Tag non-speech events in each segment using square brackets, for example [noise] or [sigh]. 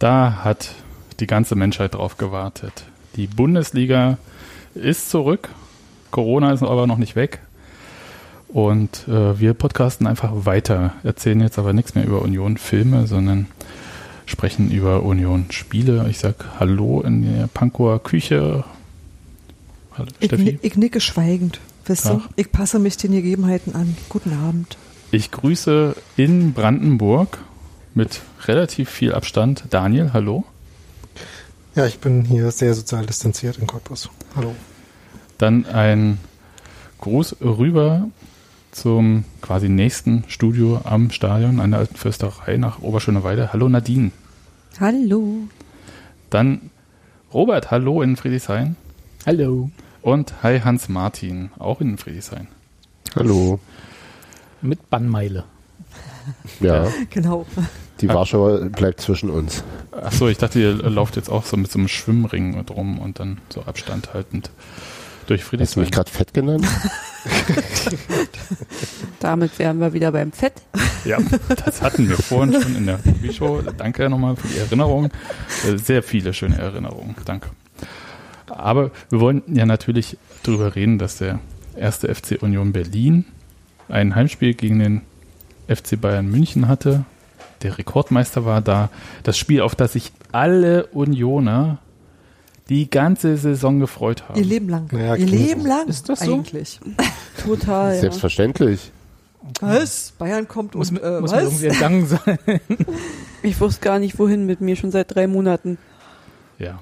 Da hat die ganze Menschheit drauf gewartet. Die Bundesliga ist zurück. Corona ist aber noch nicht weg. Und äh, wir podcasten einfach weiter. Erzählen jetzt aber nichts mehr über Union Filme, sondern sprechen über Union Spiele. Ich sag Hallo in der Pankower Küche. Hallo, Steffi. Ich, ich nicke schweigend. Wisst ihr? Ich passe mich den Gegebenheiten an. Guten Abend. Ich grüße in Brandenburg mit relativ viel Abstand Daniel. Hallo. Ja, ich bin hier sehr sozial distanziert in Cottbus. Hallo. Dann ein Gruß rüber zum quasi nächsten Studio am Stadion an der Alten Fürsterei nach Oberschöneweide. Hallo Nadine. Hallo. Dann Robert, hallo in Friedrichshain. Hallo. Und hi Hans Martin, auch in Friedrichshain. Hallo. Mit Bannmeile. Ja. genau. Die Warschauer bleibt zwischen uns. Achso, ich dachte, ihr lauft jetzt auch so mit so einem Schwimmring drum und dann so Abstand haltend durch Friedrichshain. Hast du mich gerade fett genannt? [laughs] Damit wären wir wieder beim Fett. Ja, das hatten wir vorhin schon in der Show. Danke nochmal für die Erinnerung. Äh, sehr viele schöne Erinnerungen. Danke. Aber wir wollen ja natürlich darüber reden, dass der erste FC Union Berlin ein Heimspiel gegen den FC Bayern München hatte der Rekordmeister war da. Das Spiel, auf das sich alle Unioner die ganze Saison gefreut haben. Ihr Leben lang. Ja, Ihr Leben lang. Ist das so? Eigentlich. [laughs] Total. Ja. Selbstverständlich. Was? Bayern kommt muss, und äh, muss was? irgendwie entgangen sein. [laughs] Ich wusste gar nicht, wohin mit mir, schon seit drei Monaten. Ja.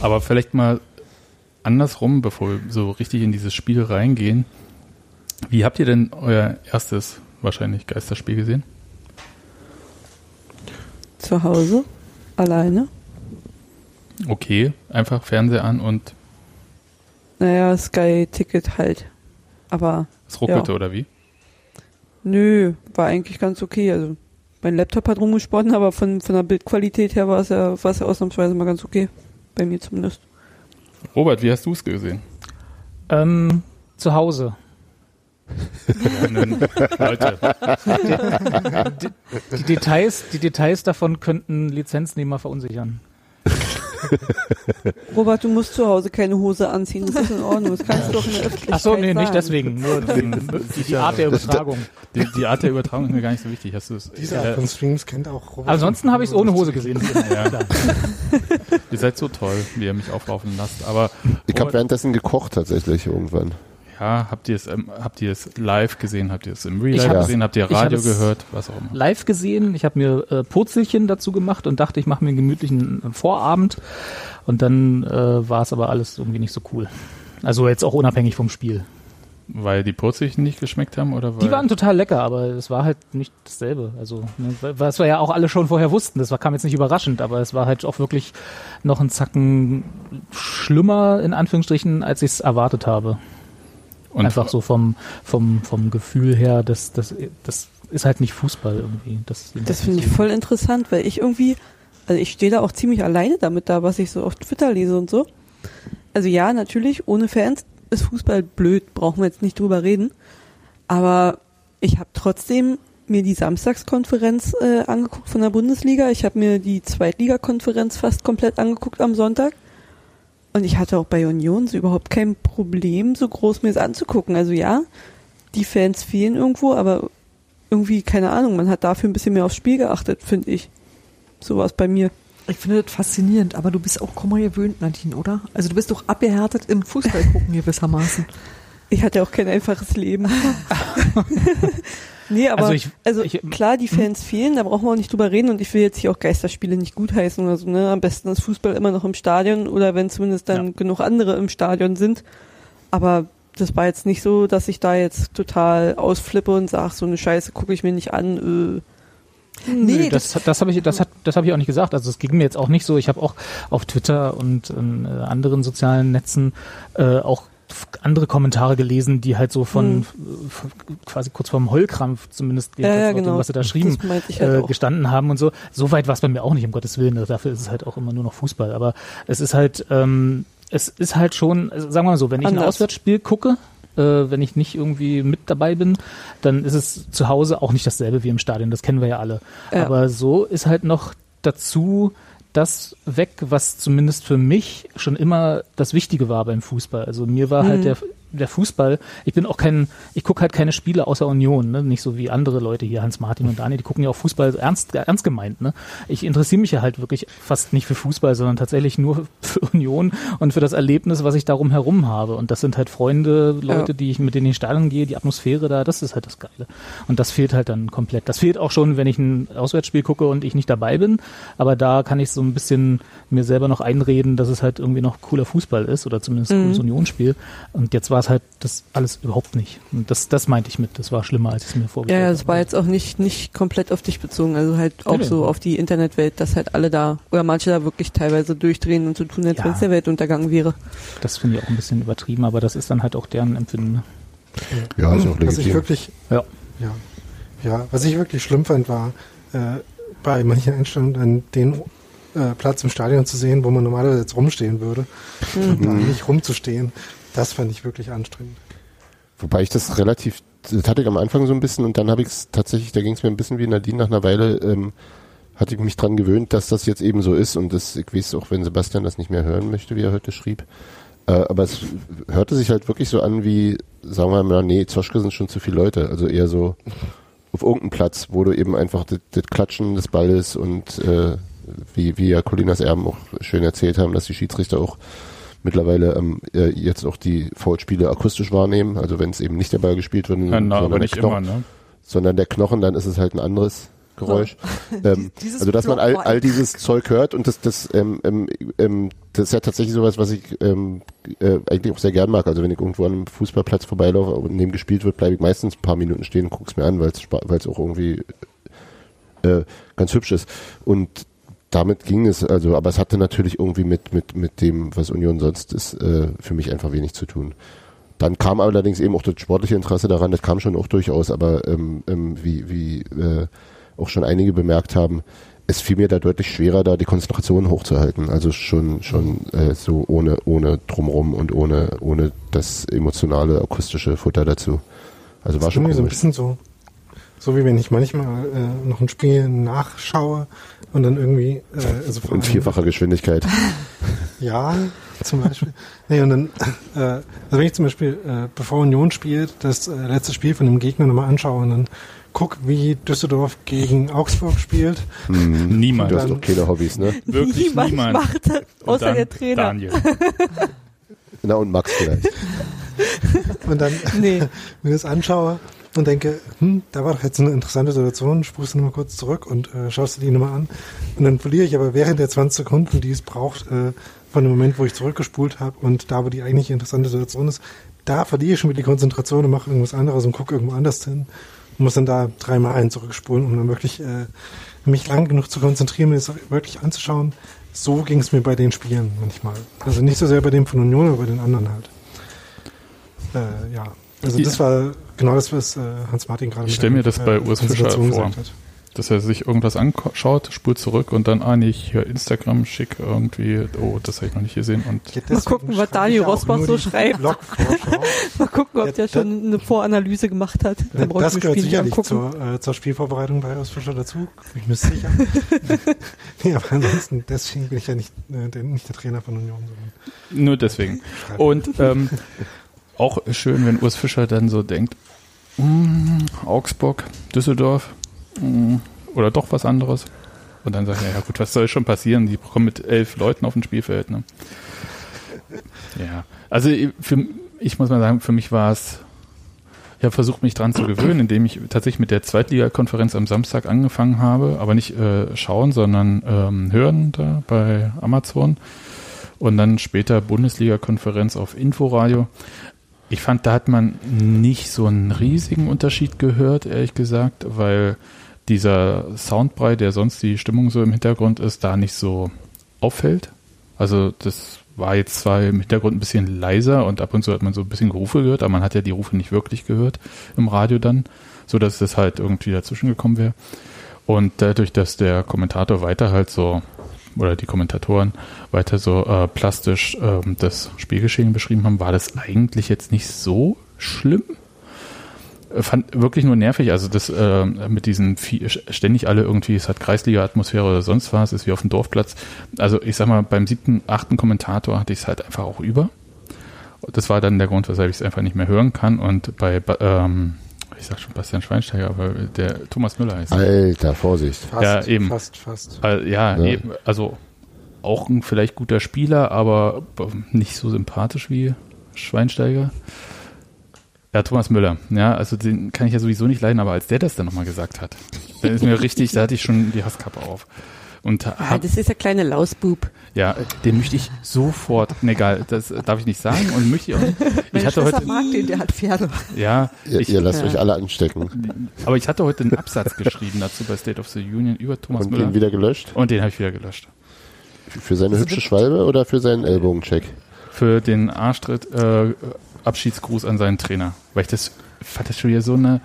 Aber vielleicht mal andersrum, bevor wir so richtig in dieses Spiel reingehen. Wie habt ihr denn euer erstes wahrscheinlich Geisterspiel gesehen? Zu Hause, alleine. Okay, einfach Fernseher an und Naja, Sky-Ticket halt. Aber es ruckelte Ja. oder wie? nö, war eigentlich ganz okay. Also mein Laptop hat rumgesponnen, aber von, von der Bildqualität her war es ja, war es ja ausnahmsweise mal ganz okay. Bei mir zumindest. Robert, wie hast du es gesehen? ähm, zu Hause. Ja, nun, Leute, Die Details, die Details davon könnten Lizenznehmer verunsichern. Robert, du musst zu Hause keine Hose anziehen. Das ist in Ordnung. Das kannst du doch in der Öffentlichkeit Ach so, nee, sagen. nicht deswegen. Nur [laughs] die, die, die Art der Übertragung. die, die Art der Übertragung ist mir gar nicht so wichtig. Hast du es? Diese Art von Streams kennt auch Robert. Ansonsten habe ich es ohne Hose gesehen. [laughs] Ja. Ihr seid so toll, wie ihr mich auflaufen lasst. Aber Ich habe Robert, währenddessen gekocht tatsächlich irgendwann. Ja, habt ihr es, ähm, habt ihr es live gesehen? Habt ihr es im Real Life hab- gesehen? Habt ihr Radio gehört? Was auch immer. Live gesehen. Ich habe mir äh, Purzelchen dazu gemacht und dachte, ich mache mir einen gemütlichen äh, Vorabend. Und dann äh, war es aber alles irgendwie nicht so cool. Also jetzt auch unabhängig vom Spiel. Weil die Purzelchen nicht geschmeckt haben oder weil Die waren total lecker, aber es war halt nicht dasselbe. Also, ne, was wir ja auch alle schon vorher wussten, das war, kam jetzt nicht überraschend, aber es war halt auch wirklich noch ein Zacken schlimmer, in Anführungsstrichen, als ich es erwartet habe. Und Einfach so vom, vom, vom Gefühl her, das, das, das ist halt nicht Fußball irgendwie. Das, Das finde ich voll interessant, weil ich irgendwie, also ich stehe da auch ziemlich alleine damit da, was ich so auf Twitter lese und so. Also ja, natürlich, ohne Fans ist Fußball blöd, brauchen wir jetzt nicht drüber reden. Aber ich habe trotzdem mir die Samstagskonferenz äh, angeguckt von der Bundesliga. Ich habe mir die Zweitligakonferenz fast komplett angeguckt am Sonntag. Und ich hatte auch bei Union so überhaupt kein Problem, so groß mir es anzugucken. Also ja, die Fans fehlen irgendwo, aber irgendwie, keine Ahnung, man hat dafür ein bisschen mehr aufs Spiel geachtet, finde ich. So war es bei mir. Ich finde das faszinierend, aber du bist auch Kummer gewöhnt, Nadine, oder? Also du bist doch abgehärtet im Fußball gucken gewissermaßen. Ich hatte auch kein einfaches Leben. [laughs] nee, aber Also also, ich- ich- klar, die Fans fehlen, da brauchen wir auch nicht drüber reden und ich will jetzt hier auch Geisterspiele nicht gutheißen oder so, ne? Am besten ist Fußball immer noch im Stadion oder wenn zumindest dann Ja. genug andere im Stadion sind. Aber das war jetzt nicht so, dass ich da jetzt total ausflippe und sag, so eine Scheiße gucke ich mir nicht an. Äh. Nee, das, das habe ich, das hat, das habe ich auch nicht gesagt. Also es ging mir jetzt auch nicht so. Ich habe auch auf Twitter und in äh, anderen sozialen Netzen äh, auch andere Kommentare gelesen, die halt so von, von quasi kurz vorm Heulkrampf zumindest Hm. Ja, ja, laut dem, genau. was sie da schrieben, halt äh, gestanden haben und so. So weit war es bei mir auch nicht, um Gottes Willen. Dafür ist es halt auch immer nur noch Fußball. Aber es ist halt, ähm, es ist halt schon, also sagen wir mal so, wenn ich ein Anders. Auswärtsspiel gucke, äh, wenn ich nicht irgendwie mit dabei bin, dann ist es zu Hause auch nicht dasselbe wie im Stadion. Das kennen wir ja alle. Ja. Aber so ist halt noch dazu das weg, was zumindest für mich schon immer das Wichtige war beim Fußball. Also mir war halt mhm. halt der der Fußball, ich bin auch kein, ich gucke halt keine Spiele außer Union, ne? nicht so wie andere Leute hier, Hans Martin und Daniel, die gucken ja auch Fußball ernst, ernst gemeint. Ne? Ich interessiere mich ja halt wirklich fast nicht für Fußball, sondern tatsächlich nur [laughs] für Union und für das Erlebnis, was ich darum herum habe. Und das sind halt Freunde, Leute, ja. die ich mit denen in die Stadion gehe, die Atmosphäre da, das ist halt das Geile. Und das fehlt halt dann komplett. Das fehlt auch schon, wenn ich ein Auswärtsspiel gucke und ich nicht dabei bin, aber da kann ich so ein bisschen mir selber noch einreden, dass es halt irgendwie noch cooler Fußball ist oder zumindest ein mhm. cooles Unionsspiel. Und jetzt war es halt das alles überhaupt nicht. Und das, das meinte ich mit, das war schlimmer, als ich es mir vorgestellt habe. Ja, es war jetzt auch nicht, nicht komplett auf dich bezogen, also halt auch ja, so auf die Internetwelt, dass halt alle da oder manche da wirklich teilweise durchdrehen und so tun, als ja. wenn es der Weltuntergang wäre. Das finde ich auch ein bisschen übertrieben, aber das ist dann halt auch deren Empfinden. Ne? Ja, ist auch legitim. Was ich wirklich, ja. Ja, ja, was ich wirklich schlimm fand, war äh, bei manchen Einstellungen an den äh, Platz im Stadion zu sehen, wo man normalerweise jetzt rumstehen würde mhm. und da nicht rumzustehen. Das fand ich wirklich anstrengend. Wobei ich das relativ, das hatte ich am Anfang so ein bisschen und dann habe ich es tatsächlich, da ging es mir ein bisschen wie Nadine nach einer Weile, ähm, hatte ich mich dran gewöhnt, dass das jetzt eben so ist und das, ich weiß auch, wenn Sebastian das nicht mehr hören möchte, wie er heute schrieb. Äh, aber es hörte sich halt wirklich so an wie, sagen wir mal, nee, Zoschke sind schon zu viele Leute. Also eher so auf irgendeinem Platz, wo du eben einfach das, das Klatschen des Balles und äh, wie, wie ja Colinas Erben auch schön erzählt haben, dass die Schiedsrichter auch mittlerweile ähm, äh, jetzt auch die Foulspiele akustisch wahrnehmen, also wenn es eben nicht der Ball gespielt wird, ja, na, aber nicht Knochen, immer, ne? sondern der Knochen, dann ist es halt ein anderes Geräusch. [laughs] Ähm, also dass man all, all dieses Zeug hört und das, das, ähm, ähm, ähm, das ist ja tatsächlich sowas, was ich ähm, äh, eigentlich auch sehr gern mag. Also wenn ich irgendwo an einem Fußballplatz vorbeilaufe und neben gespielt wird, bleibe ich meistens ein paar Minuten stehen und guck's mir an, weil es auch irgendwie äh, ganz hübsch ist. Und damit ging es, also, aber es hatte natürlich irgendwie mit, mit, mit dem, was Union sonst ist, äh, für mich einfach wenig zu tun. Dann kam allerdings eben auch das sportliche Interesse daran, das kam schon auch durchaus, aber ähm, ähm, wie, wie äh, auch schon einige bemerkt haben, es fiel mir da deutlich schwerer, da die Konzentration hochzuhalten. Also schon, schon äh, so ohne, ohne drumrum und ohne, ohne das emotionale, akustische Futter dazu. Also war das schon so ein bisschen so, so wie wenn ich manchmal äh, noch ein Spiel nachschaue und dann irgendwie äh, also in vierfacher Geschwindigkeit. [laughs] ja, zum Beispiel. nee, und dann, äh, also wenn ich zum Beispiel, äh, bevor Union spielt, das äh, letzte Spiel von dem Gegner nochmal anschaue und dann guck, wie Düsseldorf gegen Augsburg spielt. Hm, niemand. Du hast doch keine Hobbys, ne? Wirklich niemand. niemand. macht außer der Trainer. Daniel. Na und Max vielleicht. und dann, nee. [laughs] wenn ich das anschaue, und denke, hm, da war doch jetzt eine interessante Situation, spruchst du nochmal kurz zurück und äh, schaust du die nochmal an. Und dann verliere ich aber während der 20 Sekunden, die es braucht, äh, von dem Moment, wo ich zurückgespult habe und da, wo die eigentlich interessante Situation ist, da verliere ich schon wieder die Konzentration und mache irgendwas anderes und gucke irgendwo anders hin. Und muss dann da dreimal ein zurückspulen, um dann wirklich äh, mich lang genug zu konzentrieren, mir das wirklich anzuschauen. So ging es mir bei den Spielen manchmal. Also nicht so sehr bei dem von Union, aber bei den anderen halt. Äh, ja. Also das war genau das, was äh, Hans-Martin gerade Ich stelle mir das bei Urs Fischer vor, dass er sich irgendwas anschaut, spult zurück und dann, ah nee, ich höre Instagram schick irgendwie, oh, das habe ich noch nicht gesehen. Und ja, Mal gucken, was Daniel Rosbach so schreibt. [laughs] Mal gucken, ob der schon eine Voranalyse gemacht hat. Dann das gehört sicherlich zur, äh, zur Spielvorbereitung bei Urs Fischer dazu, bin ich mir sicher. [laughs] nee, aber ansonsten, deswegen bin ich ja nicht, äh, der, nicht der Trainer von Union. Nur deswegen. Und ähm, [laughs] auch schön, wenn Urs Fischer dann so denkt, mm, Augsburg, Düsseldorf mm, oder doch was anderes. Und dann sagt er, ja gut, was soll schon passieren? Die kommen mit elf Leuten auf ein Spielfeld. Ne? Ja, also für, ich muss mal sagen, für mich war es, ich habe versucht, mich dran zu gewöhnen, indem ich tatsächlich mit der Zweitligakonferenz am Samstag angefangen habe, aber nicht äh, schauen, sondern ähm, hören da bei Amazon und dann später Bundesliga-Konferenz auf Inforadio. Ich fand, da hat man nicht so einen riesigen Unterschied gehört, ehrlich gesagt, weil dieser Soundbrei, der sonst die Stimmung so im Hintergrund ist, da nicht so auffällt. Also das war jetzt zwar im Hintergrund ein bisschen leiser und ab und zu hat man so ein bisschen Gerufe gehört, aber man hat ja die Rufe nicht wirklich gehört im Radio dann, so dass das halt irgendwie dazwischen gekommen wäre. Und dadurch, dass der Kommentator weiter halt so oder die Kommentatoren weiter so äh, plastisch ähm, das Spielgeschehen beschrieben haben, war das eigentlich jetzt nicht so schlimm. fand wirklich nur nervig. Also das äh, mit diesen vier, ständig alle irgendwie, es hat Kreisliga-Atmosphäre oder sonst was, ist wie auf dem Dorfplatz. Also ich sag mal, beim siebten, achten Kommentator hatte ich es halt einfach auch über. Das war dann der Grund, weshalb ich es einfach nicht mehr hören kann. Und bei, ähm, ich sag schon Bastian Schweinsteiger, aber der Thomas Müller heißt. Alter, Vorsicht. Fast, ja, eben. Fast, fast. Äh, ja, ja, eben. Also auch ein vielleicht guter Spieler, aber nicht so sympathisch wie Schweinsteiger. Ja, Thomas Müller. Ja, also den kann ich ja sowieso nicht leiden, aber als der das dann nochmal gesagt hat, dann ist mir [laughs] richtig, da hatte ich schon die Hasskappe auf. Und ja, das ist der kleine Lausbub. Ja, den möchte ich sofort, ne, egal, das darf ich nicht sagen und möchte ich auch nicht. Ich hatte heute, mag den, der hat Pferde. Ja. Ihr, ich, ihr lasst ja. euch alle anstecken. Aber ich hatte heute einen Absatz geschrieben dazu bei State of the Union über Thomas und Müller. Und den wieder gelöscht? Und den habe ich wieder gelöscht. Für seine hübsche Schwalbe oder für seinen Ellbogencheck? Für den Arschtritt, äh, Abschiedsgruß an seinen Trainer. Weil ich das, fand das schon wieder so eine,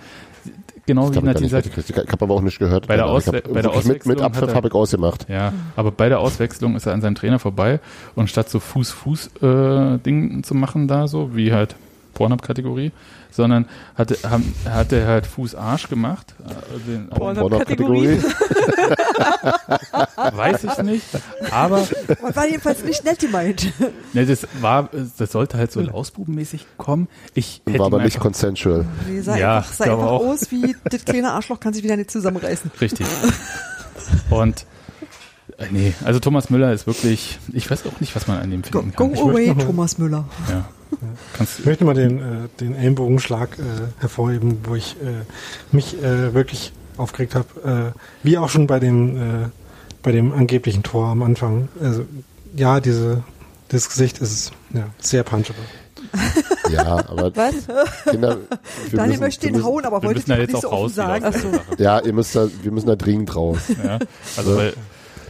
genau ich wie Nadine sagt. Ich habe aber auch nicht gehört. Bei der, Auswe bei der Auswechslung. Mit, mit Abpfiff habe ich ausgemacht. Ja, aber bei der Auswechslung ist er an seinem Trainer vorbei und statt so Fuß-Fuß-Ding äh, zu machen da so, wie halt Pornhub-Kategorie, sondern hatte, haben, hat er halt Fuß-Arsch gemacht. Äh, Pornhub-Kategorie? [laughs] Weiß ich nicht, aber... War jedenfalls nicht nett gemeint. Ne, das war, das sollte halt so lausbubenmäßig kommen. Ich war aber nicht consensual. Nee, sah ja, einfach, sah einfach aus wie, das kleine Arschloch kann sich wieder nicht zusammenreißen. Richtig. [laughs] Und Nee, also Thomas Müller ist wirklich, ich weiß auch nicht, was man an dem finden go, kann. Go away, Thomas Müller. Ja. ich möchte mal den, äh, den Ellenbogenschlag äh, hervorheben, wo ich äh, mich äh, wirklich aufgeregt habe. Äh, wie auch schon bei dem, äh, bei dem angeblichen Tor am Anfang. Also, ja, diese, das Gesicht ist ja, sehr punchable. Ja, aber [laughs] Was? Kinder, Daniel möchte den hauen, aber wollte es nicht so offen sagen. So. Ja, ihr müsst da, wir müssen da dringend raus. Ja, also weil,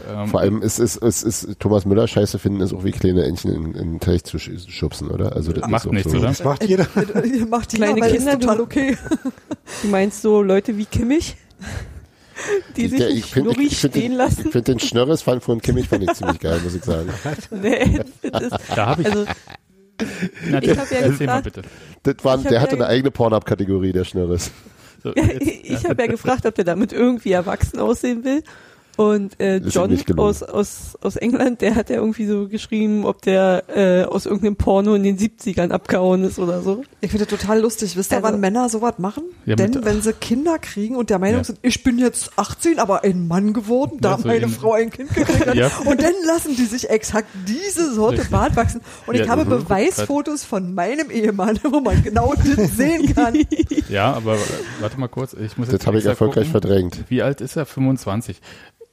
ähm, Vor allem ist, ist, ist, ist Thomas Müller scheiße finden, ist auch wie kleine Entchen in, in den Teich zu schubsen, oder? Also das macht nichts, so. oder? Das macht jeder. [laughs] macht kleine Kinder total okay. [laughs] Du meinst so Leute wie Kimmich? [laughs] Die sich der, ich find, ich, ich stehen den, lassen. Ich finde den Schnörres von, von Kimmich fand ich ziemlich geil, muss ich sagen. nee, das, da habe ich, also, na, ich habe ja gefragt, bitte. Das war, der hatte ja eine eigene Pornhub-Kategorie, der Schnörres. So, ich habe ja gefragt, ob der damit irgendwie erwachsen aussehen will. Und äh, John aus, aus, aus England, der hat ja irgendwie so geschrieben, ob der äh, aus irgendeinem Porno in den 70ern abgehauen ist oder so. Ich finde das total lustig. Wisst ihr, also, wann Männer sowas machen? Ja, Denn wenn sie Kinder kriegen und der Meinung ja. sind, ich bin jetzt 18, aber ein Mann geworden, da so meine Frau ein Kind gekriegt hat. [laughs] ja. Und dann lassen die sich exakt diese Sorte Bart wachsen. Und ich habe Beweisfotos von meinem Ehemann, [laughs] wo man genau das sehen kann. Ja, aber warte mal kurz. Ich muss das habe ich erfolgreich gucken. verdrängt. Wie alt ist er? 25.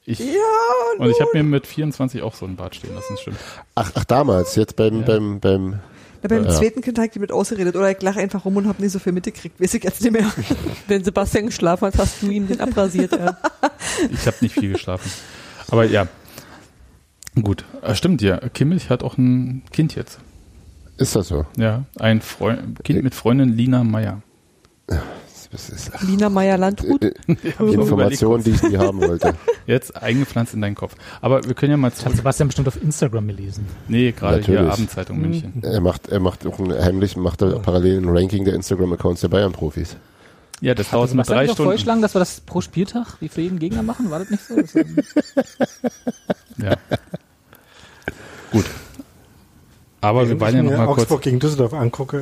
Ich, ja, und ich habe mir mit 24 auch so ein Bart stehen lassen, stimmt. Ach, ach damals, jetzt beim, ja. beim, beim ja, beim ja. zweiten Kind habe ich mit ausgeredet oder ich lache einfach rum und habe nicht so viel mitgekriegt, weiß ich jetzt nicht mehr. [laughs] Wenn Sebastian geschlafen hat, hast du ihm den abrasiert. Ja. [laughs] Ich habe nicht viel geschlafen. Aber ja, gut. Ah, stimmt, ja. Kimmich hat auch ein Kind jetzt. Ist das so? Ja, ein Freund, Kind mit Freundin Lina Meyer. Lina Meyer-Landrut. Äh, äh, [laughs] Informationen, die ich nie haben wollte. [laughs] Jetzt eingepflanzt in deinen Kopf. Aber wir können ja mal... Das hat Sebastian bestimmt auf Instagram gelesen. Nee, gerade hier Abendzeitung mhm. München. Er macht, er macht auch ein, heimlich, macht er parallel ein Ranking der Instagram-Accounts der Bayern-Profis. Ja, das dauert mal drei Stunden. vorgeschlagen, dass wir das pro Spieltag wie für jeden Gegner machen? War das nicht so? [laughs] ja. Gut. Aber wir wollen ja noch mal Augsburg kurz gegen Düsseldorf angucke,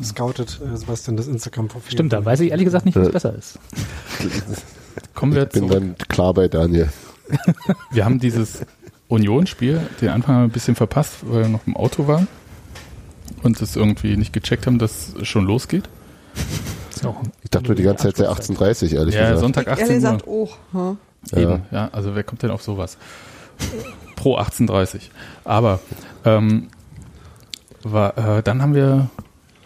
äh, scoutet äh, Sebastian das Instagram-Profil. Stimmt, da weiß ich ehrlich gesagt nicht, was besser ist. [laughs] Kommen wir ich bin dann klar bei Daniel. [laughs] wir haben dieses Union-Spiel, den Anfang haben wir ein bisschen verpasst, weil wir noch im Auto waren und es irgendwie nicht gecheckt haben, dass es schon losgeht. Ich dachte die ganze Zeit sei 18.30 ehrlich ja, gesagt. Ja, Sonntag 18 Uhr. Gesagt, oh, huh? Eben, ja. ja, also wer kommt denn auf sowas? Pro 18.30. Aber ähm, war, äh, dann haben wir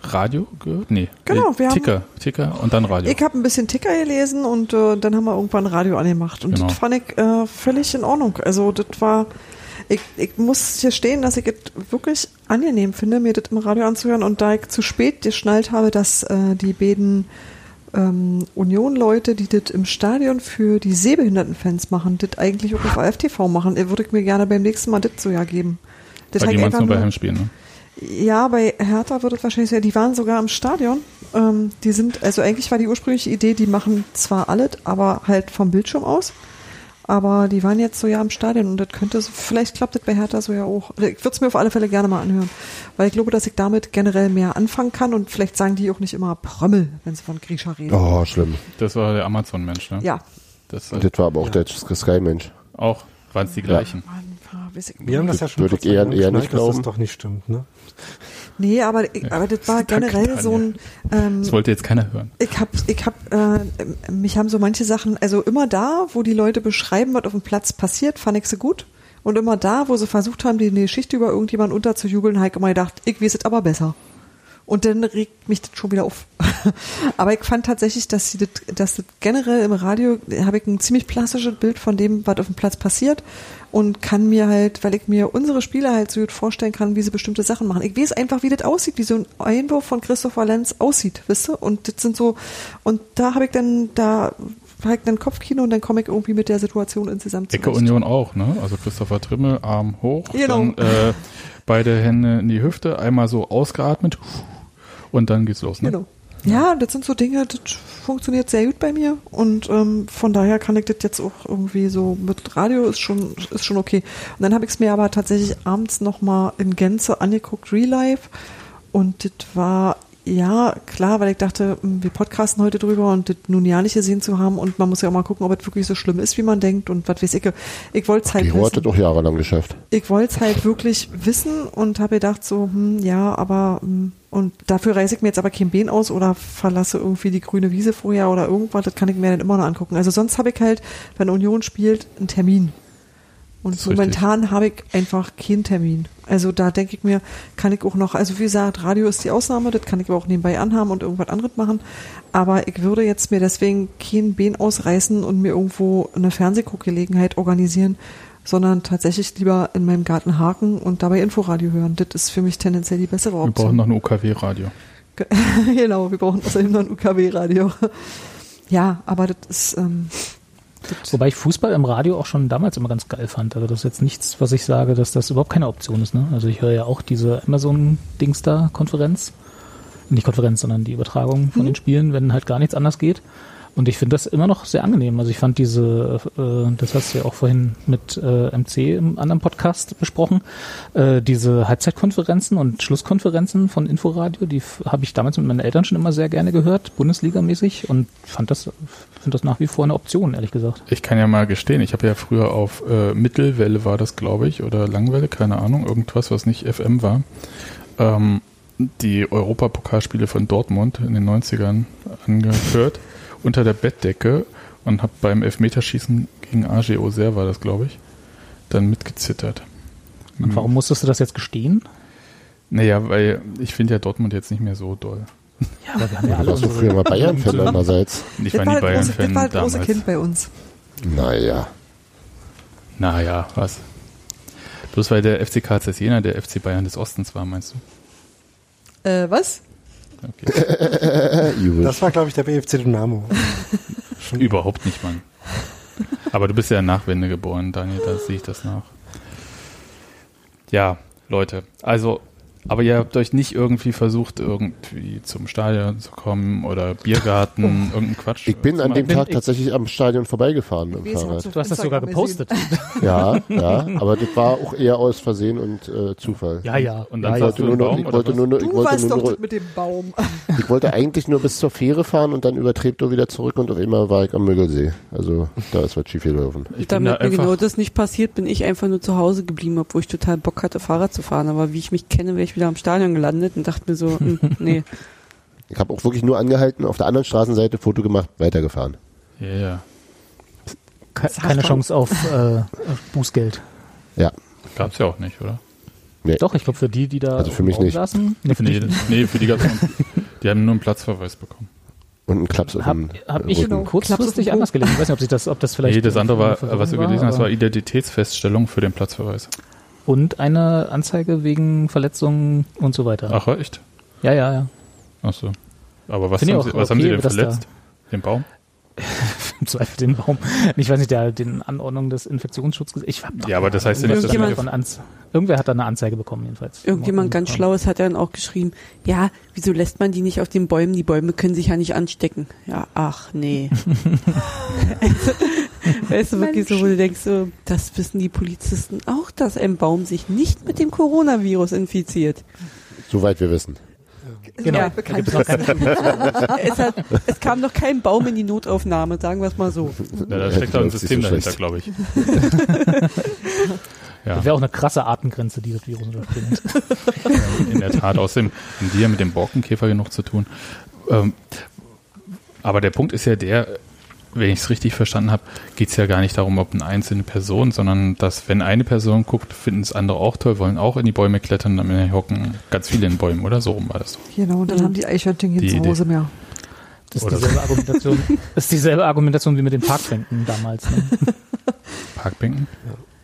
Radio gehört? Nee. Genau, wir Ticker, haben, Ticker und dann Radio. Ich habe ein bisschen Ticker gelesen und äh, dann haben wir irgendwann Radio angemacht. Und genau. das fand ich äh, völlig in Ordnung. Also das war, ich, ich muss hier stehen, dass ich es wirklich angenehm finde, mir das im Radio anzuhören. Und da ich zu spät geschnallt habe, dass äh, die beiden ähm, Union-Leute, die das im Stadion für die Sehbehindertenfans machen, das eigentlich auch auf AFTV machen, würde ich mir gerne beim nächsten Mal das so ja geben. Das Weil die nur bei Heimspielen, ne? Ja, bei Hertha wird es wahrscheinlich sein. Die waren sogar im Stadion Ähm, die sind, also eigentlich war die ursprüngliche Idee, die machen zwar alles, aber halt vom Bildschirm aus. Aber die waren jetzt so ja im Stadion und das könnte, vielleicht klappt das bei Hertha so ja auch. Also ich würde es mir auf alle Fälle gerne mal anhören, weil ich glaube, dass ich damit generell mehr anfangen kann und vielleicht sagen die auch nicht immer Prömmel, wenn sie von Grisha reden. Oh, schlimm. Das war der Amazon-Mensch, ne? Ja. Das, das war aber auch ja. der Sky-Mensch. Auch? Waren es die gleichen? Ja. Mann, Wir haben das ja schon würde ich eher, eher nicht glauben. Dass das doch nicht stimmt, ne? Nee, aber, aber das war generell so ein. Ähm, das wollte jetzt keiner hören. Ich hab, ich hab, äh, mich haben so manche Sachen, also immer da, wo die Leute beschreiben, was auf dem Platz passiert, fand ich sie gut. Und immer da, wo sie versucht haben, die Geschichte über irgendjemanden unterzujubeln, habe ich immer gedacht, ich weiß es aber besser. Und dann regt mich das schon wieder auf. [laughs] Aber ich fand tatsächlich, dass sie das, dass das generell im Radio habe ich ein ziemlich plastisches Bild von dem, was auf dem Platz passiert und kann mir halt, weil ich mir unsere Spieler halt so gut vorstellen kann, wie sie bestimmte Sachen machen. Ich weiß einfach, wie das aussieht, wie so ein Einwurf von Christopher Lenz aussieht, wisst ihr? Und das sind so, und da habe ich dann, da habe ich dann Kopfkino und dann komme ich irgendwie mit der Situation insgesamt zurecht. Ecke Union auch, ne? Also Christopher Trimmel, Arm hoch, genau. dann äh, beide Hände in die Hüfte, einmal so ausgeatmet und dann geht's los. Ne? Genau. Ja, das sind so Dinge, das funktioniert sehr gut bei mir und ähm, von daher kann ich das jetzt auch irgendwie so mit Radio ist schon ist schon okay. Und dann habe ich es mir aber tatsächlich abends nochmal in Gänze angeguckt, Real Life und das war ja, klar, weil ich dachte, hm, wir podcasten heute drüber und das nun ja nicht gesehen zu haben und man muss ja auch mal gucken, ob es wirklich so schlimm ist, wie man denkt und was weiß ich. Ich wollte es halt Die wissen. doch jahrelang geschafft. Ich wollte es halt wirklich wissen und habe gedacht so, hm, ja, aber hm, und dafür reiße ich mir jetzt aber kein Bein aus oder verlasse irgendwie die grüne Wiese vorher oder irgendwas, das kann ich mir dann immer noch angucken. Also sonst habe ich halt, wenn Union spielt, einen Termin. Und momentan habe ich einfach keinen Termin. Also da denke ich mir, kann ich auch noch, also wie gesagt, Radio ist die Ausnahme, das kann ich aber auch nebenbei anhaben und irgendwas anderes machen. Aber ich würde jetzt mir deswegen kein Bein ausreißen und mir irgendwo eine Fernsehguckgelegenheit organisieren, sondern tatsächlich lieber in meinem Garten haken und dabei Inforadio hören. Das ist für mich tendenziell die bessere Option. Wir brauchen noch ein UKW-Radio. [laughs] genau, wir brauchen außerdem noch ein UKW-Radio. Ja, aber das ist, ähm, Wobei ich Fußball im Radio auch schon damals immer ganz geil fand. Also das ist jetzt nichts, was ich sage, dass das überhaupt keine Option ist. Ne? Also ich höre ja auch diese Amazon-Dings da, Konferenz. Nicht Konferenz, sondern die Übertragung von mhm. den Spielen, wenn halt gar nichts anders geht. Und ich finde das immer noch sehr angenehm. Also ich fand diese, äh, das hast du ja auch vorhin mit äh, MC im anderen Podcast besprochen, äh, diese Halbzeitkonferenzen und Schlusskonferenzen von Inforadio, die habe ich damals mit meinen Eltern schon immer sehr gerne gehört, Bundesligamäßig und fand das, finde das nach wie vor eine Option, ehrlich gesagt. Ich kann ja mal gestehen, ich habe ja früher auf äh, Mittelwelle war das, glaube ich, oder Langwelle, keine Ahnung, irgendwas, was nicht FM war. Ähm, die Europapokalspiele von Dortmund in den 90ern angehört unter der Bettdecke und habe beim Elfmeterschießen gegen AG Auxerre war das, glaube ich, dann mitgezittert. Und warum musstest du das jetzt gestehen? Naja, weil ich finde ja Dortmund jetzt nicht mehr so doll. Ja, aber wir haben ja alle warst du früher mal Bayern-Fan einerseits. Ich war nie Bayern-Fan damals. Das war große Kind bei uns. Naja. Naja, was? Bloß weil der FC KZ Jena der FC Bayern des Ostens war, meinst du? Äh, was? Okay. [laughs] das war, glaube ich, der BFC Dynamo. [laughs] Überhaupt nicht, Mann. Aber du bist ja nach Wende geboren, Daniel, da sehe ich das nach. Ja, Leute, also aber ihr habt euch nicht irgendwie versucht, irgendwie zum Stadion zu kommen oder Biergarten, [laughs] irgendeinen Quatsch. Ich bin an dem Tag ich tatsächlich am Stadion vorbeigefahren mit dem Fahrrad. Du hast das sogar gepostet. [laughs] Ja, ja, aber das war auch eher aus Versehen und äh, Zufall. Ja, ja. Und dann ja, wollte nur noch, ich wollte nur, nur, ich wollte nur, doch mit dem Baum. [laughs] Ich wollte eigentlich nur bis zur Fähre fahren und dann über Treptow wieder zurück und auf einmal war ich am Müggelsee. Also da ist was schief gelaufen. Damit da mir genau das nicht passiert, bin ich einfach nur zu Hause geblieben, obwohl ich total Bock hatte, Fahrrad zu fahren. Aber wie ich mich kenne, wäre ich wieder am Stadion gelandet und dachte mir so, hm, nee. Ich habe auch wirklich nur angehalten, auf der anderen Straßenseite Foto gemacht, weitergefahren. Ja, yeah. Keine Chance auf äh, Bußgeld. Ja. Gab's ja auch nicht, oder? Nee. Doch, ich glaube für die, die da also für mich nicht. Saßen, nee, für, nee, nee, für die gab's Die haben nur einen Platzverweis bekommen. Und einen Klaps auf Habe hab ich genau, kurzfristig anders gelesen. Ich weiß nicht, ob sich das, ob das vielleicht. Nee, das andere war, was du gelesen hast, war Identitätsfeststellung für den Platzverweis und eine Anzeige wegen Verletzungen und so weiter. Ach, echt? Ja, ja, ja. Ach so. Aber was, haben, Sie, was okay, haben Sie denn verletzt? Den Baum? [laughs] im Zweifel den Baum. Ich weiß nicht, der den Anordnungen des Infektionsschutzes. Ich hab ja, aber das heißt ja nicht, dass von Anz Irgendwer hat da eine Anzeige bekommen jedenfalls. Irgendjemand ganz Schlaues hat dann auch geschrieben, ja, wieso lässt man die nicht auf den Bäumen? Die Bäume können sich ja nicht anstecken. Ja, ach nee. [laughs] weißt du, wirklich so, wo du denkst, so, das wissen die Polizisten auch, dass ein Baum sich nicht mit dem Coronavirus infiziert. Soweit wir wissen. Genau, ja, bekannt. [laughs] [laughs] es, hat, es kam noch kein Baum in die Notaufnahme, sagen wir es mal so. Ja, da steckt auch ein System dahinter, glaube ich. [laughs] Ja. Das wäre auch eine krasse Artengrenze, die das Virus unterspringt. in der Tat. Außerdem haben die ja mit dem Borkenkäfer genug zu tun. Ähm, aber der Punkt ist ja der, wenn ich es richtig verstanden habe, geht es ja gar nicht darum, ob eine einzelne Person, sondern dass, wenn eine Person guckt, finden es andere auch toll, wollen auch in die Bäume klettern, dann hocken ganz viele in Bäumen, oder? So rum war das. Genau, und dann mhm. haben die Eichhörnchen hier zu Hause mehr. Das ist, dieselbe Argumentation, [laughs] das ist dieselbe Argumentation wie mit den Parkbänken damals. Ne? [laughs] Parkbänken?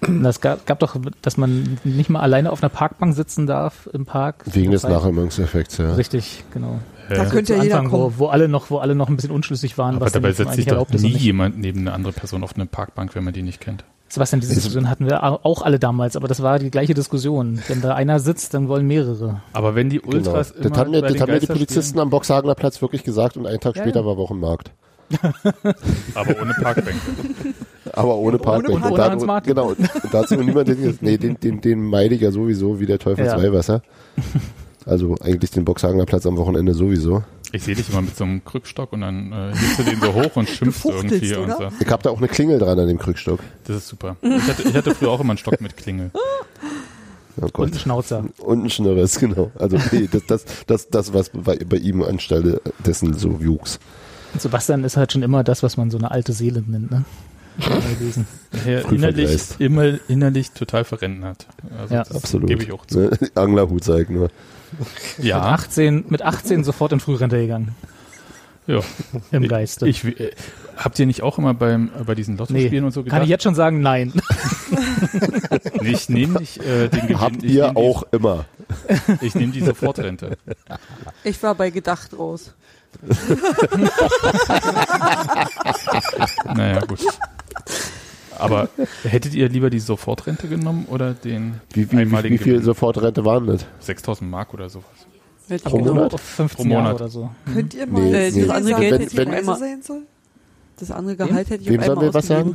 Das gab, gab doch, dass man nicht mal alleine auf einer Parkbank sitzen darf im Park. Wegen des Nachahmungseffekts, ja. Richtig, genau. Da ja. könnte ja jeder Anfang, kommen. Wo, wo, alle noch, wo alle noch ein bisschen unschlüssig waren. Aber dabei setzt sich doch nie jemand neben eine andere Person auf eine Parkbank, wenn man die nicht kennt. Sebastian, diese Diskussion hatten wir auch alle damals, aber das war die gleiche Diskussion. Wenn da einer sitzt, dann wollen mehrere. Aber wenn die Ultras genau. Das haben mir, das haben mir die Polizisten spielen. am Boxhagener Platz wirklich gesagt und einen Tag ja, später ja. war Wochenmarkt. [laughs] aber ohne Parkbänke. Aber ohne Parkbänke. Ohne, ohne Hans Martin. Genau. Und dazu niemand den, nee, den, den, den meide ich ja sowieso wie der Teufel ja. Weihwasser. Also eigentlich den Boxhagener Platz am Wochenende sowieso. Ich sehe dich immer mit so einem Krückstock und dann äh, hebst du den so hoch und schimpfst irgendwie. Und so. Ich habe da auch eine Klingel dran an dem Krückstock. Das ist super. Ich hatte, ich hatte früher auch immer einen Stock mit Klingel. Oh und ein Schnauzer. Und ein Schnürres, genau. Also nee, das, das, das, das was bei, bei ihm anstelle dessen so wuchs. Sebastian ist halt schon immer das, was man so eine alte Seele nennt, ne? Ja, innerlich, immer innerlich total verrendert. Also ja, absolut. Gebe ich auch zu. Ne? [laughs] Anglerhut zeigt nur. Ja. Mit 18, mit 18 sofort in Frührente gegangen. Ja. Im Geiste. Ich, ich, äh, habt ihr nicht auch immer beim, bei diesen Lottospielen nee, und so gedacht? Kann ich jetzt schon sagen, nein. [laughs] ich nehme nicht äh, den Gewinn. Habt ihr auch die, immer. Ich nehme die Sofortrente. Ich war bei Gedacht raus. [laughs] naja, gut. Aber hättet ihr lieber die Sofortrente genommen oder den wie, wie, einmaligen Wie, wie viel Sofortrente waren das? 6000 Mark oder sowas. Pro Monat? Auf 15 Pro Monat. oder so. Könnt ihr mal nee, nee. das andere Geld wenn, hätte ich wenn, einmal sein soll? Das andere Gehalt hätte ich Wem sollen wir was sagen?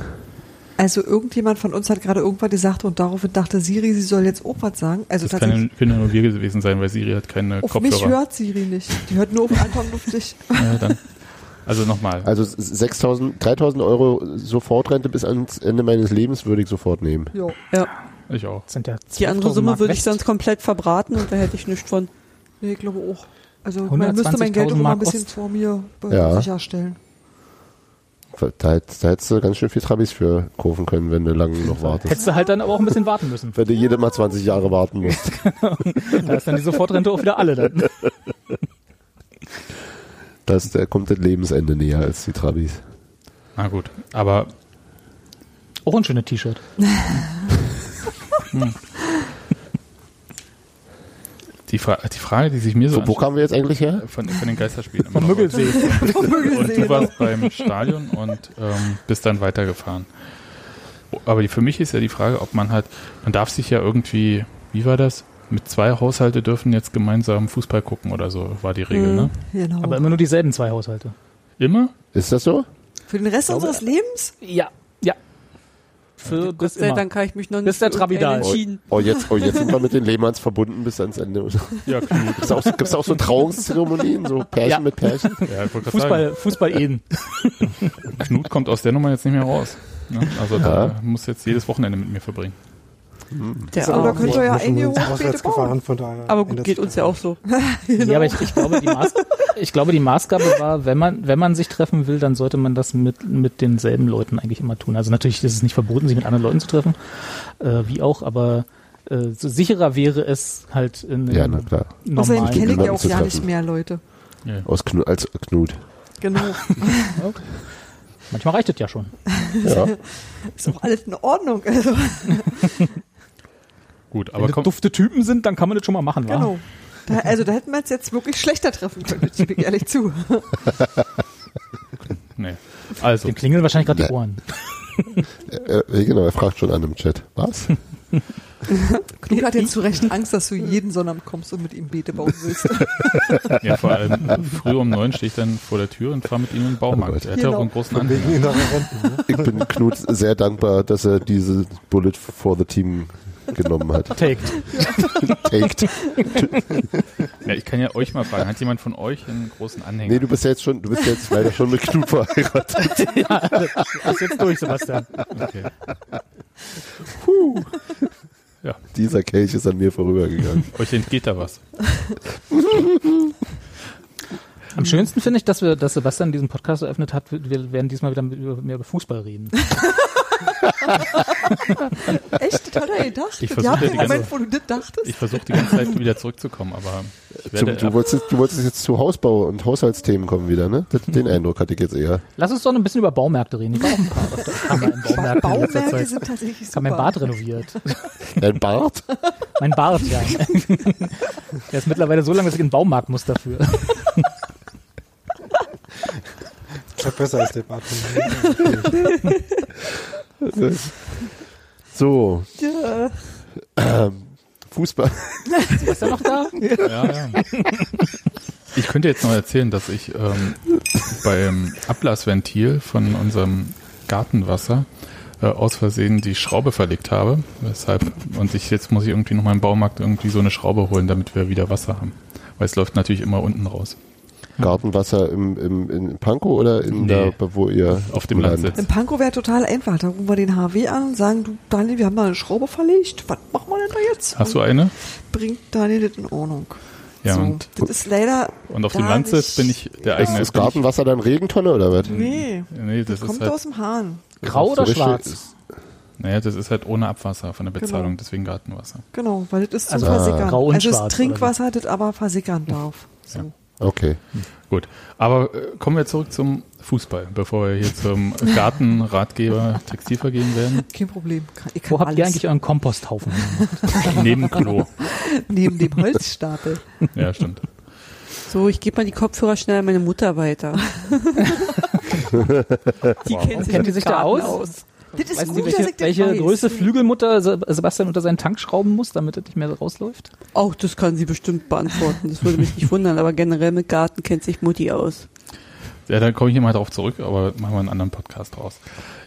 Also irgendjemand von uns hat gerade irgendwas gesagt und daraufhin dachte Siri, sie soll jetzt was sagen. Also das kann, können ja nur wir gewesen sein, weil Siri hat keine auf Kopfhörer. Auf mich hört Siri nicht. Die hört nur auf Anton auf dich. Ja, dann. [laughs] Also nochmal. Also 6.000, 3.000 Euro Sofortrente bis ans Ende meines Lebens würde ich sofort nehmen. Jo. Ja. Ich auch. Sind ja Die andere Summe würde ich sonst komplett verbraten und da hätte ich nichts von. Nee, ich glaube auch. Also man müsste mein Geld auch mal ein bisschen vor mir ja. sicherstellen. Da, da hättest du ganz schön viel Trabis für kaufen können, wenn du lange noch wartest. Hättest du halt dann aber auch ein bisschen warten müssen. [laughs] Wenn du jede Mal 20 Jahre warten musst. [laughs] Da ist dann die Sofortrente auch wieder alle dann. [laughs] Das, da kommt das Lebensende näher als die Trabis. Na gut, aber auch ein schönes T-Shirt. [laughs] hm. Die, Fra die Frage, die sich mir so. Wo, wo kamen wir jetzt eigentlich her? Von, von den Geisterspielen. Vom Müggelsee. und du warst beim Stadion und ähm, bist dann weitergefahren. Aber für mich ist ja die Frage, ob man halt, man darf sich ja irgendwie, wie war das? Mit zwei Haushalte dürfen jetzt gemeinsam Fußball gucken oder so, war die Regel, mhm, ne? Genau. Aber immer nur dieselben zwei Haushalte. Immer? Ist das so? Für den Rest unseres Lebens? Ja. Ja, für Gott sei Dank kann ich mich noch nicht bis der Trabidal. entschieden. Oh, oh, jetzt, oh, jetzt sind wir mit den Lehmanns verbunden bis ans Ende. Ja, Knut. Gibt's auch, gibt's auch so Trauungszeremonien, so Pärchen ja. mit Pärchen? Ja, Fußball, Fußball Ehen. Knut kommt aus der Nummer jetzt nicht mehr raus. Ne? Also ja. da muss jetzt jedes Wochenende mit mir verbringen. Der so, da könnt ihr ja einige Hochbeete bauen. Von daher aber gut, geht uns ja auch so. genau. [laughs] Ja, aber ich, ich, glaube, die Maß, ich glaube, die Maßgabe war, wenn man, wenn man sich treffen will, dann sollte man das mit, mit denselben Leuten eigentlich immer tun. Also natürlich ist es nicht verboten, sich mit anderen Leuten zu treffen, äh, wie auch, aber äh, so sicherer wäre es halt in ja, na klar. Außerdem kenne ich ja auch gar nicht mehr Leute. Ja. Aus Knu als Knut. Genau. [laughs] okay. Manchmal reicht es ja schon. Ja. [laughs] Ist doch alles in Ordnung. Also. Gut, aber Wenn das dufte Typen sind, dann kann man das schon mal machen, wa? Genau. Da, also da hätten wir uns jetzt wirklich schlechter treffen können, ich gebe ehrlich zu. [laughs] Nee. Also. Dem klingeln wahrscheinlich gerade die Ohren. [laughs] äh, äh, genau, er fragt schon an im Chat. Was? [laughs] Knut hat jetzt zu Recht Angst, dass du jeden Sonnabend kommst und mit ihm Beete bauen willst. ja, vor allem früh um neun stehe ich dann vor der Tür und fahre mit ihm in den Baumarkt. Er hat ja auch einen großen Anhänger. Ich bin Knut sehr dankbar, dass er diese Bullet for the Team genommen hat. Taked. [laughs] Taked. Ja, ich kann ja euch mal fragen, hat jemand von euch einen großen Anhänger? Nee, du bist ja jetzt schon, du bist jetzt leider schon mit Knut verheiratet. [laughs] ja, das ist jetzt durch, Sebastian. Okay. Puh. Ja. Dieser Kelch ist an mir vorübergegangen. Euch entgeht da was. Am schönsten finde ich, dass wir, dass Sebastian diesen Podcast eröffnet hat. Wir werden diesmal wieder mehr über Fußball reden. [laughs] [laughs] Echt? Das hat er gedacht? Ich versuche ja, Moment, wo du das dachtest. Ich versuche die ganze Zeit wieder zurückzukommen, aber Zum, du, wolltest, du wolltest jetzt zu Hausbau und Haushaltsthemen kommen wieder, ne? Den Eindruck hatte ich jetzt eher. Lass uns doch ein bisschen über Baumärkte reden. Ich war auch ein paar [laughs] in Baumärkten Baumärkte sind tatsächlich super. Ich [laughs] habe mein Bad renoviert. Dein Bart? mein Bart, ja. Der ist mittlerweile so lang, dass ich in den Baumarkt muss dafür. Ich glaube, besser als der Bart. [laughs] So. Ja. Ähm, Fußball. Ist er noch da? [laughs] Ja, ja. Ich könnte jetzt noch erzählen, dass ich ähm, beim Ablassventil von unserem Gartenwasser äh, aus Versehen die Schraube verlegt habe. Weshalb, und ich jetzt muss ich irgendwie noch mal im Baumarkt irgendwie so eine Schraube holen, damit wir wieder Wasser haben. Weil es läuft natürlich immer unten raus. Gartenwasser im, im, in Pankow oder in nee, der, wo ihr auf dem Land sitzt? In Pankow wäre total einfach. Da rufen wir den HW an und sagen, du Daniel, wir haben da eine Schraube verlegt. Was machen wir denn da jetzt? Hast du eine? Bringt Daniel das in Ordnung. Ja, so, und, das ist leider. Und auf dem Land sitzt bin ich der eigene. Ist das Gartenwasser dann Regentonne oder was? Nee. nee das, das kommt halt aus dem Hahn. Grau oder schwarz? Naja, das ist halt ohne Abwasser von der Bezahlung, genau. deswegen Gartenwasser. Genau, weil das ist zum also, Versickern. Grau und also das Trinkwasser, das aber versickern darf. So. Ja. Okay. Gut. Aber äh, kommen wir zurück zum Fußball, bevor wir hier zum Gartenratgeber [laughs] Textilver gehen werden. Kein Problem. Ich Wo habt alles. ihr eigentlich euren Komposthaufen? [laughs] Neben Klo. [laughs] Neben dem Holzstapel. Ja, stimmt. So, ich gebe mal die Kopfhörer schnell an meine Mutter weiter. die wow. kennt, kennt die sich da aus? aus? Das ist Weißt gut, Sie, welche, welche Größe Flügelmutter Sebastian unter seinen Tank schrauben muss, damit er nicht mehr rausläuft? Auch das kann sie bestimmt beantworten. Das würde mich nicht wundern, aber generell mit Garten kennt sich Mutti aus. Ja, da komme ich immer drauf zurück, aber machen wir einen anderen Podcast raus.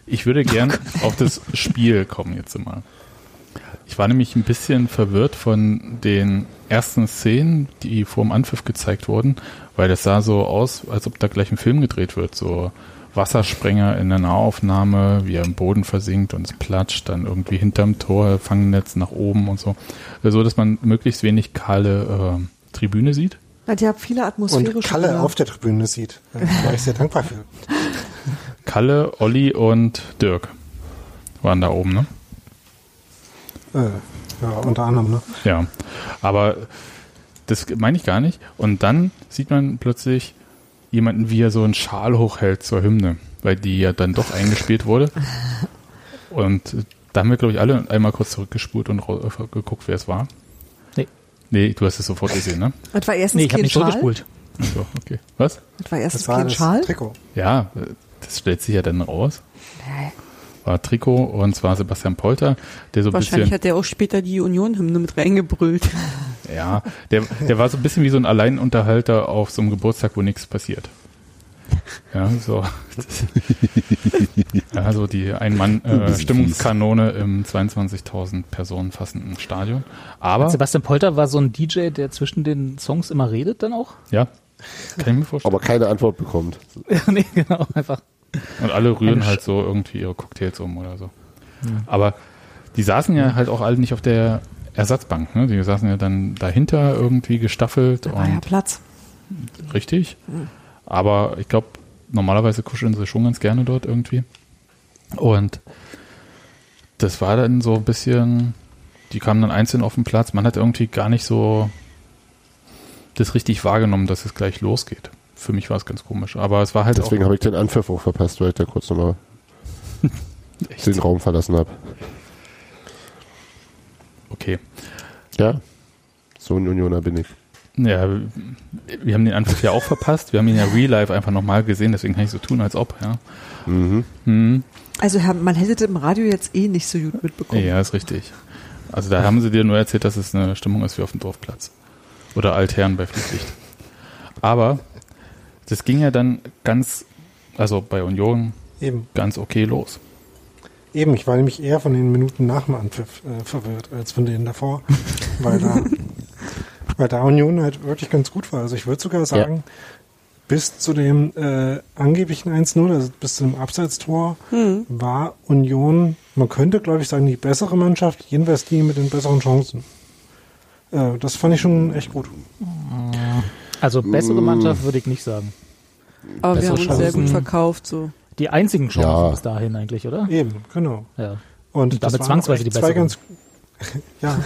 Ich würde gern oh auf das Spiel kommen jetzt immer. Ich war nämlich ein bisschen verwirrt von den ersten Szenen, die vor dem Anpfiff gezeigt wurden, weil das sah so aus, als ob da gleich ein Film gedreht wird. So Wassersprenger in der Nahaufnahme, wie er im Boden versinkt und es platscht, dann irgendwie hinterm Tor, Fangnetz nach oben und so. So, dass man möglichst wenig kahle äh, Tribüne sieht. Ja, die haben viele atmosphärische Und Kalle Bilder. auf der Tribüne sieht. Da war ich sehr dankbar für. [laughs] Kalle, Olli und Dirk waren da oben, ne? Äh, ja, unter anderem, ne? Ja, aber das meine ich gar nicht. Und dann sieht man plötzlich jemanden, wie er so einen Schal hochhält zur Hymne, weil die ja dann doch eingespielt wurde. [laughs] Und da haben wir, glaube ich, alle einmal kurz zurückgespult und geguckt, wer es war. Nee. Nee, du hast es sofort gesehen, ne? Das war erstens nee, ich habe nicht zurückgespult. Achso, okay. Was? Das war erstens das war kein Schal? Trikot. Ja, das stellt sich ja dann raus. Nee. War Trikot und zwar Sebastian Polter, der so Wahrscheinlich bisschen, hat der auch später die Union-Hymne mit reingebrüllt. [laughs] Ja, der, der war so ein bisschen wie so ein Alleinunterhalter auf so einem Geburtstag, wo nichts passiert. Ja, so. ja, [laughs] so die Ein-Mann-Stimmungskanone äh, im 22.000 Personen fassenden Stadion. Aber. Sebastian Polter war so ein DJ, der zwischen den Songs immer redet dann auch? Ja. Kann ich mir vorstellen. Aber keine Antwort bekommt. [laughs] nee, genau, einfach. Und alle rühren halt so irgendwie ihre Cocktails um oder so. Mhm. Aber die saßen ja halt auch alle nicht auf der Ersatzbank, ne? Die saßen ja dann dahinter irgendwie gestaffelt. Da war ja Platz. Richtig. Aber ich glaube, normalerweise kuscheln sie schon ganz gerne dort irgendwie. Und das war dann so ein bisschen, die kamen dann einzeln auf den Platz. Man hat irgendwie gar nicht so das richtig wahrgenommen, dass es gleich losgeht. Für mich war es ganz komisch. Aber es war halt Deswegen habe ich den Anpfiff auch verpasst, weil ich da kurz nochmal [laughs] den Raum verlassen habe. Okay. Ja, so ein Unioner bin ich. Ja, wir haben den Anpfiff ja auch verpasst. Wir haben ihn ja real life einfach nochmal gesehen, deswegen kann ich so tun, als ob, ja. Mhm. Mhm. Also man hätte das im Radio jetzt eh nicht so gut mitbekommen. Ja, ist richtig. Also da haben sie dir nur erzählt, dass es eine Stimmung ist wie auf dem Dorfplatz. Oder Altherren bei Flutlicht. Aber das ging ja dann ganz, also bei Union Eben. ganz okay los. Eben, ich war nämlich eher von den Minuten nach dem Anpfiff äh, verwirrt als von denen davor, [laughs] weil da, weil da Union halt wirklich ganz gut war. Also ich würde sogar sagen, ja. bis zu dem äh, angeblichen 1-0, also bis zu dem Abseitstor, hm. war Union, man könnte glaube ich sagen, die bessere Mannschaft, jedenfalls die mit den besseren Chancen. Äh, das fand ich schon echt gut. Also bessere Mannschaft würde ich nicht sagen. Aber wir haben uns sehr gut verkauft so die einzigen Chancen ja. bis dahin eigentlich, oder? Eben, genau. Ja. Und, und damit zwangsweise die besseren. Ganz, [laughs] ja,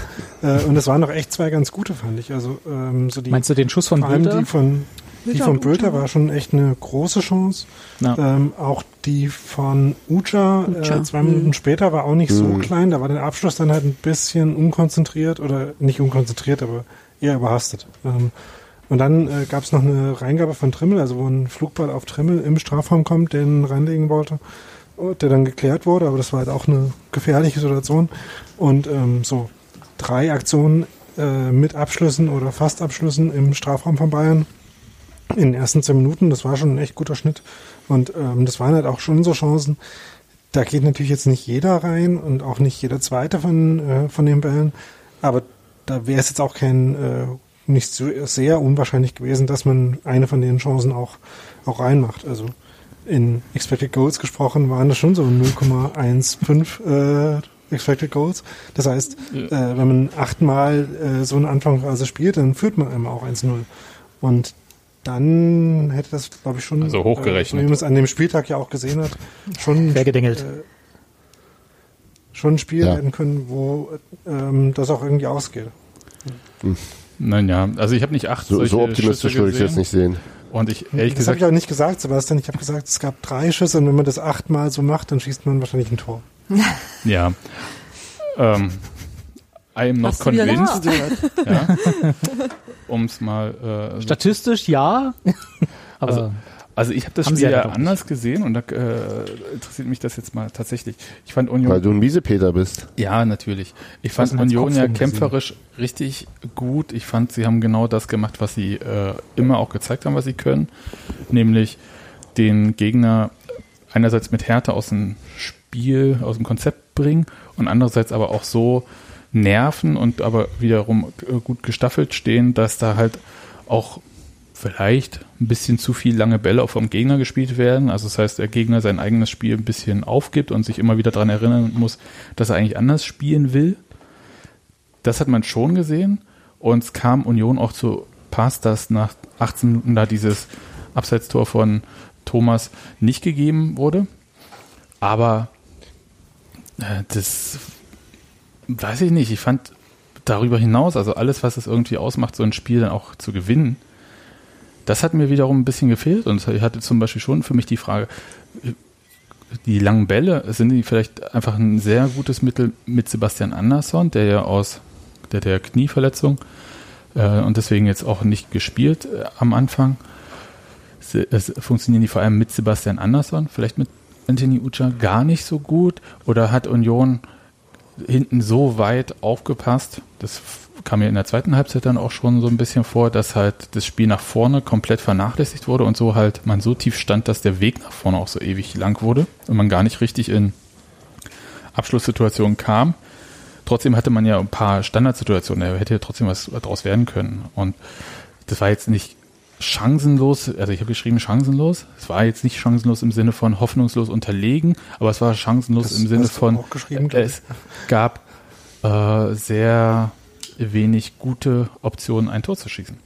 äh, und es waren noch echt zwei ganz gute, fand ich. Also ähm, so die. Meinst du den Schuss von Bülter? Die von die von Bülter war schon echt eine große Chance. Ähm, auch die von Ucha, äh, zwei Minuten mhm. später war auch nicht mhm. so klein. Da war der Abschluss dann halt ein bisschen unkonzentriert oder nicht unkonzentriert, aber eher überhastet. Ähm, und dann äh, gab es noch eine Reingabe von Trimmel, also wo ein Flugball auf Trimmel im Strafraum kommt, den reinlegen wollte, der dann geklärt wurde, aber das war halt auch eine gefährliche Situation. Und ähm, so drei Aktionen äh, mit Abschlüssen oder fast Abschlüssen im Strafraum von Bayern in den ersten zehn Minuten, das war schon ein echt guter Schnitt. Und ähm, das waren halt auch schon so Chancen. Da geht natürlich jetzt nicht jeder rein und auch nicht jeder zweite von, äh, von den Bällen, aber da wäre es jetzt auch kein äh, nicht so sehr unwahrscheinlich gewesen, dass man eine von den Chancen auch, auch reinmacht. Also in Expected Goals gesprochen waren das schon so 0,15 äh, Expected Goals. Das heißt, ja. äh, wenn man achtmal äh, so eine Anfangsphase spielt, dann führt man immer auch 1-0. Und dann hätte das, glaube ich, schon, also hochgerechnet. Äh, wie man es an dem Spieltag ja auch gesehen hat, schon, äh, schon ein Spiel ja. werden können, wo ähm, das auch irgendwie ausgeht. Hm. Nein, ja, also ich habe nicht acht So, so optimistisch würde ich jetzt nicht sehen. Und ich ehrlich das habe ich auch nicht gesagt, Sebastian. Ich habe gesagt, es gab drei Schüsse und wenn man das achtmal so macht, dann schießt man wahrscheinlich ein Tor. [laughs] ja. Ähm, I am not Hast convinced. ja. Um es mal. Äh, Statistisch ja. Aber also, also ich habe das Spiel ja anders gesehen und da äh, interessiert mich das jetzt mal tatsächlich. Ich fand Union. Weil du ein Miesepeter bist. Ja, natürlich. Ich fand Union ja kämpferisch gesehen. richtig gut. Ich fand, sie haben genau das gemacht, was sie äh, immer auch gezeigt haben, was sie können. Nämlich den Gegner einerseits mit Härte aus dem Spiel, aus dem Konzept bringen und andererseits aber auch so nerven und aber wiederum äh, gut gestaffelt stehen, dass da halt auch vielleicht ein bisschen zu viel lange Bälle vom Gegner gespielt werden. Also das heißt, der Gegner sein eigenes Spiel ein bisschen aufgibt und sich immer wieder daran erinnern muss, dass er eigentlich anders spielen will. Das hat man schon gesehen. Und es kam Union auch zu Pass, dass nach 18 Minuten da dieses Abseitstor von Thomas nicht gegeben wurde. Aber äh, das weiß ich nicht. Ich fand darüber hinaus, also alles, was es irgendwie ausmacht, so ein Spiel dann auch zu gewinnen, das hat mir wiederum ein bisschen gefehlt und ich hatte zum Beispiel schon für mich die Frage, die langen Bälle, sind die vielleicht einfach ein sehr gutes Mittel mit Sebastian Andersson, der ja aus der, der Knieverletzung äh, und deswegen jetzt auch nicht gespielt äh, am Anfang. Es, funktionieren die vor allem mit Sebastian Andersson, vielleicht mit Anthony Ucha gar nicht so gut oder hat Union hinten so weit aufgepasst, das kam mir in der zweiten Halbzeit dann auch schon so ein bisschen vor, dass halt das Spiel nach vorne komplett vernachlässigt wurde und so halt man so tief stand, dass der Weg nach vorne auch so ewig lang wurde und man gar nicht richtig in Abschlusssituationen kam. Trotzdem hatte man ja ein paar Standardsituationen, da hätte ja trotzdem was daraus werden können. Und das war jetzt nicht chancenlos, also ich habe geschrieben chancenlos. Es war jetzt nicht chancenlos im Sinne von hoffnungslos unterlegen, aber es war chancenlos das im Sinne von es gab äh, sehr wenig gute Optionen, ein Tor zu schießen.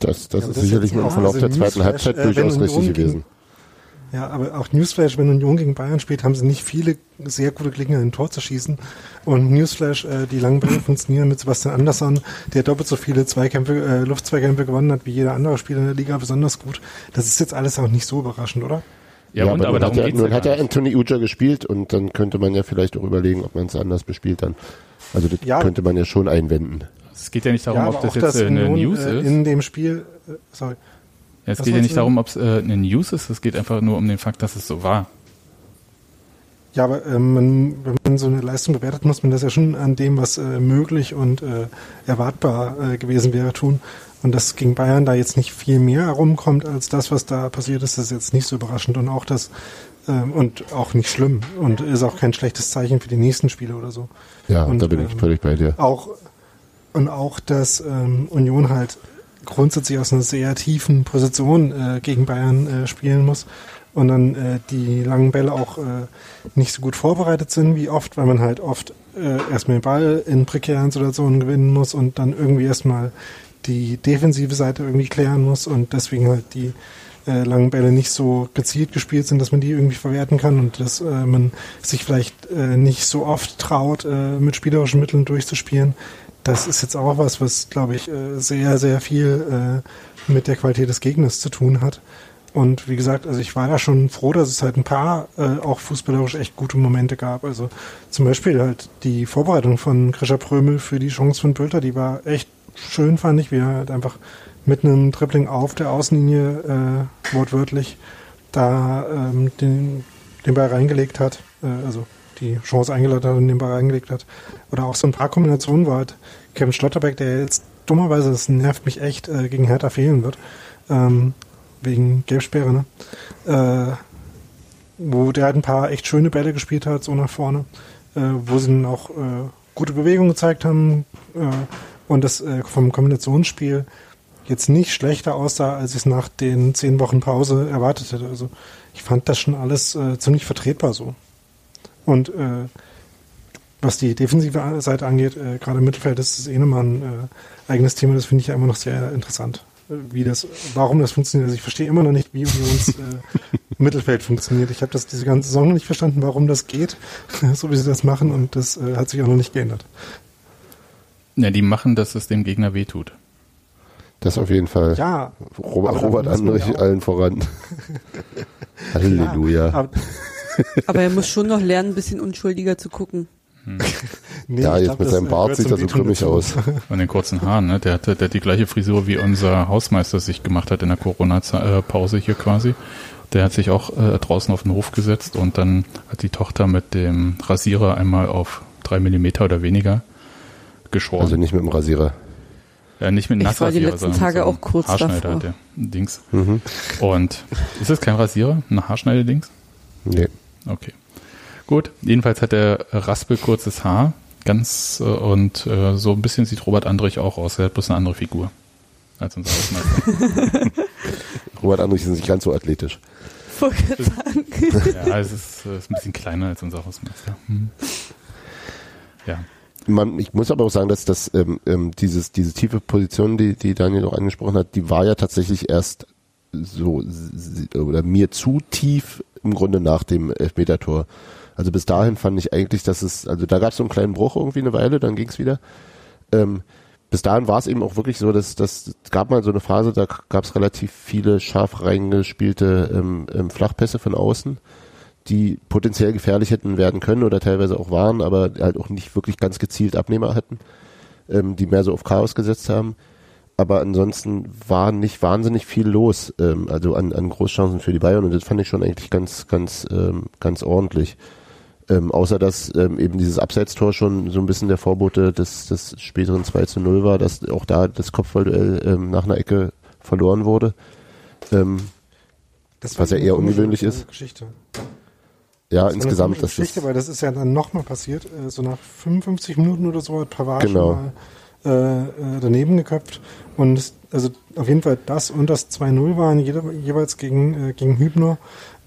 Das, das ja, ist das sicherlich im Verlauf der zweiten Halbzeit äh, durchaus richtig gewesen. Ja, aber auch Newsflash, wenn Union gegen Bayern spielt, haben sie nicht viele sehr gute Gelegenheiten, ein Tor zu schießen. Und Newsflash, äh, die langen Bälle funktionieren mit Sebastian Andersson, der doppelt so viele Zweikämpfe, äh, Luftzweikämpfe gewonnen hat wie jeder andere Spieler in der Liga, besonders gut. Das ist jetzt alles auch nicht so überraschend, oder? Ja, ja und, aber, aber hat ja, nun hat ja Anthony Uja gespielt und dann könnte man ja vielleicht auch überlegen, ob man es anders bespielt dann. Also das ja. könnte man ja schon einwenden. Es geht ja nicht darum, ja, ob das jetzt eine Union, News äh, ist. In dem Spiel, äh, sorry. Ja, es Was geht ja nicht darum, ob es äh, eine News ist, es geht einfach nur um den Fakt, dass es so war. Ja, aber ähm, man, wenn man so eine Leistung bewertet, muss man das ja schon an dem, was äh, möglich und äh, erwartbar äh, gewesen wäre, tun. Und dass gegen Bayern da jetzt nicht viel mehr herumkommt als das, was da passiert ist, ist jetzt nicht so überraschend. Und auch das, ähm, und auch nicht schlimm. Und ist auch kein schlechtes Zeichen für die nächsten Spiele oder so. Ja, und, da bin ich ähm, völlig bei dir. Auch, und auch, dass ähm, Union halt grundsätzlich aus einer sehr tiefen Position äh, gegen Bayern äh, spielen muss und dann äh, die langen Bälle auch äh, nicht so gut vorbereitet sind wie oft, weil man halt oft äh, erstmal den Ball in prekären Situationen gewinnen muss und dann irgendwie erstmal die defensive Seite irgendwie klären muss und deswegen halt die äh, langen Bälle nicht so gezielt gespielt sind, dass man die irgendwie verwerten kann und dass äh, man sich vielleicht äh, nicht so oft traut, äh, mit spielerischen Mitteln durchzuspielen. Das ist jetzt auch was, was, glaube ich, äh, sehr, sehr viel äh, mit der Qualität des Gegners zu tun hat. Und wie gesagt, also ich war da schon froh, dass es halt ein paar äh, auch fußballerisch echt gute Momente gab. Also zum Beispiel halt die Vorbereitung von Grisha Prömel für die Chance von Bülter, die war echt schön, fand ich, wie er halt einfach mit einem Dribbling auf der Außenlinie äh, wortwörtlich da ähm, den, den Ball reingelegt hat, äh, also die Chance eingeleitet hat und den Ball reingelegt hat. Oder auch so ein paar Kombinationen war halt Kevin Schlotterbeck, der jetzt dummerweise, das nervt mich echt, äh, gegen Hertha fehlen wird. Ähm, wegen Gelbsperre, ne? Äh, wo der halt ein paar echt schöne Bälle gespielt hat, so nach vorne, äh, wo sie dann auch äh, gute Bewegungen gezeigt haben äh, und das äh, vom Kombinationsspiel jetzt nicht schlechter aussah, als ich es nach den zehn Wochen Pause erwartet hätte. Also ich fand das schon alles äh, ziemlich vertretbar so. Und äh, was die defensive Seite angeht, äh, gerade im Mittelfeld ist es eh nochmal ein äh, eigenes Thema, das finde ich ja immer noch sehr interessant wie das, warum das funktioniert. Also ich verstehe immer noch nicht, wie Unions äh, [laughs] Mittelfeld funktioniert. Ich habe das diese ganze Saison noch nicht verstanden, warum das geht, [laughs] so wie sie das machen und das äh, hat sich auch noch nicht geändert. Ja, die machen, dass es dem Gegner wehtut. Das auf jeden Fall. Ja. Robert, Robert Andrich allen voran. [laughs] Halleluja. Ja, aber, aber er muss schon noch lernen, ein bisschen unschuldiger zu gucken. Hm. [laughs] nee, ja, jetzt glaub, mit seinem Bart sieht er so grimmig aus. [laughs] Von den kurzen Haaren, ne? Der hat, der hat die gleiche Frisur wie unser Hausmeister sich gemacht hat in der Corona-Pause hier quasi. Der hat sich auch äh, draußen auf den Hof gesetzt und dann hat die Tochter mit dem Rasierer einmal auf drei Millimeter oder weniger geschoren. Also nicht mit dem Rasierer. Ja, nicht mit einem Ich war die letzten Tage so auch kurz Haarschneider davor. der Dings. Mhm. Und ist das kein Rasierer? Ein Haarschneiderdings? Nee. Okay. Gut, jedenfalls hat er raspelkurzes Haar, ganz äh, und äh, so ein bisschen sieht Robert Andrich auch aus. Er hat bloß eine andere Figur als unser Hausmeister. [laughs] Robert Andrich ist nicht ganz so athletisch. ja, es ist, äh, ist, ein bisschen kleiner als unser Hausmeister. Hm. Ja. Man, ich muss aber auch sagen, dass das ähm, ähm, dieses diese tiefe Position, die die Daniel auch angesprochen hat, die war ja tatsächlich erst so oder mir zu tief im Grunde nach dem Elfmetertor. Also bis dahin fand ich eigentlich, dass es, also da gab es so einen kleinen Bruch irgendwie eine Weile, dann ging es wieder. Ähm, bis dahin war es eben auch wirklich so, dass das gab mal so eine Phase, da gab es relativ viele scharf reingespielte ähm, ähm, Flachpässe von außen, die potenziell gefährlich hätten werden können oder teilweise auch waren, aber halt auch nicht wirklich ganz gezielt Abnehmer hatten, ähm, die mehr so auf Chaos gesetzt haben. Aber ansonsten war nicht wahnsinnig viel los, ähm, also an, an Großchancen für die Bayern und das fand ich schon eigentlich ganz, ganz, ähm, ganz ordentlich. Ähm, außer dass ähm, eben dieses Abseitstor schon so ein bisschen der Vorbote des, des späteren 2 zu 0 war, dass auch da das Kopfballduell ähm, nach einer Ecke verloren wurde. Ähm, was ja eher ungewöhnlich ist. Geschichte. Ja, das insgesamt. Das Geschichte, ist weil das ist ja dann nochmal passiert. Äh, so nach 55 Minuten oder so hat Pavard genau. schon mal äh, äh, daneben geköpft. Und also auf jeden Fall das und das 2-0 waren jeder, jeweils gegen, äh, gegen Hübner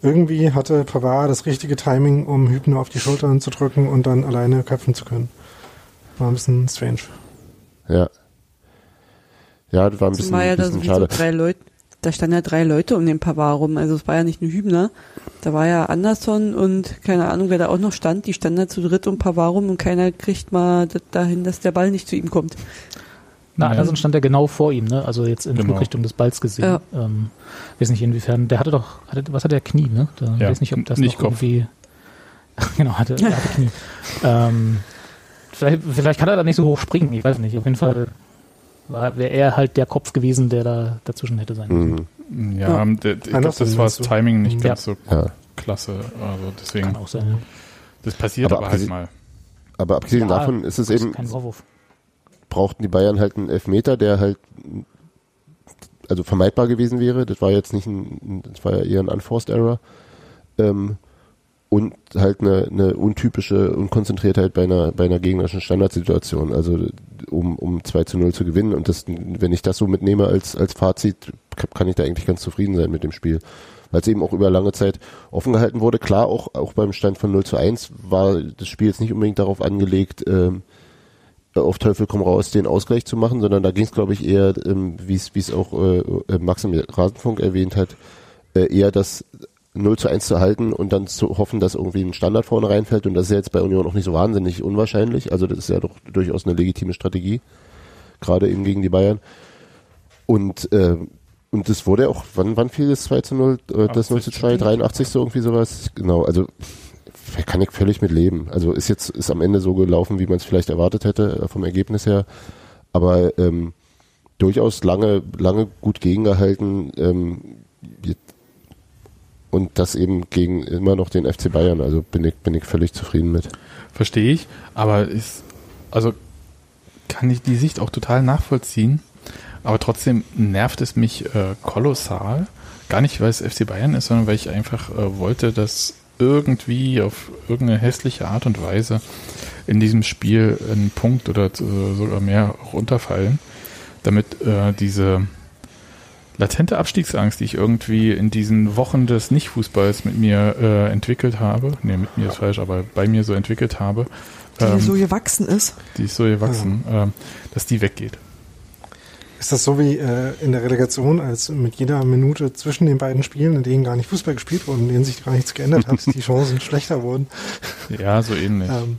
irgendwie hatte Pavard das richtige Timing, um Hübner auf die Schultern zu drücken und dann alleine köpfen zu können. War ein bisschen strange. Ja. Ja, das war ein bisschen, war ja bisschen schade. drei Leute, da standen ja drei Leute um den Pavard rum. Also es war ja nicht nur Hübner. Da war ja Anderson und keine Ahnung, wer da auch noch stand. Die standen da zu dritt um Pavard rum und keiner kriegt mal dahin, dass der Ball nicht zu ihm kommt. Na, Anderson stand ja genau vor ihm, ne? Also jetzt in genau. Flugrichtung des Balls gesehen. Ja. Ähm, weiß nicht inwiefern. Der hatte doch, hatte, was hat der Knie, ne? Da, ja, weiß nicht, ob das nicht noch Kopf. irgendwie. [laughs] genau, hatte, er hatte Knie. [laughs] ähm, vielleicht, vielleicht kann er da nicht so hoch springen, ich weiß nicht. Auf jeden Fall wäre er halt der Kopf gewesen, der da dazwischen hätte sein müssen. Mhm. Ja, ja. Der, ich glaube, das war das Timing nicht ja. ganz so ja. klasse. Also deswegen. Kann auch sein. Ja. Das passiert aber, aber halt mal. Aber abgesehen davon ist es eben. Kein Vorwurf. Brauchten die Bayern halt einen Elfmeter, der halt also vermeidbar gewesen wäre. Das war jetzt nicht ein, das war ja eher ein Unforced Error. Ähm, und halt eine, eine untypische Unkonzentriertheit bei einer, bei einer gegnerischen Standardsituation, also um, um 2 zu 0 zu gewinnen. Und das, wenn ich das so mitnehme als, als Fazit, kann ich da eigentlich ganz zufrieden sein mit dem Spiel. Weil es eben auch über lange Zeit offen gehalten wurde. Klar, auch, auch beim Stand von 0 zu 1 war das Spiel jetzt nicht unbedingt darauf angelegt, ähm, auf Teufel komm raus den Ausgleich zu machen, sondern da ging es, glaube ich, eher, ähm, wie es auch äh, äh, Max im Rasenfunk erwähnt hat, äh, eher das 0 zu 1 zu halten und dann zu hoffen, dass irgendwie ein Standard vorne reinfällt. Und das ist ja jetzt bei Union auch nicht so wahnsinnig unwahrscheinlich. Also das ist ja doch durchaus eine legitime Strategie, gerade eben gegen die Bayern. Und äh, und das wurde auch, wann, wann fiel das 2 zu 0? Äh, das 0 zu 2, 83 so irgendwie sowas? Genau, also kann ich völlig mit leben. Also ist jetzt, ist am Ende so gelaufen, wie man es vielleicht erwartet hätte, äh, vom Ergebnis her. Aber ähm, durchaus lange, lange gut gegengehalten. Ähm, und das eben gegen immer noch den FC Bayern. Also bin ich, bin ich völlig zufrieden mit. Verstehe ich, aber ist, also kann ich die Sicht auch total nachvollziehen. Aber trotzdem nervt es mich äh, kolossal. Gar nicht, weil es FC Bayern ist, sondern weil ich einfach äh, wollte, dass irgendwie auf irgendeine hässliche Art und Weise in diesem Spiel ein Punkt oder sogar mehr runterfallen, damit äh, diese latente Abstiegsangst, die ich irgendwie in diesen Wochen des Nicht-Fußballs mit mir äh, entwickelt habe, nee, mit mir ist falsch, aber bei mir so entwickelt habe, die ähm, so gewachsen ist, die ist so gewachsen, ja. ähm, dass die weggeht. Ist das so wie äh, in der Relegation, als mit jeder Minute zwischen den beiden Spielen, in denen gar nicht Fußball gespielt wurde, in denen sich gar nichts geändert hat, [laughs] die Chancen schlechter wurden? Ja, so ähnlich. Ähm,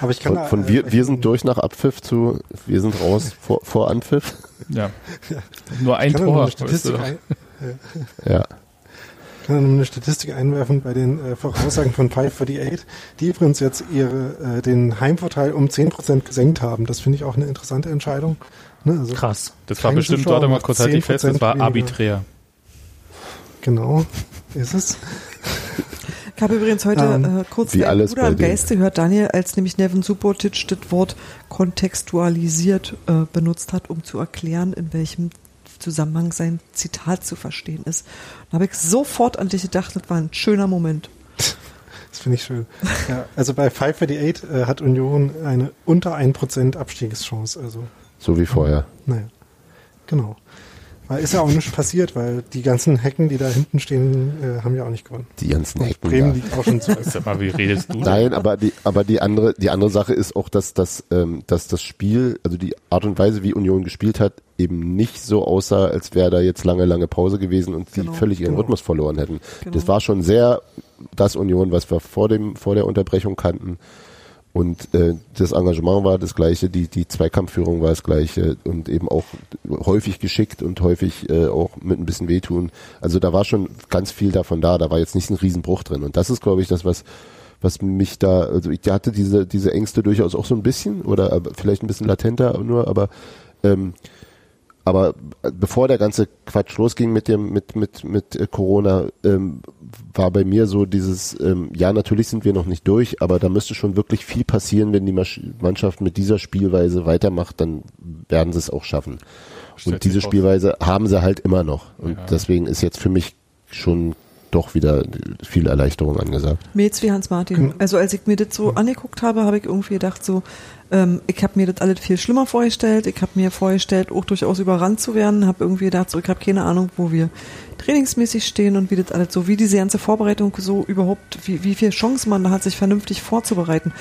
aber ich kann von, von da, äh, wir, wir sind durch nach Abpfiff zu wir sind raus [laughs] vor, vor Anpfiff. Ja. Nur ein Tor. Statistik ein, ja. ja. Ich kann eine Statistik einwerfen bei den äh, Voraussagen von 548, die übrigens jetzt ihre, äh, den Heimvorteil um 10% gesenkt haben. Das finde ich auch eine interessante Entscheidung. Ne? Also Krass. Das war bestimmt, warte mal kurz, halt die fest, das war arbiträr. Genau, ist es. Ich habe übrigens heute ähm, äh, kurz wie alles Bruder am Geiste gehört, Daniel, als nämlich Nevin Subotic das Wort kontextualisiert äh, benutzt hat, um zu erklären, in welchem Zusammenhang sein Zitat zu verstehen ist. Da habe ich sofort an dich gedacht, das war ein schöner Moment. Das finde ich schön. Ja, also bei 548 äh, hat Union eine unter 1% Abstiegschance. Also. So wie vorher. Naja, genau. Weil ist ja auch nichts passiert, weil die ganzen Hecken, die da hinten stehen, äh, haben ja auch nicht gewonnen. Die ganzen Und Hecken. Bremen da. liegt auch schon zu. Sag mal, wie redest du? Nein, aber die, aber die andere, die andere Sache ist auch, dass das, ähm, dass das Spiel, also die Art und Weise, wie Union gespielt hat, eben nicht so aussah, als wäre da jetzt lange, lange Pause gewesen und genau, sie völlig ihren genau. Rhythmus verloren hätten. Genau. Das war schon sehr das Union, was wir vor dem, vor der Unterbrechung kannten. Und äh, das Engagement war das gleiche, die, die Zweikampfführung war das gleiche und eben auch häufig geschickt und häufig äh, auch mit ein bisschen wehtun. Also da war schon ganz viel davon da, da war jetzt nicht ein Riesenbruch drin. Und das ist, glaube ich, das, was, was mich da, also ich hatte diese, diese Ängste durchaus auch so ein bisschen oder vielleicht ein bisschen latenter nur, aber ähm, aber bevor der ganze Quatsch losging mit dem mit mit mit äh, Corona, ähm, war bei mir so dieses ähm, ja natürlich sind wir noch nicht durch, aber da müsste schon wirklich viel passieren, wenn die Mannschaft mit dieser Spielweise weitermacht, dann werden sie es auch schaffen. Und diese Spielweise haben sie halt immer noch und ja. deswegen ist jetzt für mich schon doch wieder viel Erleichterung angesagt. Mir jetzt wie Hans-Martin. Hm. Also als ich mir das so angeguckt habe, habe ich irgendwie gedacht so, ähm, ich habe mir das alles viel schlimmer vorgestellt. Ich habe mir vorgestellt, auch durchaus überrannt zu werden. Habe irgendwie gedacht, so, ich habe keine Ahnung, wo wir trainingsmäßig stehen und wie das alles so, wie diese ganze Vorbereitung so überhaupt, wie, wie viel Chancen man da hat, sich vernünftig vorzubereiten.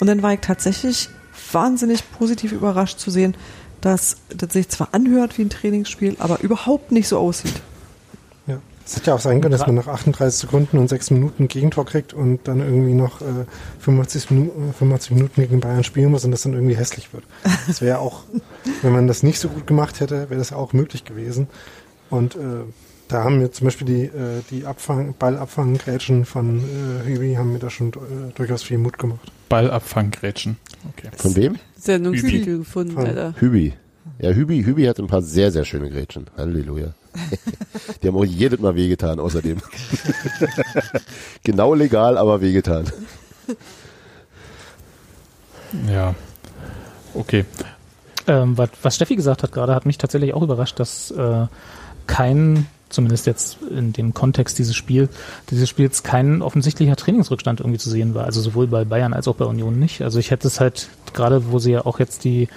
Und dann war ich tatsächlich wahnsinnig positiv überrascht zu sehen, dass das sich zwar anhört wie ein Trainingsspiel, aber überhaupt nicht so aussieht. Es hätte ja auch sein können, dass man nach 38 Sekunden und 6 Minuten ein Gegentor kriegt und dann irgendwie noch äh, 85, Minuten, 85 Minuten gegen Bayern spielen muss und das dann irgendwie hässlich wird. Das wäre auch, [laughs] wenn man das nicht so gut gemacht hätte, wäre das ja auch möglich gewesen. Und äh, da haben mir zum Beispiel die, äh, die Abfang, Ballabfanggrätschen von äh, Hübi haben mir da schon äh, durchaus viel Mut gemacht. Ballabfanggrätschen. Okay. Von wem? Sendungstitel gefunden, Von Alter. Hübi. Ja, Hübi, Hübi hat ein paar sehr, sehr schöne Grätschen. Halleluja. [laughs] Die haben auch jedes Mal wehgetan, außerdem. [laughs] genau legal, aber wehgetan. Ja. Okay. Ähm, was, was Steffi gesagt hat gerade, hat mich tatsächlich auch überrascht, dass äh, kein, zumindest jetzt in dem Kontext dieses Spiel, dieses Spiels kein offensichtlicher Trainingsrückstand irgendwie zu sehen war. Also sowohl bei Bayern als auch bei Union nicht. Also ich hätte es halt, gerade wo sie ja auch jetzt die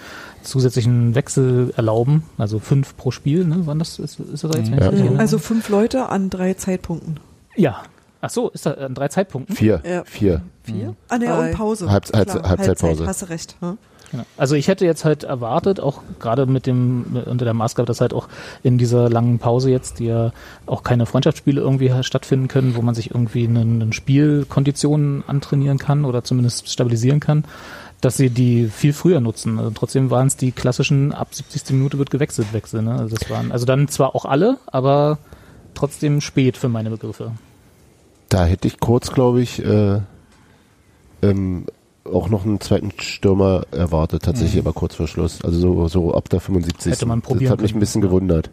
zusätzlichen Wechsel erlauben, also fünf pro Spiel, ne? Wann das ist, ist das jetzt? Ja. Ja. Also fünf Leute an drei Zeitpunkten. Ja. Ach so, ist das an drei Zeitpunkten? Vier. Ja. Vier. Vier? Ah, ne, und Pause. Halb, Halb, Halbzeitpause. Halbzeit, hast du recht. Hm? Genau. Also ich hätte jetzt halt erwartet, auch gerade mit dem unter der Maßgabe, dass halt auch in dieser langen Pause jetzt, die ja auch keine Freundschaftsspiele irgendwie stattfinden können, wo man sich irgendwie einen, Spielkonditionen antrainieren kann oder zumindest stabilisieren kann, dass sie die viel früher nutzen. Also trotzdem waren es die klassischen ab 70. Minute wird gewechselt Wechsel. Ne? Also das waren also dann zwar auch alle, aber trotzdem spät für meine Begriffe. Da hätte ich kurz, glaube ich, äh, ähm, auch noch einen zweiten Stürmer erwartet, tatsächlich mhm. aber kurz vor Schluss. Also so, so ab der 75. Hätte man probieren das hat mich ein bisschen gewundert.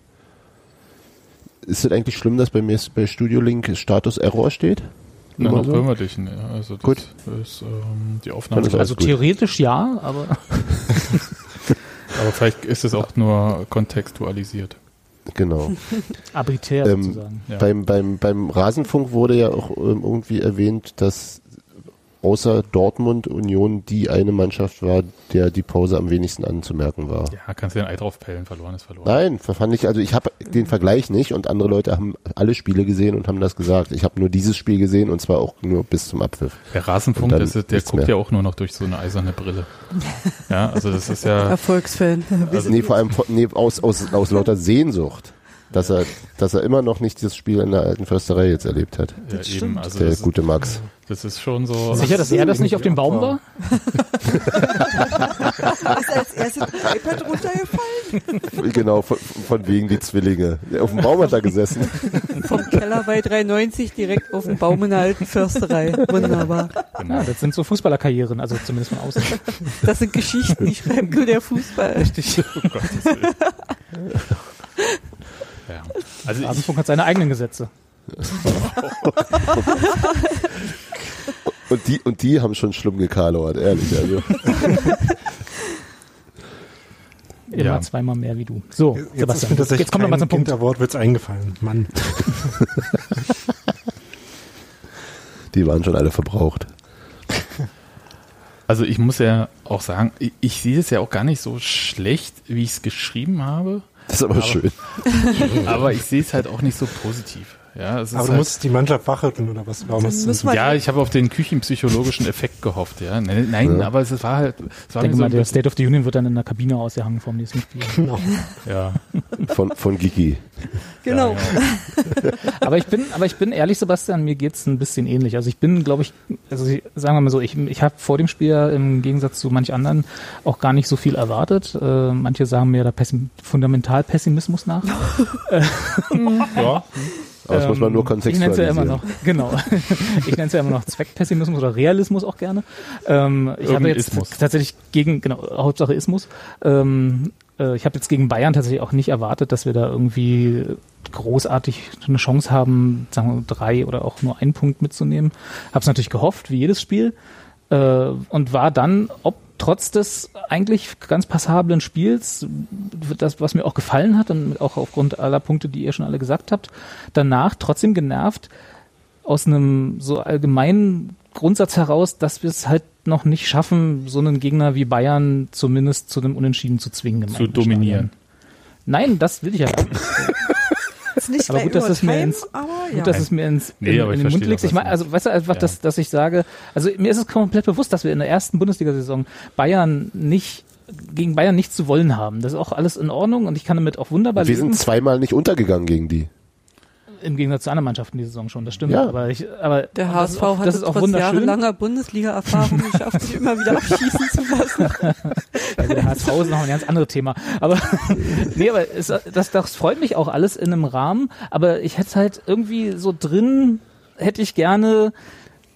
Ist es eigentlich schlimm, dass bei mir bei Studio Link Status Error steht? Nein, noch so? immer dich. Ne? Also das Gut. ist ähm, die Aufnahme. Also, also theoretisch ja, aber. [laughs] aber vielleicht ist es auch nur kontextualisiert. Genau. [laughs] Arbiträr ähm, sozusagen. Ja. Beim, beim, beim Rasenfunk wurde ja auch ähm, irgendwie erwähnt, dass außer Dortmund Union die eine Mannschaft war, der die Pause am wenigsten anzumerken war. Ja, kannst du den Ei drauf pellen, verloren ist verloren. Nein, fand ich, also ich habe den Vergleich nicht und andere Leute haben alle Spiele gesehen und haben das gesagt. Ich habe nur dieses Spiel gesehen und zwar auch nur bis zum Abpfiff. Der Rasenfunk, ist, der guckt mehr. ja auch nur noch durch so eine eiserne Brille. [laughs] ja, also das ist ja... Erfolgsfan. Also nee, vor allem nee, aus, aus, aus lauter Sehnsucht dass er, dass er immer noch nicht das Spiel in der alten Försterei jetzt erlebt hat. Ja, das eben, also der gute Max. Das ist schon so. Sicher, dass er das nicht auf dem Baum war? [laughs] ist als erstes ein iPad runtergefallen? [laughs] Genau, von, von, wegen die Zwillinge. Auf dem Baum hat er gesessen. Vom Keller bei 390 direkt auf dem Baum in der alten Försterei. Wunderbar. Genau, das sind so Fußballerkarrieren, also zumindest von außen. Das sind Geschichten, die schreibt nur der Fußball. Richtig. Oh Gottes Willen. [laughs] Ja. Also Rasenfunk hat seine eigenen Gesetze. Und die, und die haben schon schlimm gekalort, ehrlich. Also. [laughs] Immer ja. zweimal mehr wie du. So, jetzt Sebastian, jetzt, jetzt kommt noch mal zum Punkt. Der Wortwitz eingefallen. Mann. [laughs] die waren schon alle verbraucht. Also ich muss ja auch sagen, ich, ich sehe es ja auch gar nicht so schlecht, wie ich es geschrieben habe. Das ist aber, aber schön. [laughs] aber ich sehe es halt auch nicht so positiv. Ja, aber du halt musst die Mannschaft wachrütteln oder was? Warum hast du ja, ich habe auf den küchenpsychologischen Effekt gehofft. Ja, nein, nein ja. aber es war halt. Es war ich denke so mal, der State of the Union wird dann in der Kabine ausgehangen vom nächsten Spiel. [laughs] Genau. Ja. Von von Gigi. Genau. Ja, [laughs] aber ich bin, aber ich bin ehrlich, Sebastian, mir geht's ein bisschen ähnlich. Also ich bin, glaube ich, also sagen wir mal so, ich, ich habe vor dem Spiel im Gegensatz zu manch anderen auch gar nicht so viel erwartet. Äh, manche sagen mir da Pessim fundamental Pessimismus nach. [laughs] ja. Aber das ähm, muss man nur kontextualisieren. Ich nenne es ja immer noch, genau. [laughs] ich nenne es ja immer noch Zweckpessimismus oder Realismus auch gerne. Ähm, ich habe jetzt Ismus. tatsächlich gegen, genau, Hauptsache Ismus. Ähm, äh, ich habe jetzt gegen Bayern tatsächlich auch nicht erwartet, dass wir da irgendwie großartig eine Chance haben, sagen wir drei oder auch nur einen Punkt mitzunehmen. Habe es natürlich gehofft, wie jedes Spiel. Äh, und war dann, ob trotz des eigentlich ganz passablen Spiels, das, was mir auch gefallen hat und auch aufgrund aller Punkte, die ihr schon alle gesagt habt, danach trotzdem genervt aus einem so allgemeinen Grundsatz heraus, dass wir es halt noch nicht schaffen, so einen Gegner wie Bayern zumindest zu einem Unentschieden zu zwingen. Zu dominieren. Nein, das will ich ja [laughs] nicht. aber gut, dass es mir ins, aber, ja. gut, dass es mir ins nee, in, in den Mund legst. Ich meine, also weißt du einfach, ja. dass, dass ich sage, also mir ist es komplett bewusst, dass wir in der ersten Bundesliga-Saison Bayern nicht gegen Bayern nichts zu wollen haben. Das ist auch alles in Ordnung und ich kann damit auch wunderbar wir leben. Wir sind zweimal nicht untergegangen gegen die im Gegensatz zu anderen Mannschaften die Saison schon, das stimmt. Ja. Aber, ich, aber der HSV hat das ist auch trotz jahrelanger Bundesliga-Erfahrung geschafft, sich immer wieder abschießen zu lassen. [laughs] Also der HSV ist noch ein ganz anderes Thema. Aber [laughs] nee, aber es, das, das freut mich auch alles in einem Rahmen. Aber ich hätte halt irgendwie so drin, hätte ich gerne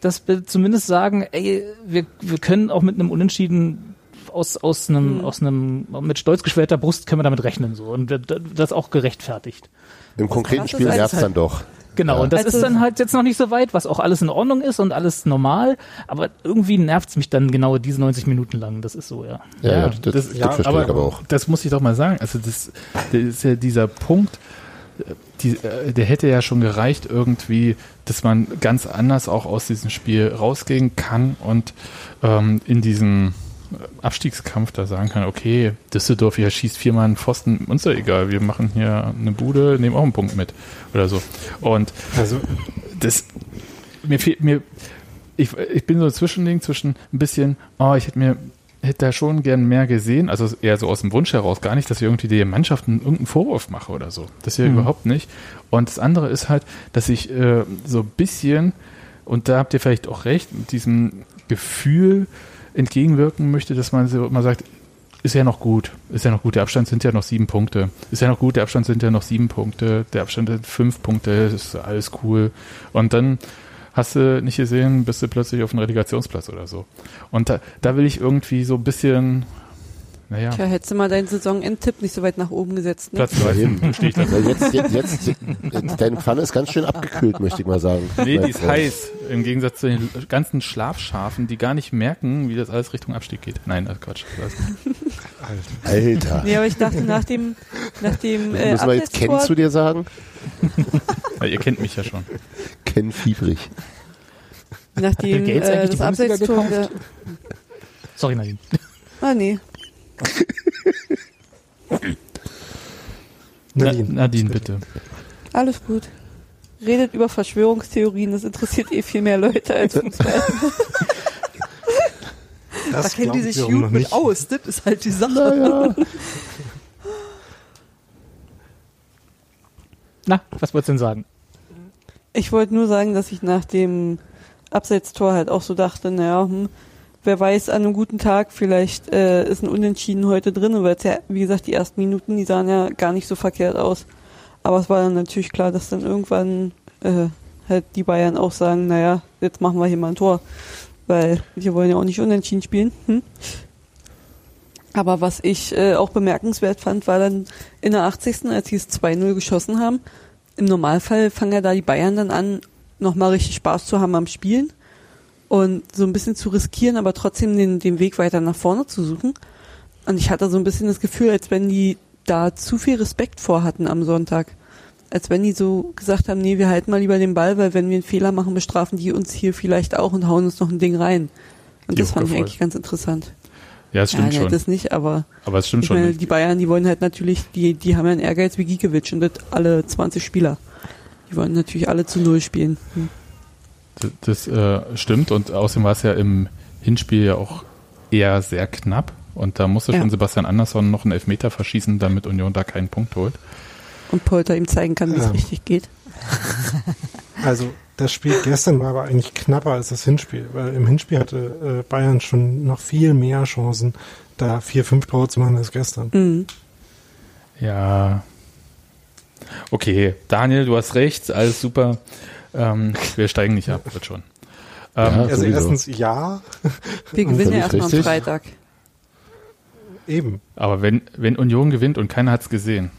dass wir zumindest sagen, ey, wir, wir können auch mit einem Unentschieden aus, aus einem, mhm. aus einem, mit stolz geschwellter Brust können wir damit rechnen, so. Und das auch gerechtfertigt. Im konkreten Spiel nervt es dann doch. Genau, ja. und das also, ist dann halt jetzt noch nicht so weit, was auch alles in Ordnung ist und alles normal, aber irgendwie nervt es mich dann genau diese 90 Minuten lang. Das ist so, ja. Ja, ja das, das, das ja, verstehe aber, ich aber auch. Das muss ich doch mal sagen. Also das, das ist ja dieser Punkt, die, äh, der hätte ja schon gereicht irgendwie, dass man ganz anders auch aus diesem Spiel rausgehen kann und ähm, in diesem Abstiegskampf da sagen kann, okay, Düsseldorf hier schießt viermal einen Pfosten, uns ist egal, wir machen hier eine Bude, nehmen auch einen Punkt mit oder so. Und also das mir fehlt mir ich, ich bin so ein Zwischending zwischen ein bisschen, oh, ich hätte mir hätte da schon gern mehr gesehen, also eher so aus dem Wunsch heraus, gar nicht, dass ich irgendwie die Mannschaften irgendeinen Vorwurf mache oder so. Das hier mhm. überhaupt nicht. Und das andere ist halt, dass ich äh, so ein bisschen, und da habt ihr vielleicht auch recht, mit diesem Gefühl entgegenwirken möchte, dass man immer sagt, ist ja noch gut, ist ja noch gut, der Abstand sind ja noch sieben Punkte, ist ja noch gut, der Abstand sind ja noch sieben Punkte, der Abstand sind fünf Punkte, ist alles cool. Und dann hast du nicht gesehen, bist du plötzlich auf einem Relegationsplatz oder so. Und da, da will ich irgendwie so ein bisschen naja. Tja, hättest du mal deinen Saisonendtipp nicht so weit nach oben gesetzt. Ne? Platz 13, steht da. Jetzt, jetzt, jetzt, deine Pfanne ist ganz schön abgekühlt, möchte ich mal sagen. Nee, die ist heiß. Im Gegensatz zu den ganzen Schlafschafen, die gar nicht merken, wie das alles Richtung Abstieg geht. Nein, das Quatsch. Alter. Alter. Nee, aber ich dachte, nach dem, nach dem, äh, Müssen wir jetzt Ken zu dir sagen? ja, ihr kennt mich ja schon. Ken Fiebrig. Nachdem, äh, das Abseitstor. Sorry, Nadine. Ah, nee. Nadine, Nadine bitte. Alles gut. Redet über Verschwörungstheorien, das interessiert eh viel mehr Leute als Fußball. [laughs] da kennen die sich gut mit aus, das ist halt die Sache. Ja. [laughs] Na, was wolltest du denn sagen? Ich wollte nur sagen, dass ich nach dem Abseitstor halt auch so dachte, naja, hm, wer weiß, an einem guten Tag vielleicht äh, ist ein Unentschieden heute drin, weil ja, wie gesagt, die ersten Minuten, die sahen ja gar nicht so verkehrt aus. Aber es war dann natürlich klar, dass dann irgendwann äh, halt die Bayern auch sagen, naja, jetzt machen wir hier mal ein Tor. Weil wir wollen ja auch nicht unentschieden spielen. Hm? Aber was ich äh, auch bemerkenswert fand, war dann in der 80. als sie es 2-0 geschossen haben. Im Normalfall fangen ja da die Bayern dann an, nochmal richtig Spaß zu haben am Spielen und so ein bisschen zu riskieren, aber trotzdem den, den Weg weiter nach vorne zu suchen. Und ich hatte so ein bisschen das Gefühl, als wenn die da zu viel Respekt vorhatten am Sonntag. Als wenn die so gesagt haben, nee, wir halten mal lieber den Ball, weil wenn wir einen Fehler machen, bestrafen die uns hier vielleicht auch und hauen uns noch ein Ding rein. Und das fand ich eigentlich ganz interessant. Ja, es stimmt ja, schon. Das nicht, aber, aber es stimmt schon. Meine, die Bayern, die wollen halt natürlich, die, die haben ja einen Ehrgeiz wie Giekewitsch und das alle 20 Spieler. Die wollen natürlich alle zu Null spielen. Hm. Das, äh, stimmt und außerdem war es ja im Hinspiel ja auch eher sehr knapp und da musste ja. schon Sebastian Andersson noch einen Elfmeter verschießen, damit Union da keinen Punkt holt. Und Polter ihm zeigen kann, wie es ja. richtig geht. [laughs] Also das Spiel gestern war aber eigentlich knapper als das Hinspiel, weil im Hinspiel hatte äh, Bayern schon noch viel mehr Chancen, da vier, fünf Tore zu machen als gestern. Mhm. Ja. Okay, Daniel, du hast recht, alles super. Ähm, wir steigen nicht ab, wird schon. Ähm, ja, also erstens ja. Wir gewinnen ja erstmal am Freitag. Eben. Aber wenn, wenn Union gewinnt und keiner hat es gesehen.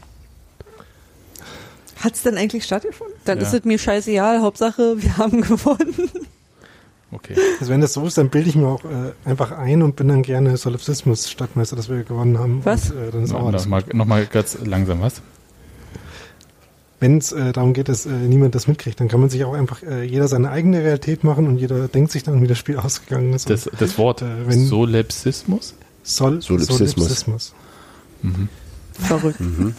Hat es denn eigentlich stattgefunden? Dann ja. ist es mir scheißegal. Hauptsache, wir haben gewonnen. Okay. Also wenn das so ist, dann bilde ich mir auch äh, einfach ein und bin dann gerne Solipsismus-Stadtmeister, dass wir gewonnen haben. Was? Und, äh, dann ist auch Nochmal noch mal ganz langsam, was? Wenn es äh, darum geht, dass äh, niemand das mitkriegt, dann kann man sich auch einfach äh, jeder seine eigene Realität machen und jeder denkt sich dann, wie das Spiel [laughs] ausgegangen ist. Das, das Wort äh, wenn, Solipsismus? Sol Solipsismus. Solipsismus. Mhm. Verrückt. Mhm.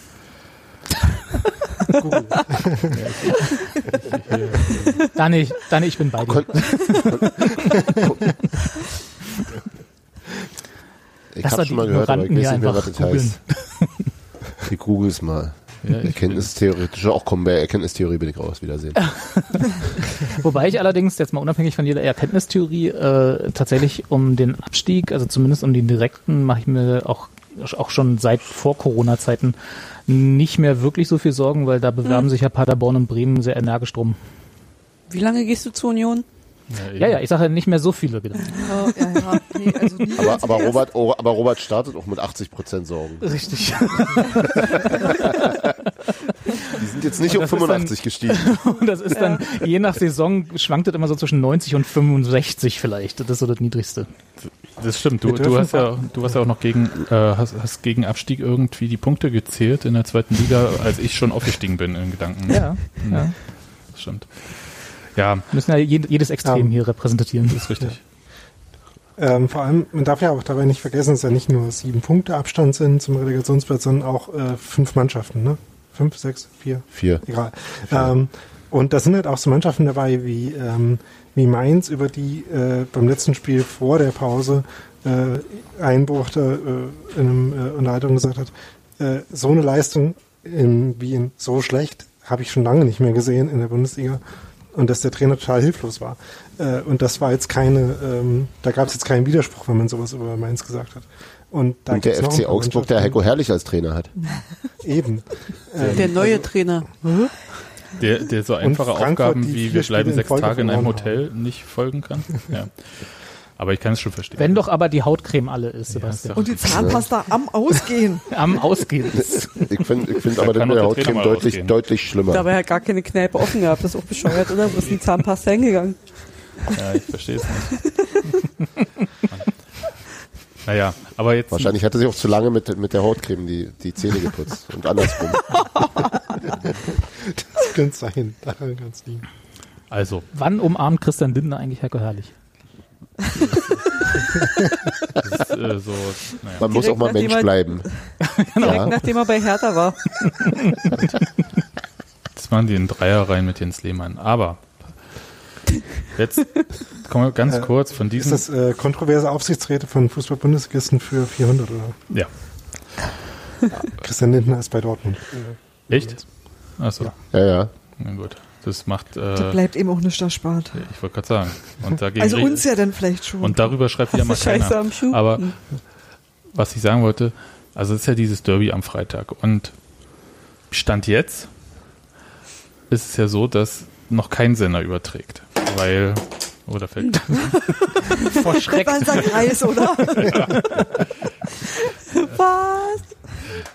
[laughs] [laughs] Dani, Dani, ich bin bei dir. ich habe schon mal gehört, aber ich weiß nicht mehr, was das heißt. Ich google es mal. Ja, Erkenntnistheoretisch, auch kommen bei Erkenntnistheorie bin ich raus. Wiedersehen. [laughs] Wobei ich allerdings jetzt mal unabhängig von jeder Erkenntnistheorie äh, tatsächlich um den Abstieg, also zumindest um den direkten, mache ich mir auch auch schon seit vor Corona-Zeiten nicht mehr wirklich so viel Sorgen, weil da bewerben hm. sich ja Paderborn und Bremen sehr energisch drum. Wie lange gehst du zur Union? Ja, ja, ich sage ja nicht mehr so viele Gedanken. Oh, ja, ja. Nee, also [laughs] aber, aber, Robert, oh, aber Robert startet auch mit 80 Prozent Sorgen. Richtig. Die sind jetzt nicht um 85 dann, gestiegen. [laughs] Und das ist dann, je nach Saison, schwankt das immer so zwischen 90 und 65 vielleicht. Das ist so das Niedrigste. Das stimmt. Du, du hast ja, du hast ja auch noch gegen, äh, hast, hast gegen Abstieg irgendwie die Punkte gezählt in der zweiten Liga, als ich schon aufgestiegen bin in Gedanken. Ja, mhm. ja. Das stimmt. Ja. Wir müssen ja jedes Extrem um, hier repräsentieren. Das ist richtig. Ja. Ähm, vor allem, man darf ja auch dabei nicht vergessen, dass ja nicht nur sieben Punkte Abstand sind zum Relegationsplatz, sondern auch äh, fünf Mannschaften, ne? Fünf, sechs, vier? Vier. Egal. Vier. Ähm, und da sind halt auch so Mannschaften dabei wie, ähm, wie Mainz, über die äh, beim letzten Spiel vor der Pause äh, Einbruch da, äh, in einem äh, Unterhaltung gesagt hat, äh, so eine Leistung in, wie in so schlecht habe ich schon lange nicht mehr gesehen in der Bundesliga und dass der Trainer total hilflos war. Äh, und das war jetzt keine, ähm, da gab es jetzt keinen Widerspruch, wenn man sowas über Mainz gesagt hat. Und, da und der FC Augsburg, der Heiko Herrlich als Trainer hat. [laughs] Eben. der ähm, neue Trainer. Mhm. Der, der so einfache Aufgaben wie wir bleiben sechs Tage in einem Hotel haben. nicht folgen kann. Ja. [laughs] Aber ich kann es schon verstehen. Wenn doch aber die Hautcreme alle ist, Sebastian. Ja, und die Zahnpasta am Ausgehen. [laughs] am Ausgehen. ich [laughs] finde ich find aber dann der Hautcreme deutlich, deutlich schlimmer. Dabei hat gar keine Kneipe offen gehabt. Das ist auch bescheuert, oder? Wo ist die Zahnpasta hingegangen? Ja, ich verstehe es nicht. [laughs] naja, aber jetzt. Wahrscheinlich hat er sich auch zu lange mit, mit der Hautcreme die, die Zähne geputzt und andersrum. das könnte sein. Daran ganz lieb. Also. Wann umarmt Christian Lindner eigentlich Herr Herrlich? Ist, äh, so, naja. Man muss auch mal Mensch er, bleiben. [laughs] Direkt ja. nachdem er bei Hertha war. Das waren die in Dreier rein mit Jens Lehmann. Aber jetzt kommen wir ganz äh, kurz von diesem. Ist das äh, kontroverse Aufsichtsräte von Fußball-Bundesligisten für 400 oder? Ja. Christian Lindner ist bei Dortmund. Echt? Achso. Ja, ja. Na gut. Das macht. Äh, da bleibt eben auch nicht erspart. Ich wollte gerade sagen. Und dagegen also uns ja dann vielleicht schon. Und darüber schreibt wieder [laughs] mal keiner. Aber was ich sagen wollte, also es ist ja dieses Derby am Freitag. Und Stand jetzt ist es ja so, dass noch kein Sender überträgt. Weil. Oder oh, fällt. [laughs] Vor Schreck. Das war ein Kreis, oder? [laughs] Was?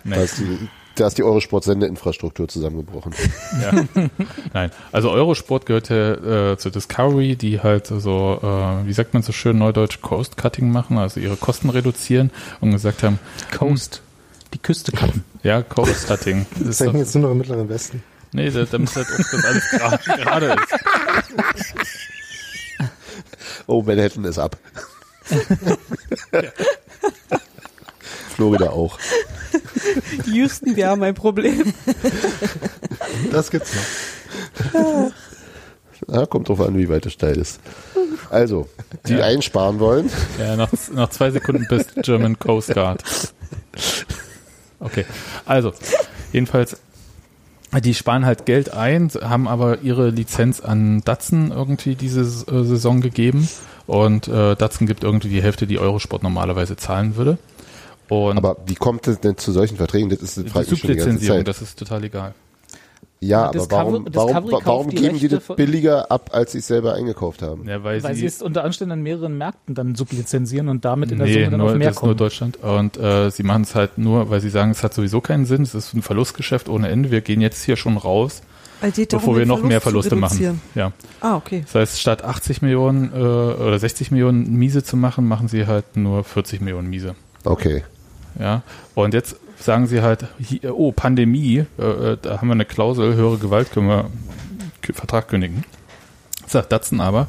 Nee da ist die Eurosport-Sendeinfrastruktur zusammengebrochen. Ja. [laughs] Nein, also Eurosport gehört ja äh, zu Discovery, die halt so, äh, wie sagt man so schön neudeutsch, Coast-Cutting machen, also ihre Kosten reduzieren und gesagt haben, Coast, die Küste cutten. [laughs] Ja, Coast-Cutting. [laughs] Das denken jetzt nur noch im Mittleren Westen. Nee, damit halt auch das alles gerade ist. Oh, Manhattan ist ab. ja. Florida auch. [laughs] Houston, wir haben ein Problem. Das gibt's noch. Ja, kommt drauf an, wie weit es steil ist. Also, die ja. einsparen wollen. Ja, noch, noch zwei Sekunden bis German Coast Guard. Okay, also, jedenfalls, die sparen halt Geld ein, haben aber ihre Lizenz an Datsun irgendwie diese äh, Saison gegeben und äh, Datsun gibt irgendwie die Hälfte, die Eurosport normalerweise zahlen würde. Und aber wie kommt es denn zu solchen Verträgen? Das ist eine Frage die Sublizenzierung, das ist total egal. Ja, aber warum, warum, warum geben die, die das billiger ab, als sie es selber eingekauft haben? Ja, weil, weil sie, sie, es unter Umständen an mehreren Märkten dann sublizenzieren und damit in der nee, Summe dann nur, auf mehr das kommen. ist nur Deutschland. Und äh, sie machen es halt nur, weil sie sagen, es hat sowieso keinen Sinn, es ist ein Verlustgeschäft ohne Ende. Wir gehen jetzt hier schon raus, bevor wir noch Verlust mehr Verluste machen. Ja. Ah, okay. Das heißt, statt 80 Millionen äh, oder 60 Millionen Miese zu machen, machen sie halt nur 40 Millionen Miese. Okay. Ja, und jetzt sagen sie halt, oh, Pandemie, äh, äh, da haben wir eine Klausel, höhere Gewalt können wir Vertrag kündigen. Sagt Datsen aber,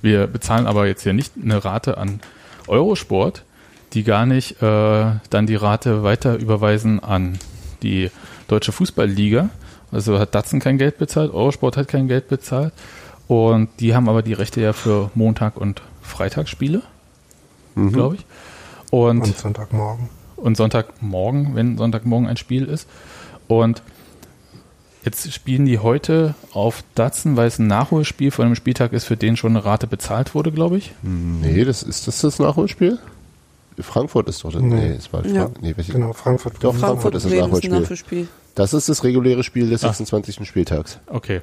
wir bezahlen aber jetzt hier nicht eine Rate an Eurosport, die gar nicht äh, dann die Rate weiter überweisen an die Deutsche Fußballliga. Also hat Datsen kein Geld bezahlt, Eurosport hat kein Geld bezahlt. Und die haben aber die Rechte ja für Montag- und Freitagsspiele, mhm. glaube ich. Und, und Sonntagmorgen und Sonntagmorgen, wenn Sonntagmorgen ein Spiel ist. Und jetzt spielen die heute auf Datsen, weil es ein Nachholspiel von einem Spieltag ist, für den schon eine Rate bezahlt wurde, glaube ich. Nee, das ist das das Nachholspiel? Frankfurt ist doch das. Nee, nee, es war ja. nee, genau, Frankfurt. Doch, Frankfurt, Frankfurt ist das Nachholspiel. Das ist das reguläre Spiel des 26. Ach. Spieltags. Okay.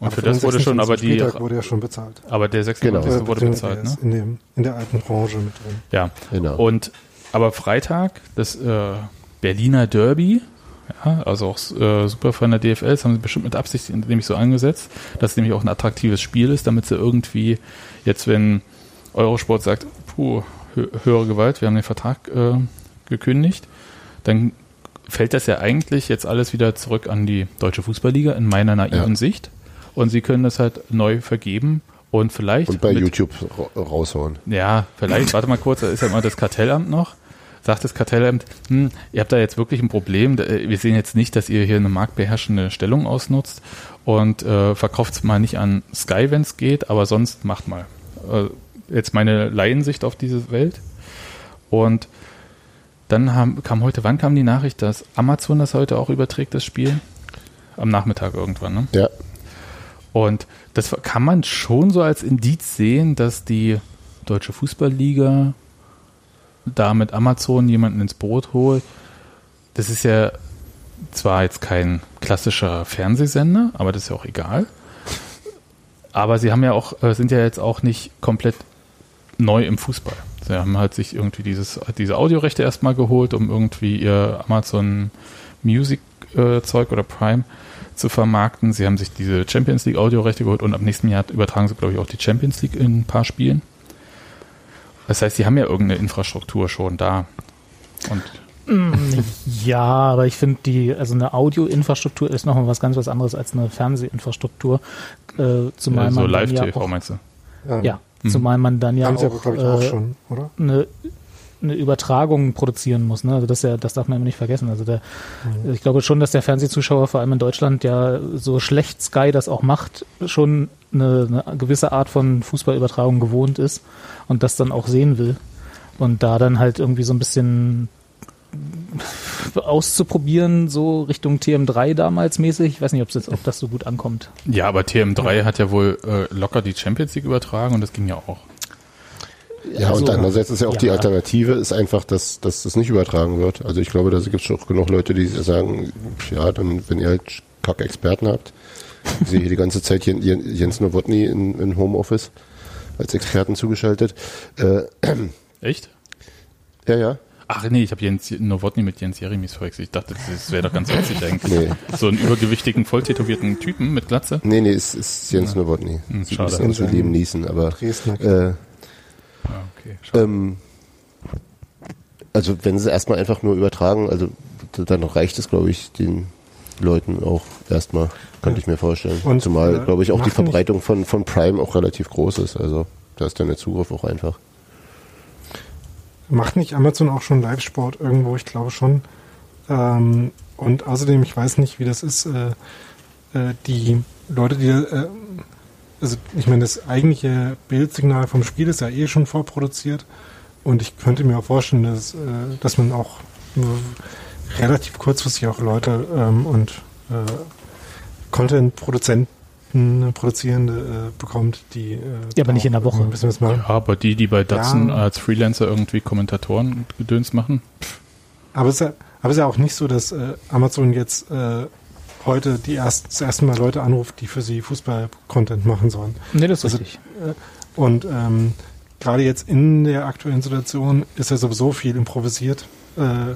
Und für das wurde schon, aber die. wurde ja schon bezahlt. Aber der 96. Genau. wurde bezahlt, ne? In, dem, in der alten Branche mit drin. Ja, genau. Und, aber Freitag, das äh, Berliner Derby, ja, also auch äh, super von der DFL, das haben sie bestimmt mit Absicht nämlich so angesetzt, dass es nämlich auch ein attraktives Spiel ist, damit sie irgendwie jetzt, wenn Eurosport sagt, puh, höhere Gewalt, wir haben den Vertrag äh, gekündigt, dann fällt das ja eigentlich jetzt alles wieder zurück an die Deutsche Fußballliga in meiner naiven ja. Sicht. Und sie können das halt neu vergeben und vielleicht. Und bei mit, YouTube raushauen. Ja, vielleicht, warte mal kurz, da ist ja mal das Kartellamt noch. Sagt das Kartellamt, hm, ihr habt da jetzt wirklich ein Problem. Wir sehen jetzt nicht, dass ihr hier eine marktbeherrschende Stellung ausnutzt und äh, verkauft es mal nicht an Sky, wenn es geht, aber sonst macht mal. Äh, jetzt meine Laiensicht auf diese Welt. Und dann haben, kam heute, wann kam die Nachricht, dass Amazon das heute auch überträgt, das Spiel? Am Nachmittag irgendwann, ne? Ja. Und das kann man schon so als Indiz sehen, dass die Deutsche Fußballliga da mit Amazon jemanden ins Boot holt. Das ist ja zwar jetzt kein klassischer Fernsehsender, aber das ist ja auch egal. Aber sie haben ja auch, äh, sind ja jetzt auch nicht komplett neu im Fußball. Sie haben halt sich irgendwie dieses, diese Audiorechte erstmal geholt, um irgendwie ihr Amazon Music äh, Zeug oder Prime zu vermarkten. Sie haben sich diese Champions League Audiorechte geholt und ab nächsten Jahr übertragen sie, glaube ich, auch die Champions League in ein paar Spielen. Das heißt, sie haben ja irgendeine Infrastruktur schon da. Und ja, aber ich finde die, also eine Audioinfrastruktur ist nochmal was ganz was anderes als eine Fernsehinfrastruktur. Äh, zumal ja, so Live-TV ja meinst du? Ja, ja mhm. zumal man dann ja Haben auch, aber, ich, auch äh, schon, oder? Eine, eine Übertragung produzieren muss. Ne? Also das, ja, das darf man immer nicht vergessen. Also der, mhm. ich glaube schon, dass der Fernsehzuschauer vor allem in Deutschland ja so schlecht Sky das auch macht, schon eine, eine gewisse Art von Fußballübertragung gewohnt ist und das dann auch sehen will. Und da dann halt irgendwie so ein bisschen auszuprobieren, so Richtung TM3 damals mäßig. Ich weiß nicht, ob das, ob das so gut ankommt. Ja, aber TM3 ja. hat ja wohl äh, locker die Champions League übertragen und das ging ja auch. Ja, also, und andererseits ist ja auch ja. die Alternative, ist einfach, dass, dass das nicht übertragen wird. Also ich glaube, da gibt es schon genug Leute, die sagen, ja, dann, wenn ihr halt Kack-Experten habt, ich sehe hier die ganze Zeit Jens Nowotny in, in Homeoffice als Experten zugeschaltet. Äh, Echt? Ja, ja. Ach nee, ich habe Jens Nowotny mit Jens Jeremies verwechselt. Ich dachte, das wäre doch ganz witzig eigentlich. Nee. So einen übergewichtigen, volltätowierten Typen mit Glatze. Nee, nee, es ist Jens ja. Nowotny. Hm, schade. Ein bisschen Leben Niesen, aber Dresdner. Äh, okay, ähm, also wenn sie erstmal einfach nur übertragen, also dann reicht es, glaube ich, den Leuten auch erstmal, könnte ich mir vorstellen. Und Zumal, äh, glaube ich, auch die Verbreitung von, von Prime auch relativ groß ist. Also da ist dann der Zugriff auch einfach. Macht nicht Amazon auch schon Live-Sport irgendwo? Ich glaube schon. Ähm, und außerdem, ich weiß nicht, wie das ist, äh, äh, die Leute, die, äh, also ich meine, das eigentliche Bildsignal vom Spiel ist ja eh schon vorproduziert. Und ich könnte mir auch vorstellen, dass, äh, dass man auch relativ kurzfristig auch Leute ähm, und äh, Content-Produzenten Produzierende äh, bekommt, die. Äh, ja, aber nicht in der Woche. Ja, aber die, die bei Datsun ja. als Freelancer irgendwie Kommentatoren Gedöns machen. Aber es, ist ja, aber es ist ja auch nicht so, dass äh, Amazon jetzt äh, heute die erst, das erste Mal Leute anruft, die für sie Fußball-Content machen sollen. Nee, das ist also, richtig. Äh, und ähm, gerade jetzt in der aktuellen Situation ist ja sowieso viel improvisiert. Äh,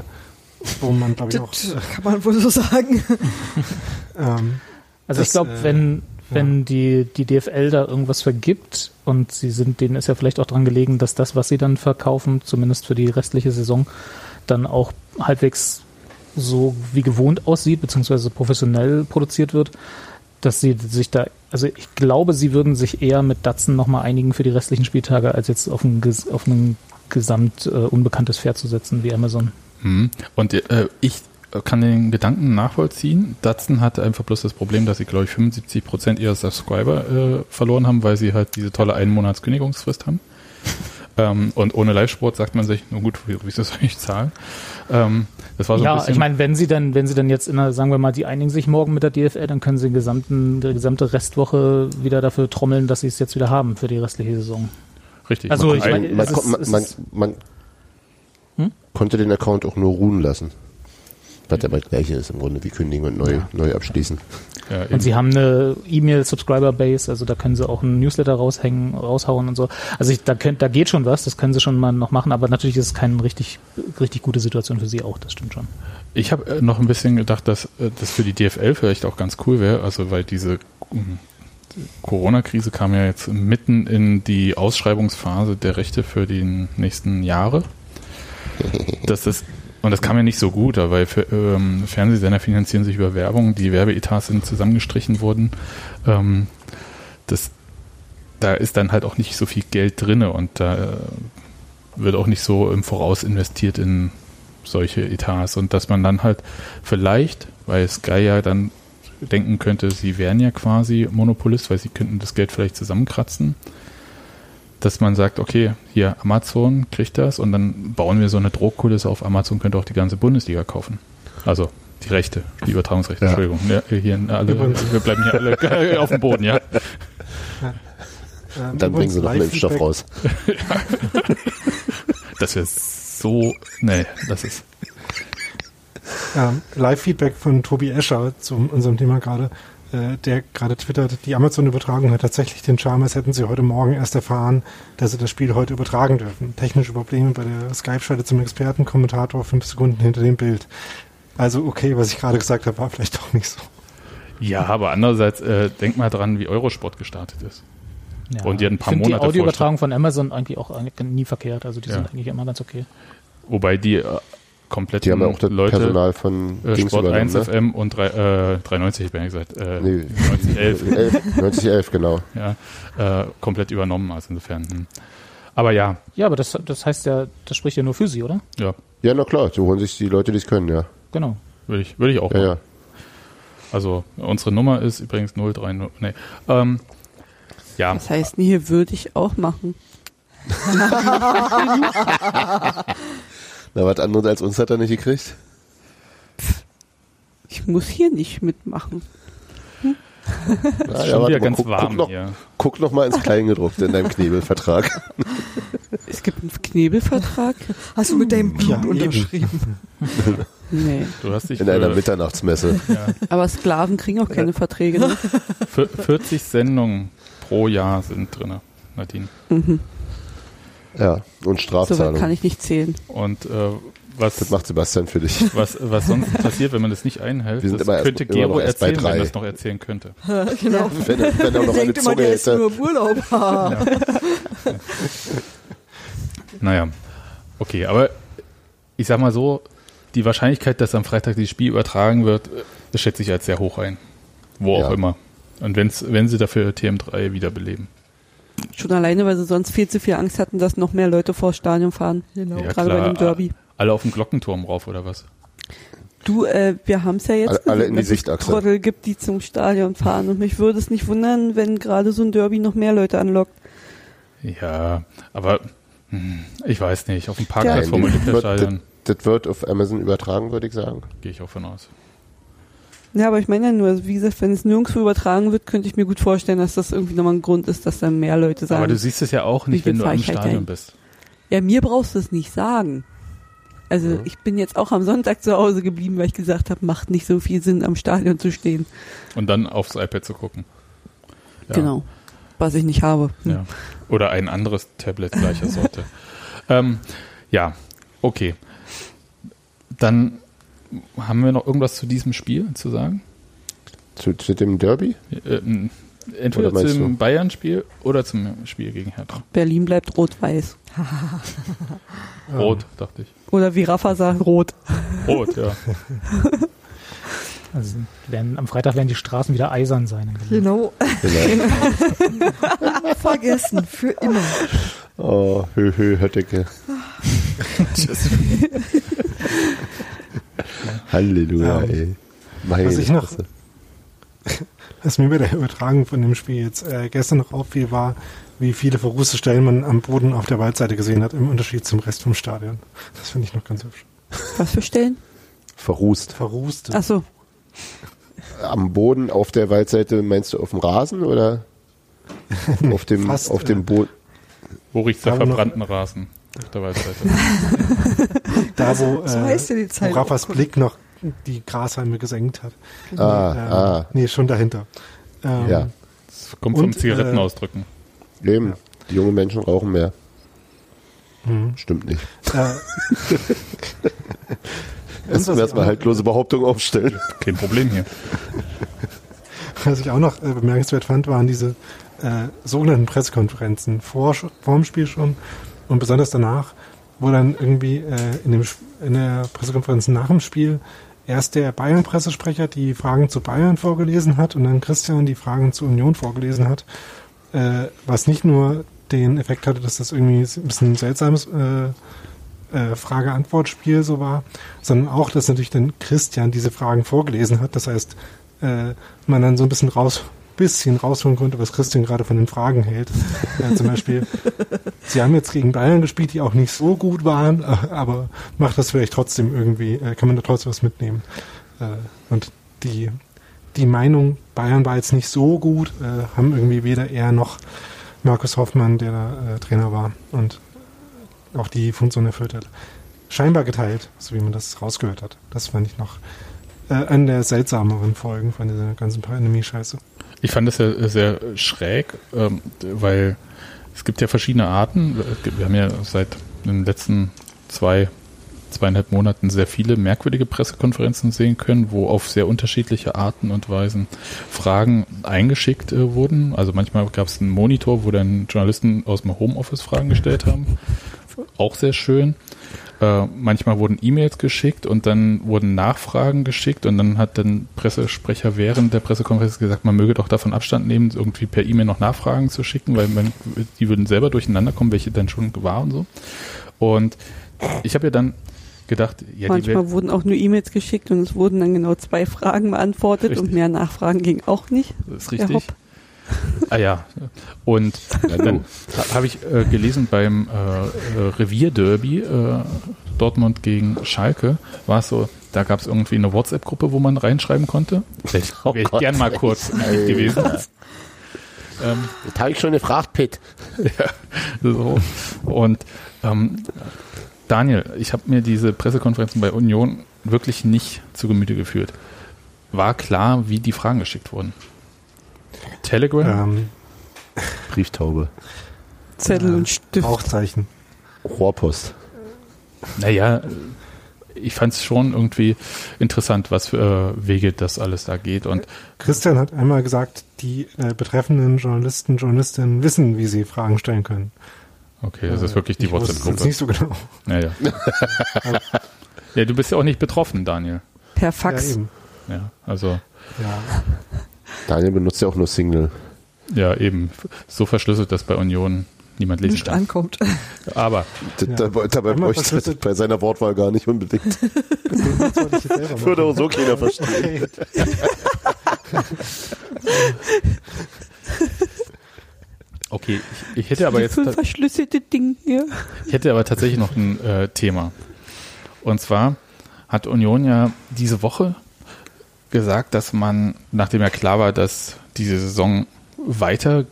wo man, glaube ich, auch. [laughs] Kann man wohl so sagen. [laughs] ähm, also das, ich glaube, wenn, wenn ja. die, die DFL da irgendwas vergibt und sie sind, denen ist ja vielleicht auch dran gelegen, dass das, was sie dann verkaufen, zumindest für die restliche Saison, dann auch halbwegs so wie gewohnt aussieht, beziehungsweise professionell produziert wird, dass sie sich da, also ich glaube, sie würden sich eher mit Datsen nochmal einigen für die restlichen Spieltage, als jetzt auf ein, auf ein gesamt äh, unbekanntes Pferd zu setzen wie Amazon. Mhm. Und äh, ich kann den Gedanken nachvollziehen. Datsun hatte einfach bloß das Problem, dass sie, glaube ich, 75 Prozent ihrer Subscriber äh, verloren haben, weil sie halt diese tolle einen Monats Kündigungsfrist haben. Ähm, und ohne Live-Sport sagt man sich, nur gut, wie, wieso soll ich zahlen? Ähm, das war so ja, ein bisschen ich meine, wenn sie dann, wenn sie dann jetzt in der, sagen wir mal, die einigen sich morgen mit der DFL, dann können sie den gesamten, die gesamte Restwoche wieder dafür trommeln, dass sie es jetzt wieder haben für die restliche Saison. Richtig. Also ich meine, man, man, man, man hm? konnte den Account auch nur ruhen lassen. Was aber das gleiche ist im Grunde wie kündigen und neu, ja. neu abschließen. Ja, und sie haben eine E-Mail-Subscriber-Base, also da können sie auch einen Newsletter raushängen, raushauen und so. Also ich, da, könnt, da geht schon was, das können sie schon mal noch machen, aber natürlich ist es keine richtig, richtig gute Situation für sie auch, das stimmt schon. Ich habe äh, noch ein bisschen gedacht, dass äh, das für die DFL vielleicht auch ganz cool wäre, also weil diese hm, Corona-Krise kam ja jetzt mitten in die Ausschreibungsphase der Rechte für die nächsten Jahre. [laughs] Dass das und das kam ja nicht so gut, weil ähm, Fernsehsender finanzieren sich über Werbung, die Werbeetats sind zusammengestrichen worden. Ähm, das, da ist dann halt auch nicht so viel Geld drin und da äh, wird auch nicht so im Voraus investiert in solche Etats und dass man dann halt vielleicht, weil Sky ja dann denken könnte, sie wären ja quasi Monopolist, weil sie könnten das Geld vielleicht zusammenkratzen dass man sagt, okay, hier Amazon kriegt das und dann bauen wir so eine Druckkulisse auf. Amazon könnte auch die ganze Bundesliga kaufen. Also die Rechte, die Übertragungsrechte, ja. Entschuldigung. Ja, hier alle, wir bleiben hier alle [laughs] auf dem Boden, ja. Ähm, dann bringen sie noch einen Impfstoff raus. [laughs] das wäre so, nee, das ist. Live-Feedback von Tobi Escher zu unserem Thema gerade. Äh, der gerade twittert, die Amazon-Übertragung hat tatsächlich den Charme, als hätten sie heute Morgen erst erfahren, dass sie das Spiel heute übertragen dürfen. Technische Probleme bei der Skype-Schalte zum Expertenkommentator fünf Sekunden hinter dem Bild. Also okay, was ich gerade gesagt habe, war vielleicht doch nicht so. Ja, aber andererseits äh, denk mal dran, wie Eurosport gestartet ist. Ja. Und die hat ein paar ich Monate. Die Audioübertragung von Amazon eigentlich auch nie verkehrt. Also die ja. sind eigentlich immer ganz okay. Wobei die äh, komplett Die haben ja auch das Leute, Personal von äh, Sport 1 ne? FM und 3, äh, 390, ich bin ja gesagt. Äh, nee, 9011. 9011, genau. Ja, äh, komplett übernommen, also insofern. Hm. Aber ja. Ja, aber das, das heißt ja, das spricht ja nur für sie, oder? Ja. Ja, na klar, so holen sich die Leute, die es können, ja. Genau. Würde ich, würde ich auch ja, machen. Ja. Also, unsere Nummer ist übrigens 030, nee. Ähm, ja. Das heißt, hier würde ich auch machen. [laughs] [laughs] Na, was anderes als uns hat er nicht gekriegt? Ich muss hier nicht mitmachen. Hm? [laughs] Na, ja, warte, ganz guck, warm guck, noch, hier. guck noch mal ins Kleingedruckte in deinem [laughs] Knebelvertrag. Es gibt einen Knebelvertrag? Hast du mit deinem Blut ja, unterschrieben? [laughs] nee. Du hast dich in einer Mitternachtsmesse. Ja. Aber Sklaven kriegen auch keine Verträge. Ne? 40 Sendungen pro Jahr sind drin, Nadine. Mhm. Ja, und Strafzahlung. So kann ich nicht zählen. Und äh, was, das macht Sebastian für dich. Was, was sonst passiert, wenn man das nicht einhält, Wir sind das könnte erst, Gero erzählen, wenn er das noch erzählen könnte. [laughs] genau. Wenn, er, wenn er [laughs] noch eine Zunge hätte. Nur im Urlaub. [laughs] ja. naja, okay, aber ich sag mal so, die Wahrscheinlichkeit, dass am Freitag das Spiel übertragen wird, das schätze ich als sehr hoch ein. Wo ja. auch immer. Und wenn's, wenn sie dafür TM3 wiederbeleben. Schon alleine, weil sie sonst viel zu viel Angst hatten, dass noch mehr Leute vor das Stadion fahren. Genau. Ja, Gerade klar. bei dem Derby. Alle auf dem Glockenturm rauf, oder was? Du, äh, wir haben es ja jetzt alle, alle in die Sichtachse. Trottel gibt, die zum Stadion fahren. Und mich würde es nicht wundern, wenn gerade so ein Derby noch mehr Leute anlockt. Ja, aber hm, ich weiß nicht. Auf dem Parkplatz ja, vom Olympiastadion. Das, das wird auf Amazon übertragen, würde ich sagen. Gehe ich auch von aus. Ja, aber ich meine ja nur, also wie gesagt, wenn es nirgendwo übertragen wird, könnte ich mir gut vorstellen, dass das irgendwie nochmal ein Grund ist, dass dann mehr Leute sagen. Aber du siehst es ja auch nicht, wenn du am Stadion halt bist. Ja, mir brauchst du es nicht sagen. Also ja. ich bin jetzt auch am Sonntag zu Hause geblieben, weil ich gesagt habe, macht nicht so viel Sinn, am Stadion zu stehen. Und dann aufs iPad zu gucken. Ja. Genau. Was ich nicht habe. Hm. Ja. Oder ein anderes Tablet gleicher [laughs] Sorte. ähm, ja, okay. Dann haben wir noch irgendwas zu diesem Spiel zu sagen? Zu, zu dem Derby? Äh, entweder zum Bayern-Spiel oder zum Spiel gegen Hertha. Berlin bleibt rot-weiß. [laughs] rot, dachte ich. Oder wie Rafa sagt, rot. Rot, ja. [laughs] Also werden, am Freitag werden die Straßen wieder eisern sein. Genau. [laughs] genau. Vergessen, für immer. Oh, hö, hö, Hötteke. Halleluja, ähm, ey. Meine was ich noch, [laughs] was mir bei der Übertragung von dem Spiel jetzt äh, gestern noch auffiel, war, wie viele verrußte Stellen man am Boden auf der Waldseite gesehen hat, im Unterschied zum Rest vom Stadion. Das finde ich noch ganz hübsch. Was für Stellen? Verrußt. Verrußt. Ach so. Am Boden auf der Waldseite meinst du auf dem Rasen oder [laughs] auf dem, Fast, auf dem äh, Boden? Wo riecht der verbrannten Rasen? Auf der Waldseite. da, wo, äh, wo Raffas Blick noch die Grashalme gesenkt hat. Ah, ähm, ah. Nee, schon dahinter. Ähm, ja. Das kommt vom Zigaretten ausdrücken. Äh, Eben, ja. die jungen Menschen rauchen mehr. Mhm. Stimmt nicht. Äh, [laughs] Erstmal erstmal haltlose Behauptungen aufstellen. Kein Problem hier. Was ich auch noch äh, bemerkenswert fand, waren diese äh, sogenannten Pressekonferenzen vor, vor dem Spiel schon und besonders danach, wo dann irgendwie äh, in, dem, in der Pressekonferenz nach dem Spiel erst der Bayern-Pressesprecher die Fragen zu Bayern vorgelesen hat und dann Christian die Fragen zur Union vorgelesen hat, äh, was nicht nur den Effekt hatte, dass das irgendwie ein bisschen seltsames äh, äh, Frage-Antwort-Spiel so war, sondern auch, dass natürlich dann Christian diese Fragen vorgelesen hat. Das heißt, äh, man dann so ein bisschen raus bisschen rausholen konnte, was Christian gerade von den Fragen hält. Äh, zum Beispiel, [laughs] sie haben jetzt gegen Bayern gespielt, die auch nicht so gut waren, äh, aber macht das vielleicht trotzdem irgendwie, äh, kann man da trotzdem was mitnehmen. Und die, die Meinung, Bayern war jetzt nicht so gut, haben irgendwie weder er noch Markus Hoffmann, der da Trainer war und auch die Funktion erfüllt hat, scheinbar geteilt, so wie man das rausgehört hat. Das fand ich noch äh, eine der seltsameren Folgen von dieser ganzen Pandemie-Scheiße. Ich fand das ja sehr schräg, ähm, weil es gibt ja verschiedene Arten. Wir haben ja seit den letzten zwei, zweieinhalb Monaten sehr viele merkwürdige Pressekonferenzen sehen können, wo auf sehr unterschiedliche Arten und Weisen Fragen eingeschickt äh, wurden. Also manchmal gab es einen Monitor, wo dann Journalisten aus dem Homeoffice Fragen gestellt haben. Auch sehr schön. Äh, manchmal wurden E-Mails geschickt und dann wurden Nachfragen geschickt und dann hat dann Pressesprecher während der Pressekonferenz gesagt, man möge doch davon Abstand nehmen, irgendwie per E-Mail noch Nachfragen zu schicken, weil man, die würden selber durcheinander kommen, welche dann schon war und so. Und ich habe ja dann gedacht, ja, manchmal wurden auch nur E-Mails geschickt und es wurden dann genau zwei Fragen beantwortet richtig. und mehr Nachfragen ging auch nicht. Das ist richtig. Ah ja. Und dann habe ich äh, gelesen beim äh, äh, Revierderby äh, Dortmund gegen Schalke, war es so, da gab es irgendwie eine WhatsApp-Gruppe, wo man reinschreiben konnte. Wäre ich, wär ich oh gern mal [laughs] kurz gewesen. ähm, das habe ich schon gefragt, Pitt. [laughs] ja, so. Und ähm, Daniel, ich habe mir diese Pressekonferenzen bei Union wirklich nicht zu Gemüte geführt. War klar, wie die Fragen geschickt wurden. Telegram? Ähm, Brieftaube. Zettel und Stift. Rauchzeichen. Rohrpost. Naja, ich fand es schon irgendwie interessant, was für äh, Wege das alles da geht. Und Christian hat einmal gesagt, die äh, betreffenden Journalisten, Journalistinnen wissen, wie sie Fragen stellen können. Okay, das äh, ist wirklich die WhatsApp-Gruppe. Das nicht so genau. Naja. [laughs] ja, du bist ja auch nicht betroffen, Daniel. Per Fax. Ja, eben. ja also. Ja. Daniel benutzt ja auch nur Signal. Ja, eben. So verschlüsselt, dass bei Union niemand lesen nicht kann. ankommt. Aber ja. dabei, dabei bräuchte es bei seiner Wortwahl gar nicht unbedingt. [laughs] Das würde auch so keiner verstehen. Okay, ich, ich, hätte aber jetzt verschlüsselte Ding hier. Ich hätte aber tatsächlich noch ein äh, Thema. Und zwar hat Union ja diese Woche gesagt, dass man, nachdem ja klar war, dass diese Saison weiter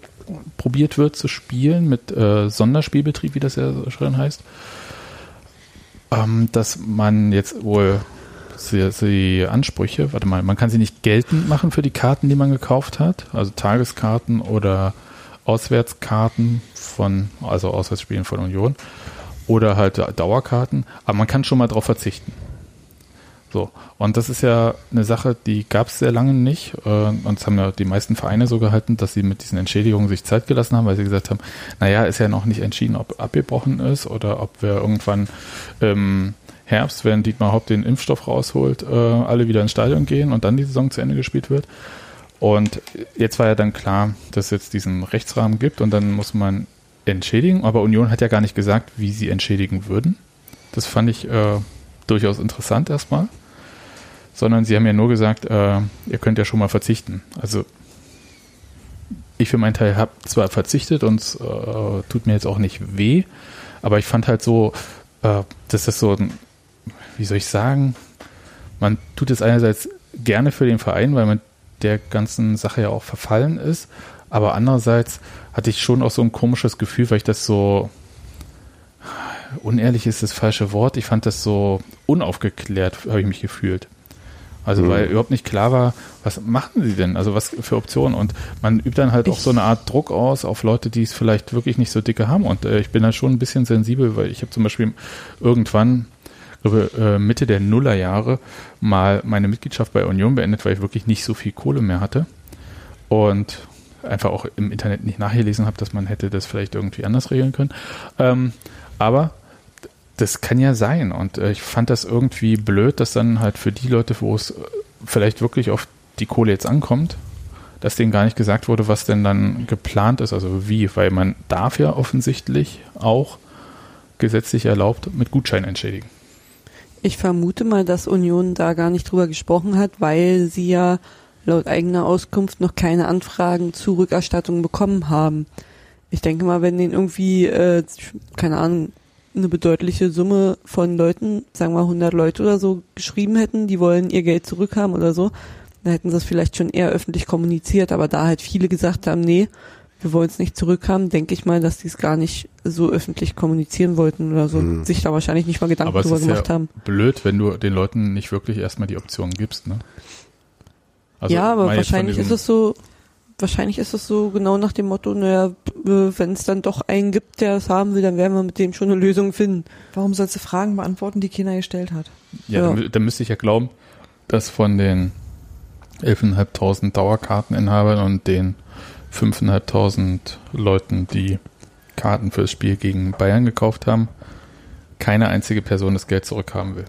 probiert wird zu spielen mit äh, Sonderspielbetrieb, wie das ja so schön heißt, ähm, dass man jetzt wohl die, Ansprüche, warte mal, man kann sie nicht geltend machen für die Karten, die man gekauft hat, also Tageskarten oder Auswärtskarten von, also Auswärtsspielen von Union oder halt Dauerkarten, aber man kann schon mal darauf verzichten. So. Und das ist ja eine Sache, die gab es sehr lange nicht. Äh, und es haben ja die meisten Vereine so gehalten, dass sie mit diesen Entschädigungen sich Zeit gelassen haben, weil sie gesagt haben, naja, ist ja noch nicht entschieden, ob abgebrochen ist oder ob wir irgendwann im Herbst, wenn Dietmar Haupt den Impfstoff rausholt, äh, alle wieder ins Stadion gehen und dann die Saison zu Ende gespielt wird. Und jetzt war ja dann klar, dass es jetzt diesen Rechtsrahmen gibt und dann muss man entschädigen. Aber Union hat ja gar nicht gesagt, wie sie entschädigen würden. Das fand ich äh, durchaus interessant erstmal sondern sie haben ja nur gesagt, äh, ihr könnt ja schon mal verzichten. Also ich für meinen Teil habe zwar verzichtet und es äh, tut mir jetzt auch nicht weh, aber ich fand halt so, äh, dass das so wie soll ich sagen, man tut es einerseits gerne für den Verein, weil man der ganzen Sache ja auch verfallen ist, aber andererseits hatte ich schon auch so ein komisches Gefühl, weil ich das so unehrlich ist das falsche Wort. Ich fand das so unaufgeklärt, habe ich mich gefühlt. Also mhm. weil überhaupt nicht klar war, was machen sie denn? Also was für Optionen? Und man übt dann halt ich auch so eine Art Druck aus auf Leute, die es vielleicht wirklich nicht so dicke haben. Und äh, ich bin da schon ein bisschen sensibel, weil ich habe zum Beispiel irgendwann, glaube äh, Mitte der Nullerjahre mal meine Mitgliedschaft bei Union beendet, weil ich wirklich nicht so viel Kohle mehr hatte. Und einfach auch im Internet nicht nachgelesen habe, dass man hätte das vielleicht irgendwie anders regeln können. Ähm, aber das kann ja sein. Und äh, ich fand das irgendwie blöd, dass dann halt für die Leute, wo es äh, vielleicht wirklich auf die Kohle jetzt ankommt, dass denen gar nicht gesagt wurde, was denn dann geplant ist, also wie, weil man darf ja offensichtlich auch gesetzlich erlaubt mit Gutschein entschädigen. Ich vermute mal, dass Union da gar nicht drüber gesprochen hat, weil sie ja laut eigener Auskunft noch keine Anfragen zur Rückerstattung bekommen haben. Ich denke mal, wenn denen irgendwie, äh, keine Ahnung, eine bedeutliche Summe von Leuten, sagen wir 100 Leute oder so, geschrieben hätten, die wollen ihr Geld zurückhaben oder so, dann hätten sie das vielleicht schon eher öffentlich kommuniziert. Aber da halt viele gesagt haben, nee, wir wollen es nicht zurückhaben, denke ich mal, dass die es gar nicht so öffentlich kommunizieren wollten oder so, hm. sich da wahrscheinlich nicht mal Gedanken Aber drüber gemacht ja haben. Blöd, wenn du den Leuten nicht wirklich erstmal die Option gibst, ne? Also ja, aber wahrscheinlich ist es so, wahrscheinlich ist es so genau nach dem Motto, naja, wenn es dann doch einen gibt, der es haben will, dann werden wir mit dem schon eine Lösung finden. Warum sollst du Fragen beantworten, die keiner gestellt hat? Ja, ja. Dann, dann müsste ich ja glauben, dass von den 11.500 Dauerkarteninhabern und den 5.500 Leuten, die Karten fürs Spiel gegen Bayern gekauft haben, keine einzige Person das Geld zurückhaben will.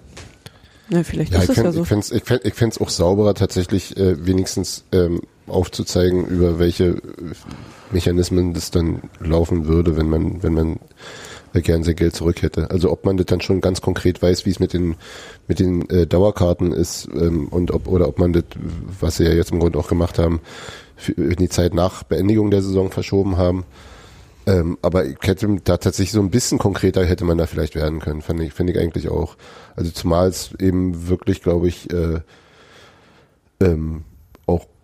Ja, vielleicht ja, ist ich das ja so. Ich fände es auch sauberer, tatsächlich äh, wenigstens ähm, aufzuzeigen, über welche Mechanismen das dann laufen würde, wenn man, wenn man gern sein Geld zurück hätte. Also ob man das dann schon ganz konkret weiß, wie es mit den mit den äh, Dauerkarten ist ähm, und ob oder ob man das, was sie ja jetzt im Grunde auch gemacht haben, in die Zeit nach Beendigung der Saison verschoben haben. Ähm, aber ich hätte da tatsächlich so ein bisschen konkreter hätte man da vielleicht werden können, finde ich, finde ich eigentlich auch. Also zumal es eben wirklich, glaube ich, äh, ähm,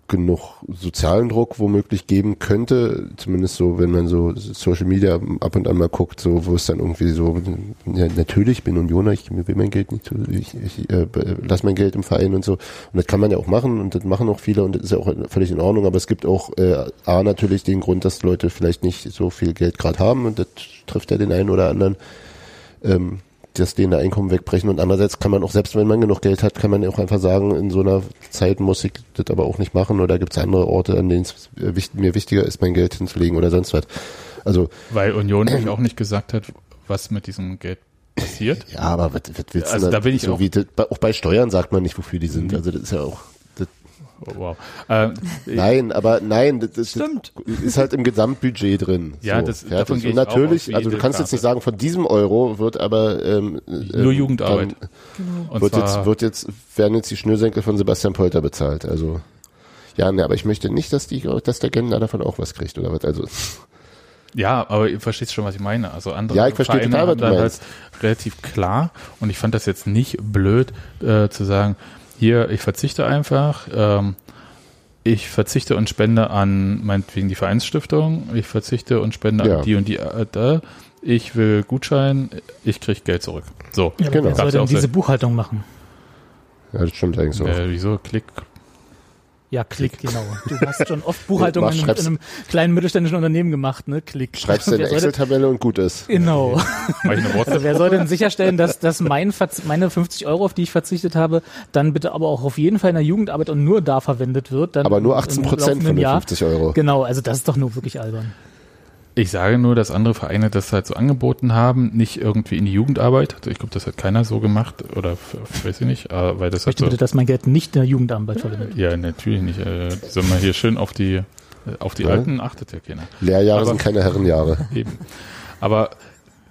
genug sozialen Druck womöglich geben könnte, zumindest so, wenn man so Social Media ab und an mal guckt, so wo es dann irgendwie so, ja, natürlich bin Unioner, ich will mein Geld nicht, ich, ich äh, lass mein Geld im Verein und so. Und das kann man ja auch machen und das machen auch viele und das ist ja auch völlig in Ordnung, aber es gibt auch äh, A natürlich den Grund, dass Leute vielleicht nicht so viel Geld gerade haben und das trifft ja den einen oder anderen. Ähm, dass denen der Einkommen wegbrechen. Und andererseits kann man auch, selbst wenn man genug Geld hat, kann man auch einfach sagen, in so einer Zeit muss ich das aber auch nicht machen oder gibt es andere Orte, an denen es mir wichtiger ist, mein Geld hinzulegen oder sonst was. Also Weil Union nämlich auch nicht gesagt hat, was mit diesem Geld passiert. Ja, aber was, was willst also du da bin ich so auch. Wie, das, auch bei Steuern sagt man nicht, wofür die sind. Mhm. Also das ist ja auch Oh, wow. Ähm, nein, aber nein, das, das, Stimmt. Ist halt im Gesamtbudget drin. [laughs] Ja, so, das fertig. davon Und natürlich, also du kannst Karte. jetzt nicht sagen, von diesem Euro wird aber ähm, nur ähm, Jugendarbeit. Genau. Wird jetzt, wird jetzt werden jetzt die Schnürsenkel von Sebastian Polter bezahlt. Also ja, ne, aber ich möchte nicht, dass die, dass der Gender davon auch was kriegt oder was. Also ja, aber ihr versteht schon, was ich meine. Also andere ja, ich verstehe Vereine total, was du meinst. Halt relativ klar und ich fand das jetzt nicht blöd äh, zu sagen, hier, ich verzichte einfach, ähm, ich verzichte und spende an meinetwegen die Vereinsstiftung, ich verzichte und spende ja. an die und die, äh, ich will Gutschein, ich kriege Geld zurück. So, ja, genau. Wer soll denn diese Buchhaltung machen? Ja, das stimmt eigentlich so. Äh, wieso? Klick, ja, Klick, genau. Du hast schon oft [laughs] Buchhaltung in, in, einem kleinen mittelständischen Unternehmen gemacht, ne? Klick. Schreibst du eine Excel-Tabelle und gut ist. Genau. also wer soll denn sicherstellen, dass, dass mein meine 50 Euro, auf die ich verzichtet habe, dann bitte aber auch auf jeden Fall in der Jugendarbeit und nur da verwendet wird? Dann aber nur 18 Prozent von den 50 Euro. Genau, also das ist doch nur wirklich albern. Ich sage nur, dass andere Vereine das halt so angeboten haben, nicht irgendwie in die Jugendarbeit. Also ich glaube, das hat keiner so gemacht oder weiß ich nicht, äh, weil das ich möchte so bitte, dass mein Geld nicht in der Jugendarbeit verwendet Ja, natürlich nicht. Äh, soll man hier schön auf die auf die ja. Alten achtet ja keiner. Lehrjahre Aber, sind keine Herrenjahre. [laughs] Eben. Aber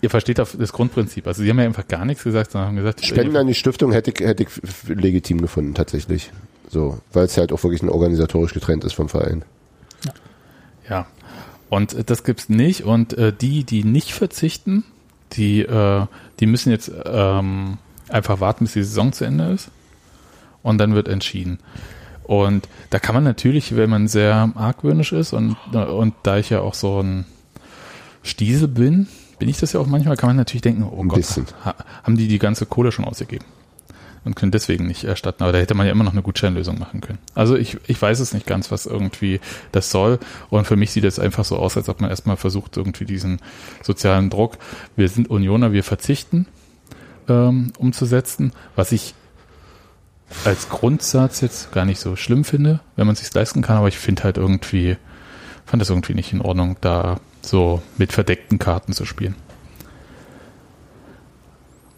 ihr versteht das Grundprinzip. Also sie haben ja einfach gar nichts gesagt, sondern haben gesagt, Spenden an die Stiftung hätte ich, hätte ich legitim gefunden tatsächlich. So, weil es halt auch wirklich ein organisatorisch getrennt ist vom Verein. Ja. ja. Und äh, das gibt's nicht. Und äh, die, die nicht verzichten, die, äh, die müssen jetzt ähm, einfach warten, bis die Saison zu Ende ist. Und dann wird entschieden. Und da kann man natürlich, wenn man sehr argwöhnisch ist und, und da ich ja auch so ein Stiesel bin, bin ich das ja auch manchmal, kann man natürlich denken, oh Gott, haben die die ganze Kohle schon ausgegeben? Und können deswegen nicht erstatten. Aber da hätte man ja immer noch eine Gutscheinlösung machen können. Also ich, ich weiß es nicht ganz, was irgendwie das soll. Und für mich sieht es einfach so aus, als ob man erstmal versucht, irgendwie diesen sozialen Druck, wir sind Unioner, wir verzichten, ähm, umzusetzen, was ich als Grundsatz jetzt gar nicht so schlimm finde, wenn man es sich leisten kann, aber ich finde halt irgendwie, fand das irgendwie nicht in Ordnung, da so mit verdeckten Karten zu spielen.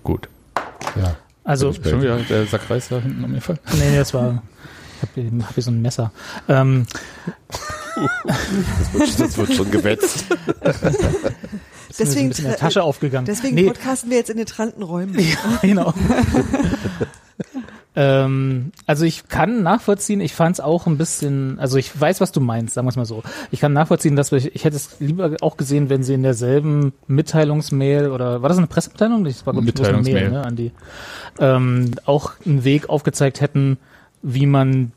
Gut. Ja. Also schon wieder der Sackreis da hinten am Fall. Nee, nee, das war. Ich habe hier, hab hier so ein Messer. Ähm, das, wird, das wird schon gewetzt. deswegen ist in der Tasche aufgegangen. Deswegen nee. podcasten wir jetzt in den tranten Räumen. Ja, [laughs] genau. Ähm, also ich kann nachvollziehen, ich fand es auch ein bisschen, also ich weiß, was du meinst, sagen wir es mal so. Ich kann nachvollziehen, dass wir, ich hätte es lieber auch gesehen, wenn sie in derselben Mitteilungsmail oder war das eine Pressemitteilung? Das war glaube ich eine Mail ne, an die. Ähm, auch einen Weg aufgezeigt hätten, wie man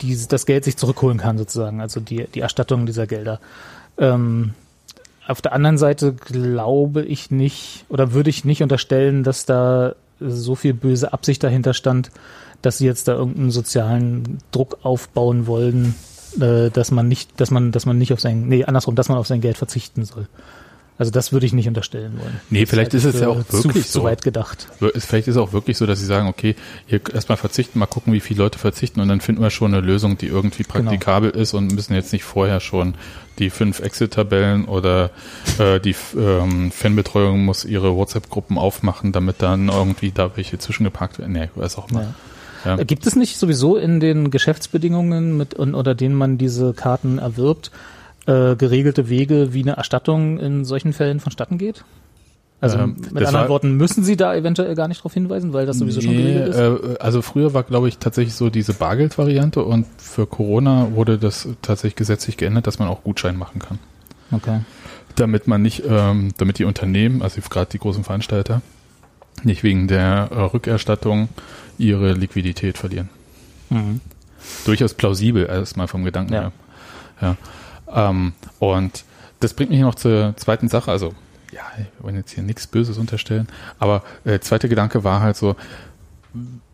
diese, das Geld sich zurückholen kann sozusagen, also die, die Erstattung dieser Gelder. Ähm, auf der anderen Seite glaube ich nicht oder würde ich nicht unterstellen, dass da so viel böse Absicht dahinter stand, dass sie jetzt da irgendeinen sozialen Druck aufbauen wollen, äh, dass man nicht, dass man, dass man nicht auf sein, nee, andersrum, dass man auf sein Geld verzichten soll. Also das würde ich nicht unterstellen wollen. Nee, vielleicht ist, ist es ja auch wirklich zu, so. zu weit gedacht. Vielleicht ist es auch wirklich so, dass sie sagen, okay, hier erstmal verzichten, mal gucken, wie viele Leute verzichten und dann finden wir schon eine Lösung, die irgendwie genau. praktikabel genau. ist und müssen jetzt nicht vorher schon die fünf Exit-Tabellen oder äh, die ähm, Fanbetreuung muss ihre WhatsApp-Gruppen aufmachen, damit dann irgendwie da welche zwischengepackt werden. Nee, weiß auch mal. Ja. Ja. Gibt es nicht sowieso in den Geschäftsbedingungen mit unter denen man diese Karten erwirbt, äh, geregelte Wege, wie eine Erstattung in solchen Fällen vonstatten geht? Also ähm, mit anderen war, Worten, müssen Sie da eventuell gar nicht darauf hinweisen, weil das sowieso nee, schon geregelt ist? Äh, also früher war, glaube ich, tatsächlich so diese Bargeld-Variante und für Corona wurde das tatsächlich gesetzlich geändert, dass man auch Gutschein machen kann. Okay. Damit man nicht, ähm, damit die Unternehmen, also gerade die großen Veranstalter, nicht wegen der äh, Rückerstattung ihre Liquidität verlieren. Mhm. Durchaus plausibel erstmal vom Gedanken ja. her. Ja. Ähm, und das bringt mich noch zur zweiten Sache. Also, ja, wir wollen jetzt hier nichts Böses unterstellen, aber äh, zweite Gedanke war halt so,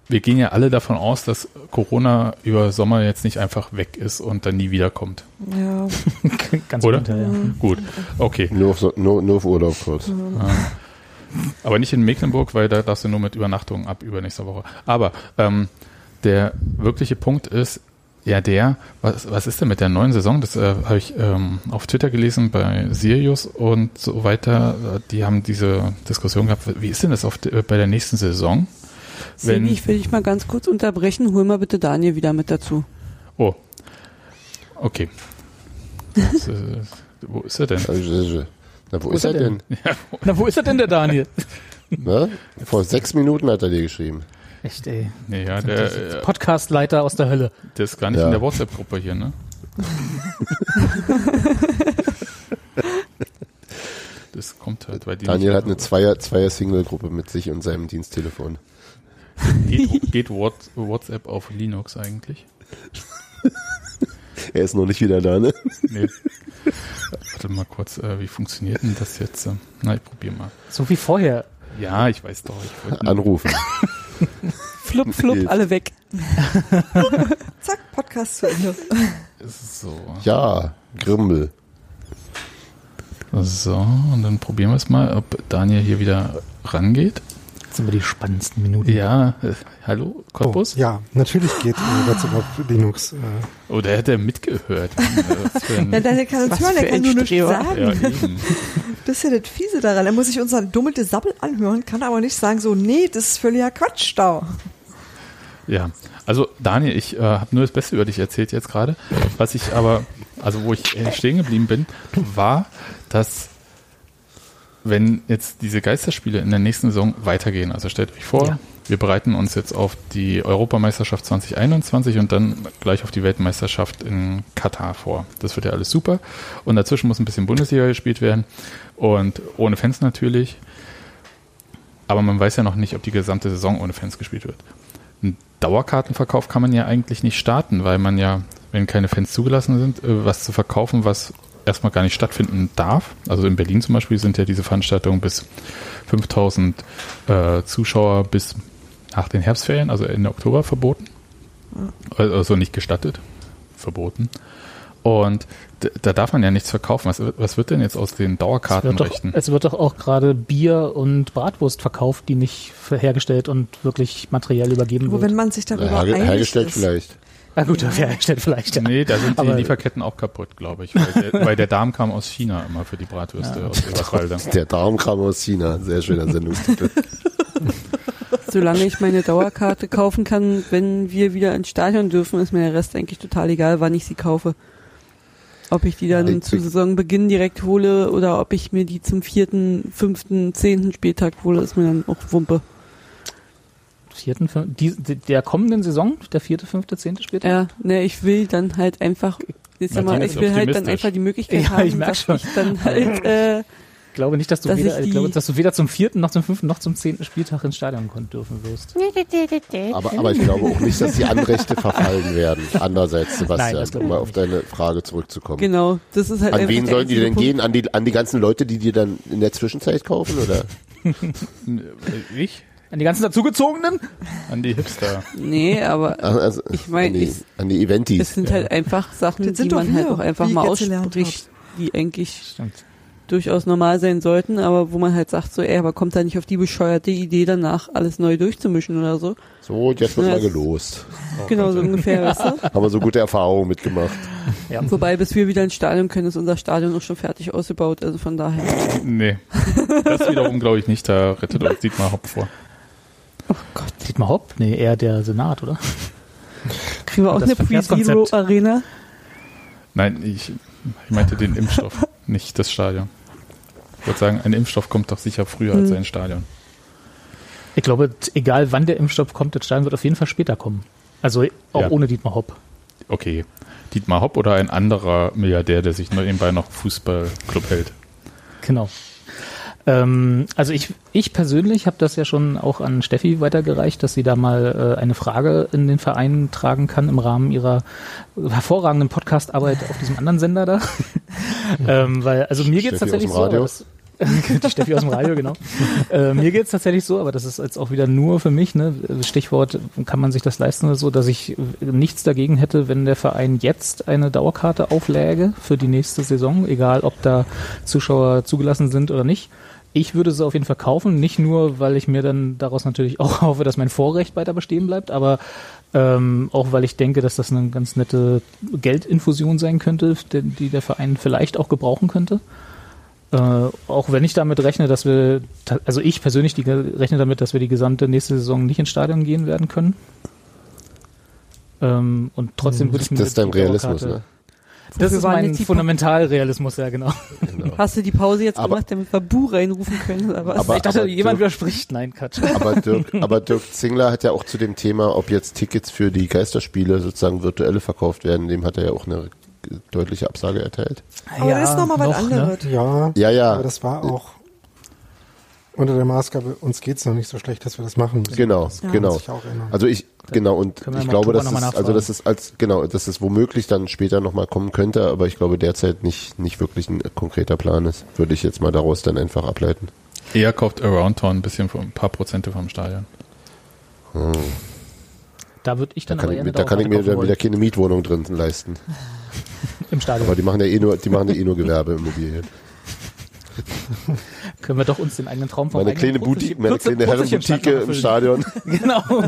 wir gehen ja alle davon aus, dass Corona über Sommer jetzt nicht einfach weg ist und dann nie wiederkommt. Ja. [laughs] Ganz Oder? Runter, ja. Mhm. Gut, okay. Nur auf, nur, nur auf Urlaub kurz. Ja. Aber nicht in Mecklenburg, weil da darfst du nur mit Übernachtung ab übernächster Woche. Aber ähm, der wirkliche Punkt ist, ja, der, was, was ist denn mit der neuen Saison? Das äh, habe ich ähm, auf Twitter gelesen bei Sirius und so weiter. Die haben diese Diskussion gehabt. Wie ist denn das auf de, bei der nächsten Saison? Wenn, ich will dich mal ganz kurz unterbrechen. Hol mal bitte Daniel wieder mit dazu. Oh. Okay. Das, äh, wo ist er denn? Na, wo, wo ist, er denn? denn? Ja, wo Na, wo ist er denn, der Daniel? [laughs] Na? Vor sechs Minuten hat er dir geschrieben. Echt, ey. Ja, der äh, Podcastleiter aus der Hölle. Der ist gar nicht ja. in der WhatsApp-Gruppe hier, ne? [laughs] das kommt halt bei dir. Daniel hat eine Zweier, Zweier Single-Gruppe mit sich und seinem Diensttelefon. Geht, geht WhatsApp auf Linux eigentlich? [laughs] er ist noch nicht wieder da, ne? Nee. Warte mal kurz, äh, wie funktioniert denn das jetzt? Na, ich probiere mal. So wie vorher. Ja, ich weiß doch. Ich Anrufen. [laughs] [laughs] flupp, flupp, alle weg. [laughs] Zack, Podcast zu Ende. So. Ja, Grimmel. So, und dann probieren wir es mal, ob Daniel hier wieder rangeht. Jetzt sind wir die spannendsten Minuten. Ja, äh, hallo, Cottbus? Oh, ja, natürlich geht äh, WhatsApp auf Linux. Äh. Oh, der hätte mitgehört. [laughs] ja, Daniel kann uns hören, der kann nur nichts sagen. Ja, [laughs] das ist ja das Fiese daran. Er muss sich unser dummelte Sabbel anhören, kann aber nicht sagen so, nee, das ist völliger Quatsch da. Ja, also Daniel, ich äh, habe nur das Beste über dich erzählt jetzt gerade. Was ich aber, also wo ich stehen geblieben bin, war, dass wenn jetzt diese Geisterspiele in der nächsten Saison weitergehen, also stellt euch vor, ja. wir bereiten uns jetzt auf die Europameisterschaft 2021 und dann gleich auf die Weltmeisterschaft in Katar vor. Das wird ja alles super. Und dazwischen muss ein bisschen Bundesliga gespielt werden und ohne Fans natürlich. Aber man weiß ja noch nicht, ob die gesamte Saison ohne Fans gespielt wird. Ein Dauerkartenverkauf kann man ja eigentlich nicht starten, weil man ja, wenn keine Fans zugelassen sind, äh, was zu verkaufen, was erstmal gar nicht stattfinden darf. Also in Berlin zum Beispiel sind ja diese Veranstaltungen bis 5000 äh, Zuschauer bis nach den Herbstferien, also Ende Oktober, verboten. Also nicht gestattet, verboten. Und da darf man ja nichts verkaufen. Was, was wird denn jetzt aus den Dauerkartenrechten? Es wird doch, es wird doch auch gerade Bier und Bratwurst verkauft, die nicht hergestellt und wirklich materiell übergeben Wo, wird. wenn man sich darüber her hergestellt ist. vielleicht. Na gut, ja. hergestellt vielleicht, ja. Nee, da sind die Aber Lieferketten auch kaputt, glaube ich. Weil der, weil der, Darm kam aus China immer für die Bratwürste ja. aus Eberswalde. Der Darm kam aus China. Sehr schöner Sendungstitel. [laughs] Solange ich meine Dauerkarte kaufen kann, wenn wir wieder ins Stadion dürfen, ist mir der Rest eigentlich total egal, wann ich sie kaufe. Ob ich die dann ja, zu Saisonbeginn direkt hole oder ob ich mir die zum vierten, fünften, zehnten Spieltag hole, ist mir dann auch Wumpe vierten, die, der kommenden Saison, der vierte, fünfte, zehnte Spieltag? Ja, ne, ich will dann halt einfach, ist mal, ich will halt dann einfach die Möglichkeit ja, haben, ich merk schon. ich dann halt, [laughs] äh, ich glaube nicht, dass du, dass weder, ich glaube, dass du weder zum vierten noch zum fünften noch zum zehnten Spieltag ins Stadion kommen dürfen wirst. Aber, aber ich glaube auch nicht, dass die Anrechte [laughs] verfallen werden. Andererseits, Sebastian, Nein, um mal auf deine Frage zurückzukommen. Genau, das ist halt An wen sollen die denn Punkt. gehen? An die, an die ganzen Leute, die dir dann in der Zwischenzeit kaufen, oder? [laughs] ich? An die ganzen dazugezogenen? An die Hipster. Nee, aber also, ich meine, an, an, die Eventis. Es sind ja. halt einfach Sachen, die man halt auch einfach mal ausspricht, die eigentlich Stimmt. durchaus normal sein sollten, aber wo man halt sagt so, ey, aber kommt da nicht auf die bescheuerte Idee danach, alles neu durchzumischen oder so. So, jetzt wird ja, mal gelost. [laughs] Genau, so ungefähr, weißt du? [laughs] Haben wir so gute Erfahrungen mitgemacht. Ja. Wobei, bis wir wieder ins Stadion können, ist unser Stadion auch schon fertig ausgebaut, also von daher. Nee, das wiederum glaube ich nicht, da rettet uns Dietmar Hopp vor. Oh Gott. Dietmar Hopp? Nee, eher der Senat, oder? Kriegen wir auch eine Pre-Zero-Arena? Nein, ich, ich meinte den Impfstoff, [laughs] nicht das Stadion. Ich würde sagen, ein Impfstoff kommt doch sicher früher hm. als ein Stadion. Ich glaube, egal wann der Impfstoff kommt, das Stadion wird auf jeden Fall später kommen. Also auch ja. ohne Dietmar Hopp. Okay. Dietmar Hopp oder ein anderer Milliardär, der sich nebenbei noch Fußballclub hält? Genau. Ähm, also ich, ich persönlich habe das ja schon auch an Steffi weitergereicht, dass sie da mal äh, eine Frage in den Verein tragen kann im Rahmen ihrer hervorragenden Podcastarbeit auf diesem anderen Sender da. [laughs] ähm, weil, also mir geht es tatsächlich so. Das, [laughs] die Steffi aus dem Radio, genau. Äh, mir geht es tatsächlich so, aber das ist jetzt auch wieder nur für mich, ne? Stichwort, kann man sich das leisten oder so, dass ich nichts dagegen hätte, wenn der Verein jetzt eine Dauerkarte aufläge für die nächste Saison, egal ob da Zuschauer zugelassen sind oder nicht. Ich würde sie auf jeden Fall kaufen, nicht nur, weil ich mir dann daraus natürlich auch [laughs] hoffe, dass mein Vorrecht weiter bestehen bleibt, aber ähm, auch weil ich denke, dass das eine ganz nette Geldinfusion sein könnte, die, der Verein vielleicht auch gebrauchen könnte. Äh, auch wenn ich damit rechne, dass wir, also ich persönlich die, rechne damit, dass wir die gesamte nächste Saison nicht ins Stadion gehen werden können. Ähm, und trotzdem würde ich mir. Das ist dein Realismus, ne? Das ist mein Fundamentalrealismus, ja genau. genau. Hast du die Pause jetzt aber, gemacht, damit wir Bu reinrufen können? Aber, aber ich dachte, aber jemand Dirk, widerspricht. Nein, Katsch. Aber Dirk, [laughs] aber Dirk Zingler hat ja auch zu dem Thema, ob jetzt Tickets für die Geisterspiele sozusagen virtuelle verkauft werden, dem hat er ja auch eine deutliche Absage erteilt. Aber ja, das ist nochmal was noch, anderes. Ne? Ja, ja, ja. Aber das war auch unter der Maßgabe, uns geht's noch nicht so schlecht, dass wir das machen müssen. Genau, das genau. Also ich, genau, und ich glaube, dass es, also das ist als, genau, dass es womöglich dann später nochmal kommen könnte, aber ich glaube derzeit nicht, nicht wirklich ein konkreter Plan ist. Würde ich jetzt mal daraus dann einfach ableiten. Eher kauft Around Town ein bisschen, ein paar Prozente vom Stadion. Hm. Da würde ich dann da kann, ich, da kann ich mir dann wieder keine Mietwohnung drin leisten. Im Stadion. Aber die machen ja eh nur, die machen ja eh nur Gewerbeimmobilien. [laughs] Können wir doch uns den eigenen Traum vom Meine kleine Boutique, meine kleine Herrenboutique im Stadion. [laughs] Genau. [laughs]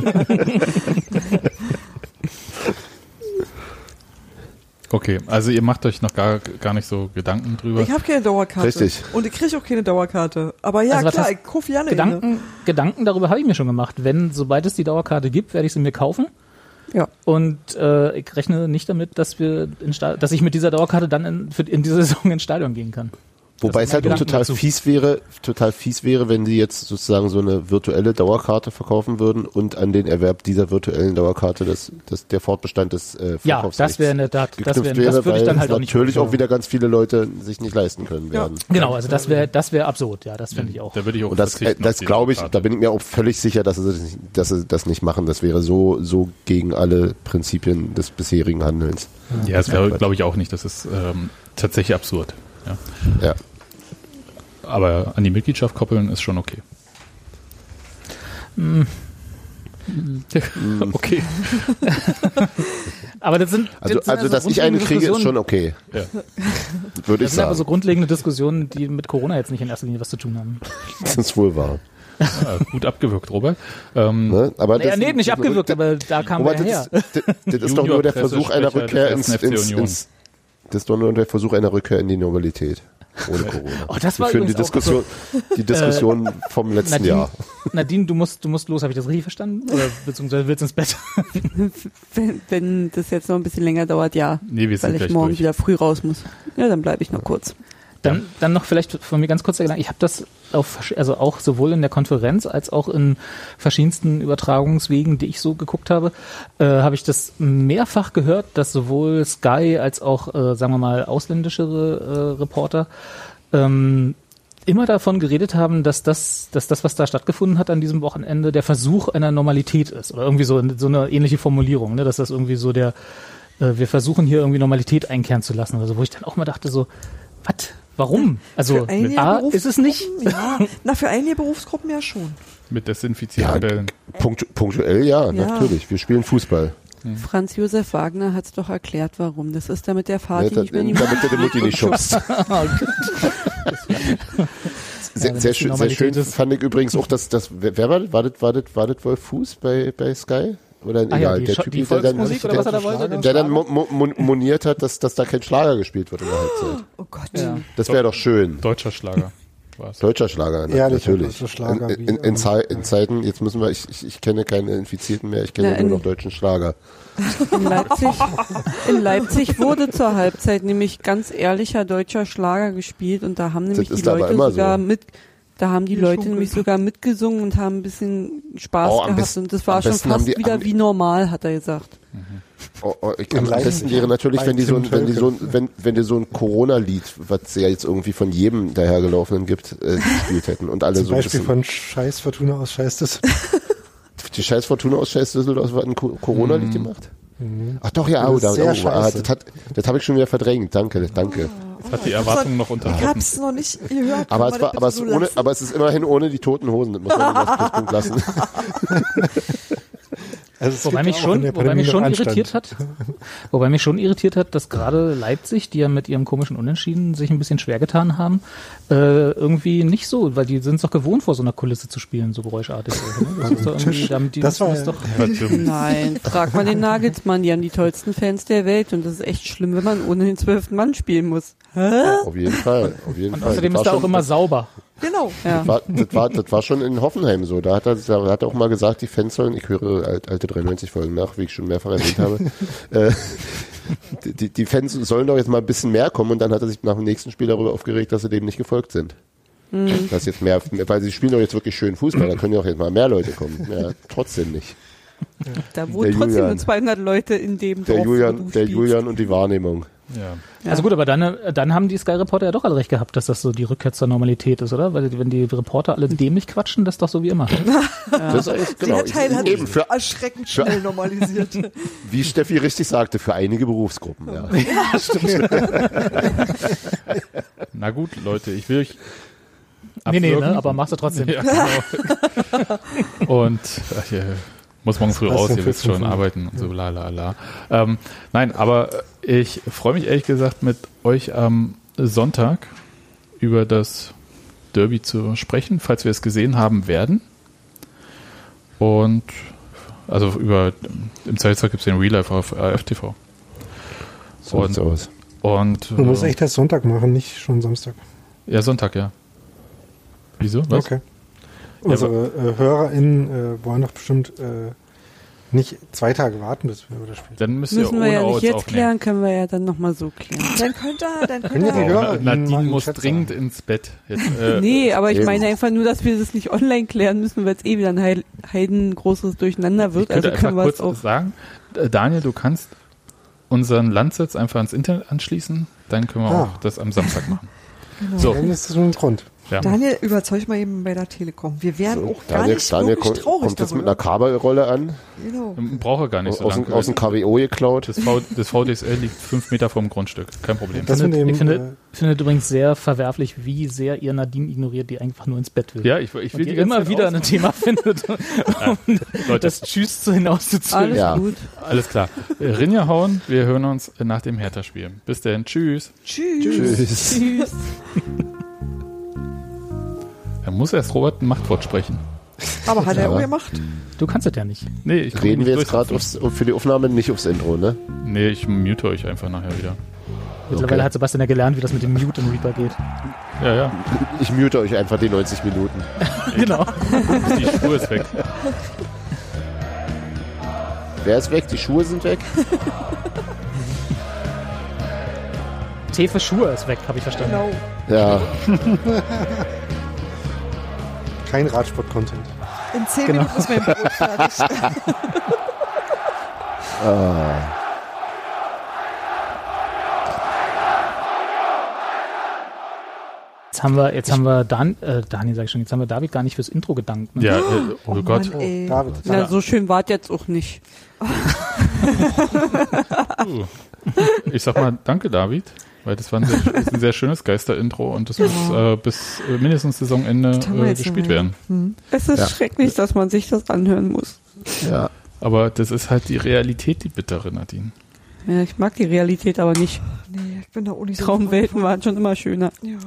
Okay, also ihr macht euch noch gar, gar nicht so Gedanken drüber. Ich habe keine Dauerkarte. Richtig. Und ich kriege auch keine Dauerkarte. Aber ja, also klar, ich kaufe ja eine. Gedanken, Gedanken darüber habe ich mir schon gemacht. Wenn, sobald es die Dauerkarte gibt, werde ich sie mir kaufen. Ja. Und äh, ich rechne nicht damit, dass wir in dass ich mit dieser Dauerkarte dann in, für, in dieser Saison ins Stadion gehen kann. Wobei es halt auch total dazu. fies wäre, total fies wäre, wenn sie jetzt sozusagen so eine virtuelle Dauerkarte verkaufen würden und an den Erwerb dieser virtuellen Dauerkarte das, das der Fortbestand des äh, Ja, das wäre in der Tat, das, wär, wäre, das würde ich dann halt auch nicht natürlich auch wieder ganz viele Leute sich nicht leisten können werden. Ja. Genau, also das wäre das wäre absurd, ja, das finde ich auch. Da würde ich auch und das, äh, das glaube ich, da bin ich mir auch völlig sicher, dass sie, dass sie das nicht machen. Das wäre so so gegen alle Prinzipien des bisherigen Handelns. Ja, das wäre glaube ich auch nicht. Das ist ähm, tatsächlich absurd. Ja. ja. Aber an die Mitgliedschaft koppeln ist schon okay. Hm. [laughs] okay. aber das sind. Also, das sind also, dass ich einen kriege, ist schon okay. Ja. Würde ich das sind aber so grundlegende Diskussionen, die mit Corona jetzt nicht in erster Linie was zu tun haben. [laughs] Das ist wohl wahr. Ja, gut abgewürgt, Robert. Ähm, ne? aber naja, nee, nicht abgewürgt, aber da kam Robert, er her. Das, das, das ist doch nur der Versuch einer Rückkehr ins, ins, ins, das ist doch nur der Versuch einer Rückkehr in die Normalität. Ohne Corona. Oh, das war Wir führen die Diskussion, so, die Diskussion äh, vom letzten Nadine, Jahr. Nadine, du musst, du musst los, habe ich das richtig verstanden? Oder beziehungsweise willst du ins Bett? wenn, wenn das jetzt noch ein bisschen länger dauert, ja. Nee, wir weil ich morgen durch. wieder früh raus muss. Ja, dann bleibe ich noch kurz. Dann, dann noch vielleicht von mir ganz kurz der ich habe das auf, also auch sowohl in der Konferenz als auch in verschiedensten Übertragungswegen, die ich so geguckt habe, äh, habe ich das mehrfach gehört, dass sowohl Sky als auch, äh, sagen wir mal, ausländische äh, Reporter ähm, immer davon geredet haben, dass das, dass das, was da stattgefunden hat an diesem Wochenende, der Versuch einer Normalität ist. Oder irgendwie so, so eine ähnliche Formulierung, ne? dass das irgendwie so der, äh, wir versuchen hier irgendwie Normalität einkehren zu lassen. Also wo ich dann auch mal dachte so, was? Warum? Also A, ist es nicht? Ja. Na, für einige Berufsgruppen ja schon. Mit Desinfizierbällen. Ja, punktu punktuell ja, ja, natürlich. Wir spielen Fußball. Franz Josef Wagner hat es doch erklärt, warum. Das ist damit der Vater ja, nicht mehr Damit der Mutti nicht schubst. [laughs] [laughs] sehr, sehr, schön, sehr schön fand ich übrigens auch, dass das, wer war das? War das, war das, war das Wolf Fuß bei, bei Sky? Oder ah, ja, der Typ, der dann, oder was er da wollte? Der dann moniert hat, dass, dass da kein Schlager gespielt wird in der Halbzeit. Oh Gott. Ja. Das wäre doch schön. Deutscher Schlager. Was? Deutscher Schlager, ja, natürlich. Schlager in, in, in, in, Zeiten, jetzt müssen wir, ich, ich, ich kenne keine Infizierten mehr, ich kenne ja, nur noch deutschen Schlager. In Leipzig, in Leipzig wurde zur Halbzeit nämlich ganz ehrlicher deutscher Schlager gespielt und da haben nämlich die Leute sogar so. mit, da haben die Leute nämlich sogar mitgesungen und haben ein bisschen Spaß oh, gehabt besten, und das war schon fast die, wieder wie normal, hat er gesagt. Mhm. Oh, oh, ich, am besten wäre natürlich, wenn die so ein, wenn die so ein, wenn, wenn die so ein Corona-Lied, was es ja jetzt irgendwie von jedem dahergelaufenen gibt, äh, gespielt hätten und alle Zum so ein Beispiel von Scheiß Fortuna aus Scheiß Düsseldorf. [laughs] die Scheiß Fortuna aus Scheiß Düsseldorf hat ein Corona-Lied mhm. gemacht? Mhm. Ach doch, ja, oh, da, oh, ah, das, hat, das habe ich schon wieder verdrängt. Danke, danke. Das hat die Erwartung noch unterhalten. Ich hab's noch nicht gehört. Aber es, war, aber, es so ohne, aber es ist immerhin ohne die toten Hosen. Das muss man Pluspunkt lassen. [laughs] [laughs] Also wobei mich schon, wobei mich schon irritiert hat, [laughs] wobei mich schon irritiert hat, dass gerade Leipzig, die ja mit ihrem komischen Unentschieden sich ein bisschen schwer getan haben, äh, irgendwie nicht so, weil die sind es doch gewohnt, vor so einer Kulisse zu spielen, so geräuschartig. Ne? Das ist doch irgendwie, damit die, das war das doch. [laughs] Nein, frag mal den Nagelsmann, die haben die tollsten Fans der Welt und das ist echt schlimm, wenn man ohne den zwölften Mann spielen muss. Hä? Auf jeden Fall, auf jeden und Fall. Außerdem ist da auch immer sauber. Genau. Ja. Das, war, das, war, das war schon in Hoffenheim so. Da hat er, da hat er auch mal gesagt, die Fans sollen, ich höre alte 93 Folgen nach, wie ich schon mehrfach erwähnt habe, [laughs] äh, die, die Fans sollen doch jetzt mal ein bisschen mehr kommen und dann hat er sich nach dem nächsten Spiel darüber aufgeregt, dass sie dem nicht gefolgt sind. Mhm. Dass jetzt mehr, weil sie spielen doch jetzt wirklich schön Fußball, da können ja auch jetzt mal mehr Leute kommen. Ja, trotzdem nicht. Da wohnen trotzdem Julian, nur 200 Leute in dem der Dorf, Julian, Der Julian und die Wahrnehmung. Ja. Also gut, aber dann, dann haben die Sky Reporter ja doch alle recht gehabt, dass das so die Rückkehr zur Normalität ist, oder? Weil wenn die Reporter alle dämlich quatschen, das ist doch so wie immer. [laughs] ja. Das ist, genau. Der Teil hat eben für, erschreckend schnell normalisiert. [laughs] Wie Steffi richtig sagte, für einige Berufsgruppen. Ja, ja stimmt. [laughs] Na gut, Leute, ich will euch Abwürgen. Nee, nee, ne? aber machst du trotzdem. Ja, genau. Und ach, ja, muss morgen früh raus, ihr wisst schon, arbeiten und so, la la la. Ähm, nein, aber ich freue mich ehrlich gesagt mit euch am Sonntag über das Derby zu sprechen, falls wir es gesehen haben werden. Und also über im Zweifelsfall gibt es den Real Life auf AFTV. So und, aus. Und, du musst äh, echt das Sonntag machen, nicht schon Samstag. Ja, Sonntag, ja. Wieso? Was? Okay. Unsere äh, HörerInnen äh, wollen doch bestimmt äh, nicht zwei Tage warten, bis wir das spielen. Dann Müssen ihr wir ja nicht jetzt aufnehmen. klären, können wir ja dann nochmal so klären. Dann könnt ihr, dann könnt ihr. Die Hörer Nadine muss dringend sagen. ins Bett. Jetzt, [laughs] äh, nee, aber ich meine einfach nur, dass wir das nicht online klären müssen, weil es eh wieder ein Heiden großes Durcheinander wird. Ich also können wir kurz auch sagen, äh, Daniel, du kannst unseren Landsitz einfach ans Internet anschließen, dann können wir ah. auch das am Samstag machen. [laughs] Genau. So. Dann ist das nur ein Grund. Ja. Daniel, überzeug mal eben bei der Telekom. Wir werden so, auch gar Daniel, nicht Daniel kommt, traurig kommt jetzt mit einer Kabelrolle an. Genau. Braucht er gar nicht so aus, lange. Aus dem KWO geklaut. Das, v, das VDSL liegt fünf Meter vom Grundstück. Kein Problem. Das findet, ich finde, äh, finde übrigens sehr verwerflich, wie sehr ihr Nadine ignoriert, die einfach nur ins Bett will. Ja, ich, ich will die, die immer wieder ein Thema [laughs] findet, um ja, Leute. das Tschüss zu hinauszuziehen. Alles ja. gut. Alles klar. Rinja hauen, wir hören uns nach dem Hertha-Spiel. Bis dann. Tschüss. Tschüss. Tschüss. Tschüss. Muss erst Robert ein Machtwort sprechen. Aber hat er auch gemacht? Du kannst es ja nicht. Nee, ich Reden wir jetzt gerade für die Aufnahme nicht aufs Intro, ne? Nee, ich mute euch einfach nachher wieder. Mittlerweile okay. hat Sebastian ja gelernt, wie das mit dem Mute im Reaper geht. Ja, ja. Ich mute euch einfach die 90 Minuten. [laughs] genau. Die Spur ist weg. Wer ist weg? Die Schuhe sind weg? T für Schuhe ist weg, habe ich verstanden. Genau. Ja. [laughs] Kein Radsport-Content. In 10 genau. Minuten ist mein Brot [laughs] fertig. ah. Jetzt haben wir, jetzt haben wir Dan, äh, Daniel, sag ich schon, jetzt haben wir David gar nicht fürs Intro gedankt. Ne? Ja, äh, oh, oh Gott. Mann, oh, David. Na, so schön war jetzt auch nicht. [laughs] ich sag mal, danke, David. Weil das war ein sehr, [laughs] ein sehr schönes Geister-Intro und das muss äh, bis äh, mindestens Saisonende äh, gespielt werden. Hm. Es ist ja. schrecklich, dass man sich das anhören muss. Ja. Aber das ist halt die Realität, die bittere, Nadine. Ja, ich mag die Realität aber nicht. Nee, ich bin da auch nicht Traumwelten waren schon immer schöner. Ja.